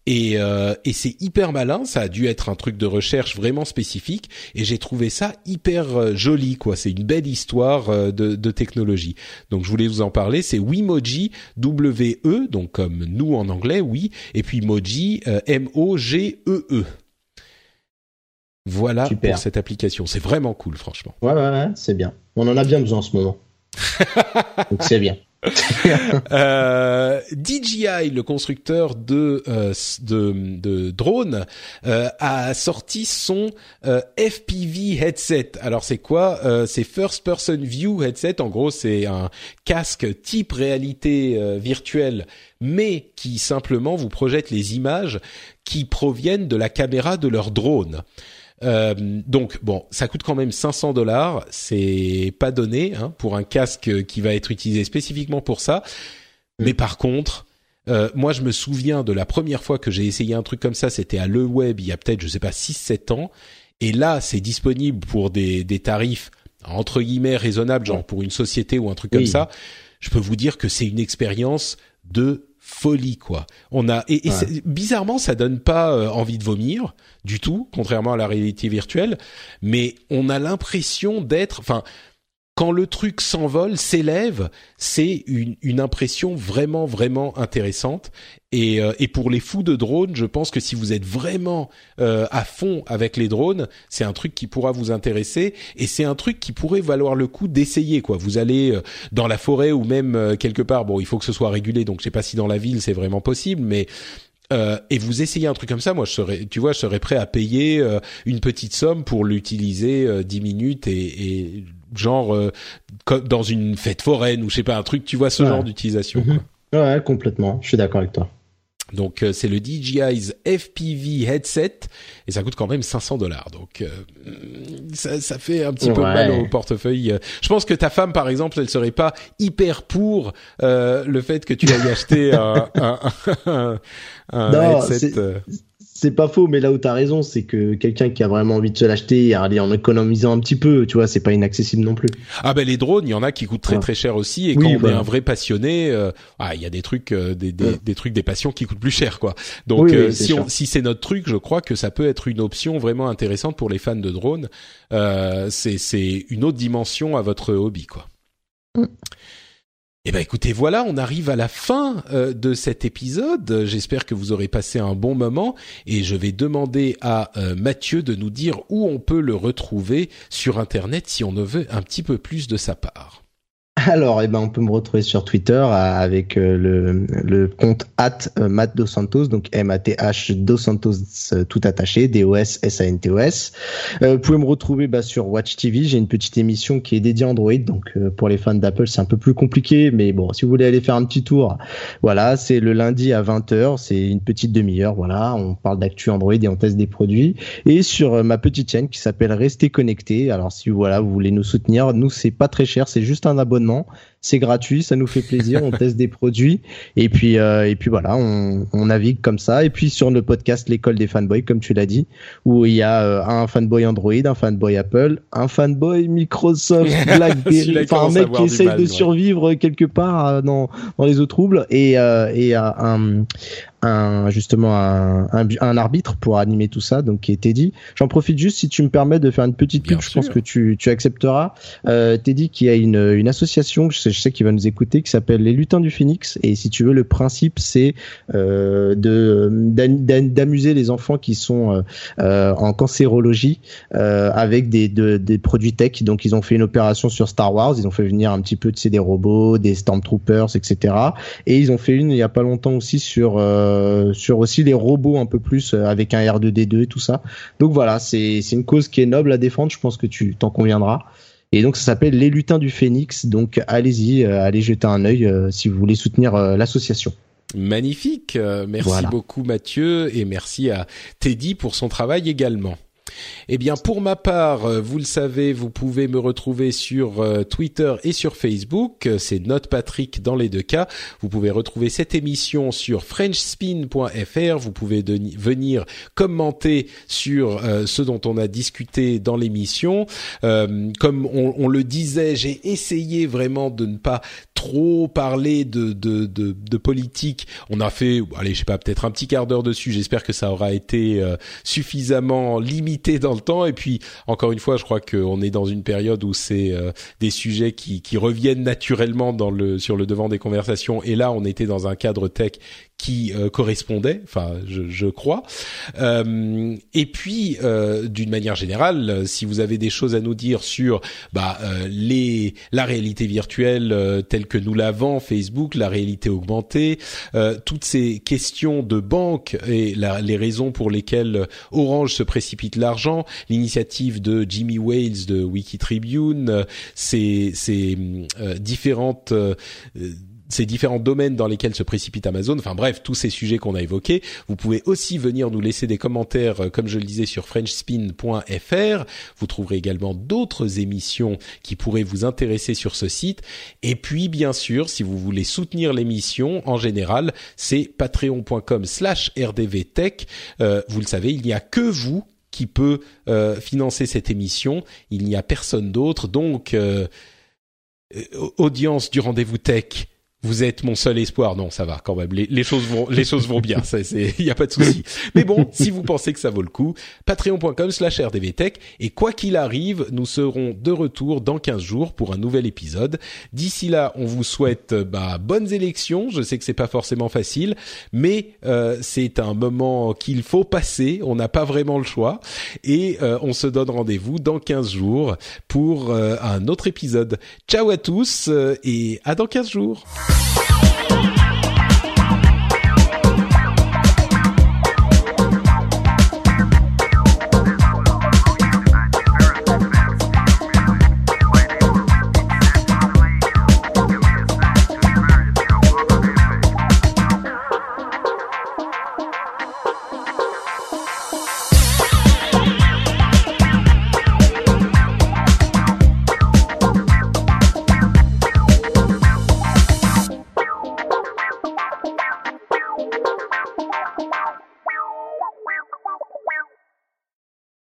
Et euh, et c'est hyper malin ça a dû être un truc de recherche vraiment spécifique et j'ai trouvé ça hyper euh, joli quoi. C'est une belle histoire euh, de de technologie. Donc je voulais vous en parler. C'est Wimoji W E donc comme nous en anglais oui et puis Moji M O G E E. Voilà pour cette application. C'est vraiment cool franchement. Ouais ouais, ouais c'est bien. On en a bien besoin en ce moment. Donc c'est bien euh, DJI, le constructeur de euh, drones, euh, a sorti son euh, FPV headset. Alors c'est quoi C'est First Person View headset? En gros, c'est un casque type réalité virtuelle, mais qui simplement vous projette les images qui proviennent de la caméra de leur drone. Euh, donc bon, ça coûte quand même 500 dollars, c'est pas donné hein, pour un casque qui va être utilisé spécifiquement pour ça. Mm. Mais par contre, euh, moi je me souviens de la première fois que j'ai essayé un truc comme ça, c'était à Le Web il y a peut-être je sais pas 6 7 ans et là c'est disponible pour des des tarifs entre guillemets raisonnables genre pour une société ou un truc comme ça. Je peux vous dire que c'est une expérience de folie quoi. On a et, bizarrement ça donne pas euh, envie de vomir du tout, contrairement à la réalité virtuelle, mais on a l'impression d'être, enfin quand le truc s'envole, s'élève, c'est une, une, impression vraiment vraiment intéressante. Et, euh, et, pour les fous de drones, je pense que si vous êtes vraiment euh, à fond avec les drones, c'est un truc qui pourra vous intéresser et c'est un truc qui pourrait valoir le coup d'essayer. Quoi, vous allez euh, dans la forêt ou même quelque part. Bon, il faut que ce soit régulé, donc je sais pas si dans la ville c'est vraiment possible, mais euh, et vous essayez un truc comme ça, moi je serais, tu vois, je serais prêt à payer euh, une petite somme pour l'utiliser euh, 10 minutes et, et genre euh, dans une fête foraine ou je sais pas un truc, tu vois ce genre d'utilisation. Mhm. Ouais, complètement. Je suis d'accord avec toi. Donc euh, c'est le DJI's FPV headset et ça coûte quand même 500 dollars. Donc euh, ça, ça, fait un petit peu mal au portefeuille. Je pense que ta femme par exemple, elle serait pas hyper pour euh, le fait que tu ailles acheter un, un, un, un headset c'est pas faux, mais là où t'as raison, c'est que quelqu'un qui a vraiment envie de se l'acheter, aller en économisant un petit peu, tu vois, c'est pas inaccessible non plus. Ah ben les drones, il y en a qui coûtent très très cher aussi, et quand on est un vrai passionné, euh, ah il y a des trucs, euh, des, des, des, trucs, des passions qui coûtent plus cher quoi. Donc euh, si, on, si c'est notre truc, je crois que ça peut être une option vraiment intéressante pour les fans de drones. c'est c'est une autre dimension à votre hobby quoi. Mm. Eh ben écoutez, voilà, on arrive à la fin euh, de cet épisode. J'espère que vous aurez passé un bon moment et je vais demander à euh, Mathieu de nous dire où on peut le retrouver sur Internet si on veut un petit peu plus de sa part. Alors, eh ben, on peut me retrouver sur Twitter avec le, le compte at Matt Dos Santos, donc M-A-T-H Dos Santos tout attaché, D-O-S-S-A-N-T-O-S. vous pouvez me retrouver bah, sur Watch TV, j'ai une petite émission qui est dédiée à Android, donc pour les fans d'Apple c'est un peu plus compliqué, mais bon, si vous voulez aller faire un petit tour, voilà, c'est le lundi à 20h, c'est une petite demi-heure, voilà, on parle d'actu Android et on teste des produits. Et sur ma petite chaîne qui s'appelle Rester Connecté, alors si vous voulez nous soutenir, nous c'est pas très cher, c'est juste un abonnement c'est gratuit, ça nous fait plaisir, on teste des produits. Et puis euh, et puis voilà, on, on, navigue comme ça. Et puis sur le podcast l'école des fanboys, comme tu l'as dit, où il y a euh, un fanboy Android, un fanboy Apple, un fanboy Microsoft, BlackBerry, enfin un mec qui essaye de survivre quelque part euh, dans dans les eaux troubles. Et et un un justement un, un, arbitre pour animer tout ça, donc qui est Teddy. J'en profite juste si tu me permets de faire une petite pub, je pense que tu, tu accepteras. Euh, Teddy qui a une, une association, je sais, je sais qu'il va nous écouter, qui s'appelle les Lutins du Phoenix. Et si tu veux, le principe c'est euh, de d'amuser les enfants qui sont euh, en cancérologie euh, avec des, de, des produits tech. Donc ils ont fait une opération sur Star Wars, ils ont fait venir un petit peu de sais, des robots, des Stormtroopers, etc. Et ils ont fait une il y a pas longtemps aussi sur euh, sur aussi les robots un peu plus euh, avec un R2D2 et tout ça. Donc voilà, c'est une cause qui est noble à défendre. Je pense que tu t'en conviendras. Et donc ça s'appelle Les Lutins du Phénix. Donc allez-y, euh, allez jeter un œil euh, si vous voulez soutenir euh, l'association. Magnifique. merci beaucoup Mathieu et merci à Teddy pour son travail également. Eh bien, pour ma part, euh, vous le savez, vous pouvez me retrouver sur euh, Twitter et sur Facebook. C'est Note Patrick dans les deux cas. Vous pouvez retrouver cette émission sur FrenchSpin.fr. Vous pouvez venir commenter sur euh, ce dont on a discuté dans l'émission. comme on, le disait, j'ai essayé vraiment de ne pas trop parler de, de, de, de, politique. On a fait, allez, je sais pas, peut-être un petit quart d'heure dessus. J'espère que ça aura été suffisamment limité dans le temps. Et puis, encore une fois, je crois qu'on est dans une période où c'est euh, des sujets qui, qui reviennent naturellement dans le sur le devant des conversations. Et là, on était dans un cadre tech qui euh, correspondait, enfin je, je crois. Euh, et puis euh, d'une manière générale, si vous avez des choses à nous dire sur bah, les la réalité virtuelle telle que nous l'avons Facebook, la réalité augmentée, toutes ces questions de banque et la, les raisons pour lesquelles Orange se précipite l'argent, l'initiative de Jimmy Wales de Wikitribune, ces, ces différentes ces différents domaines dans lesquels se précipite Amazon. Enfin bref, tous ces sujets qu'on a évoqués. Vous pouvez aussi venir nous laisser des commentaires, euh, comme je le disais, sur FrenchSpin.fr. Vous trouverez également d'autres émissions qui pourraient vous intéresser sur ce site. Et puis, bien sûr, si vous voulez soutenir l'émission, en général, c'est patreon.com/slash rdvtech. Euh, vous le savez, il n'y a que vous qui peut euh, financer cette émission. Il n'y a personne d'autre. Donc, euh, audience du rendez-vous tech vous êtes mon seul espoir. Non, ça va quand même. Les, choses vont, les choses vont bien. il y a pas de souci. Mais bon, si vous pensez que ça vaut le coup, patreon.com/slash rdvtech. Et quoi qu'il arrive, nous serons de retour dans 15 jours pour un nouvel épisode. D'ici là, on vous souhaite bah, bonnes élections. Je sais que c'est pas forcément facile, mais euh, c'est un moment qu'il faut passer. On n'a pas vraiment le choix. Et euh, on se donne rendez-vous dans 15 jours pour euh, un autre épisode. Ciao à tous et à dans 15 jours.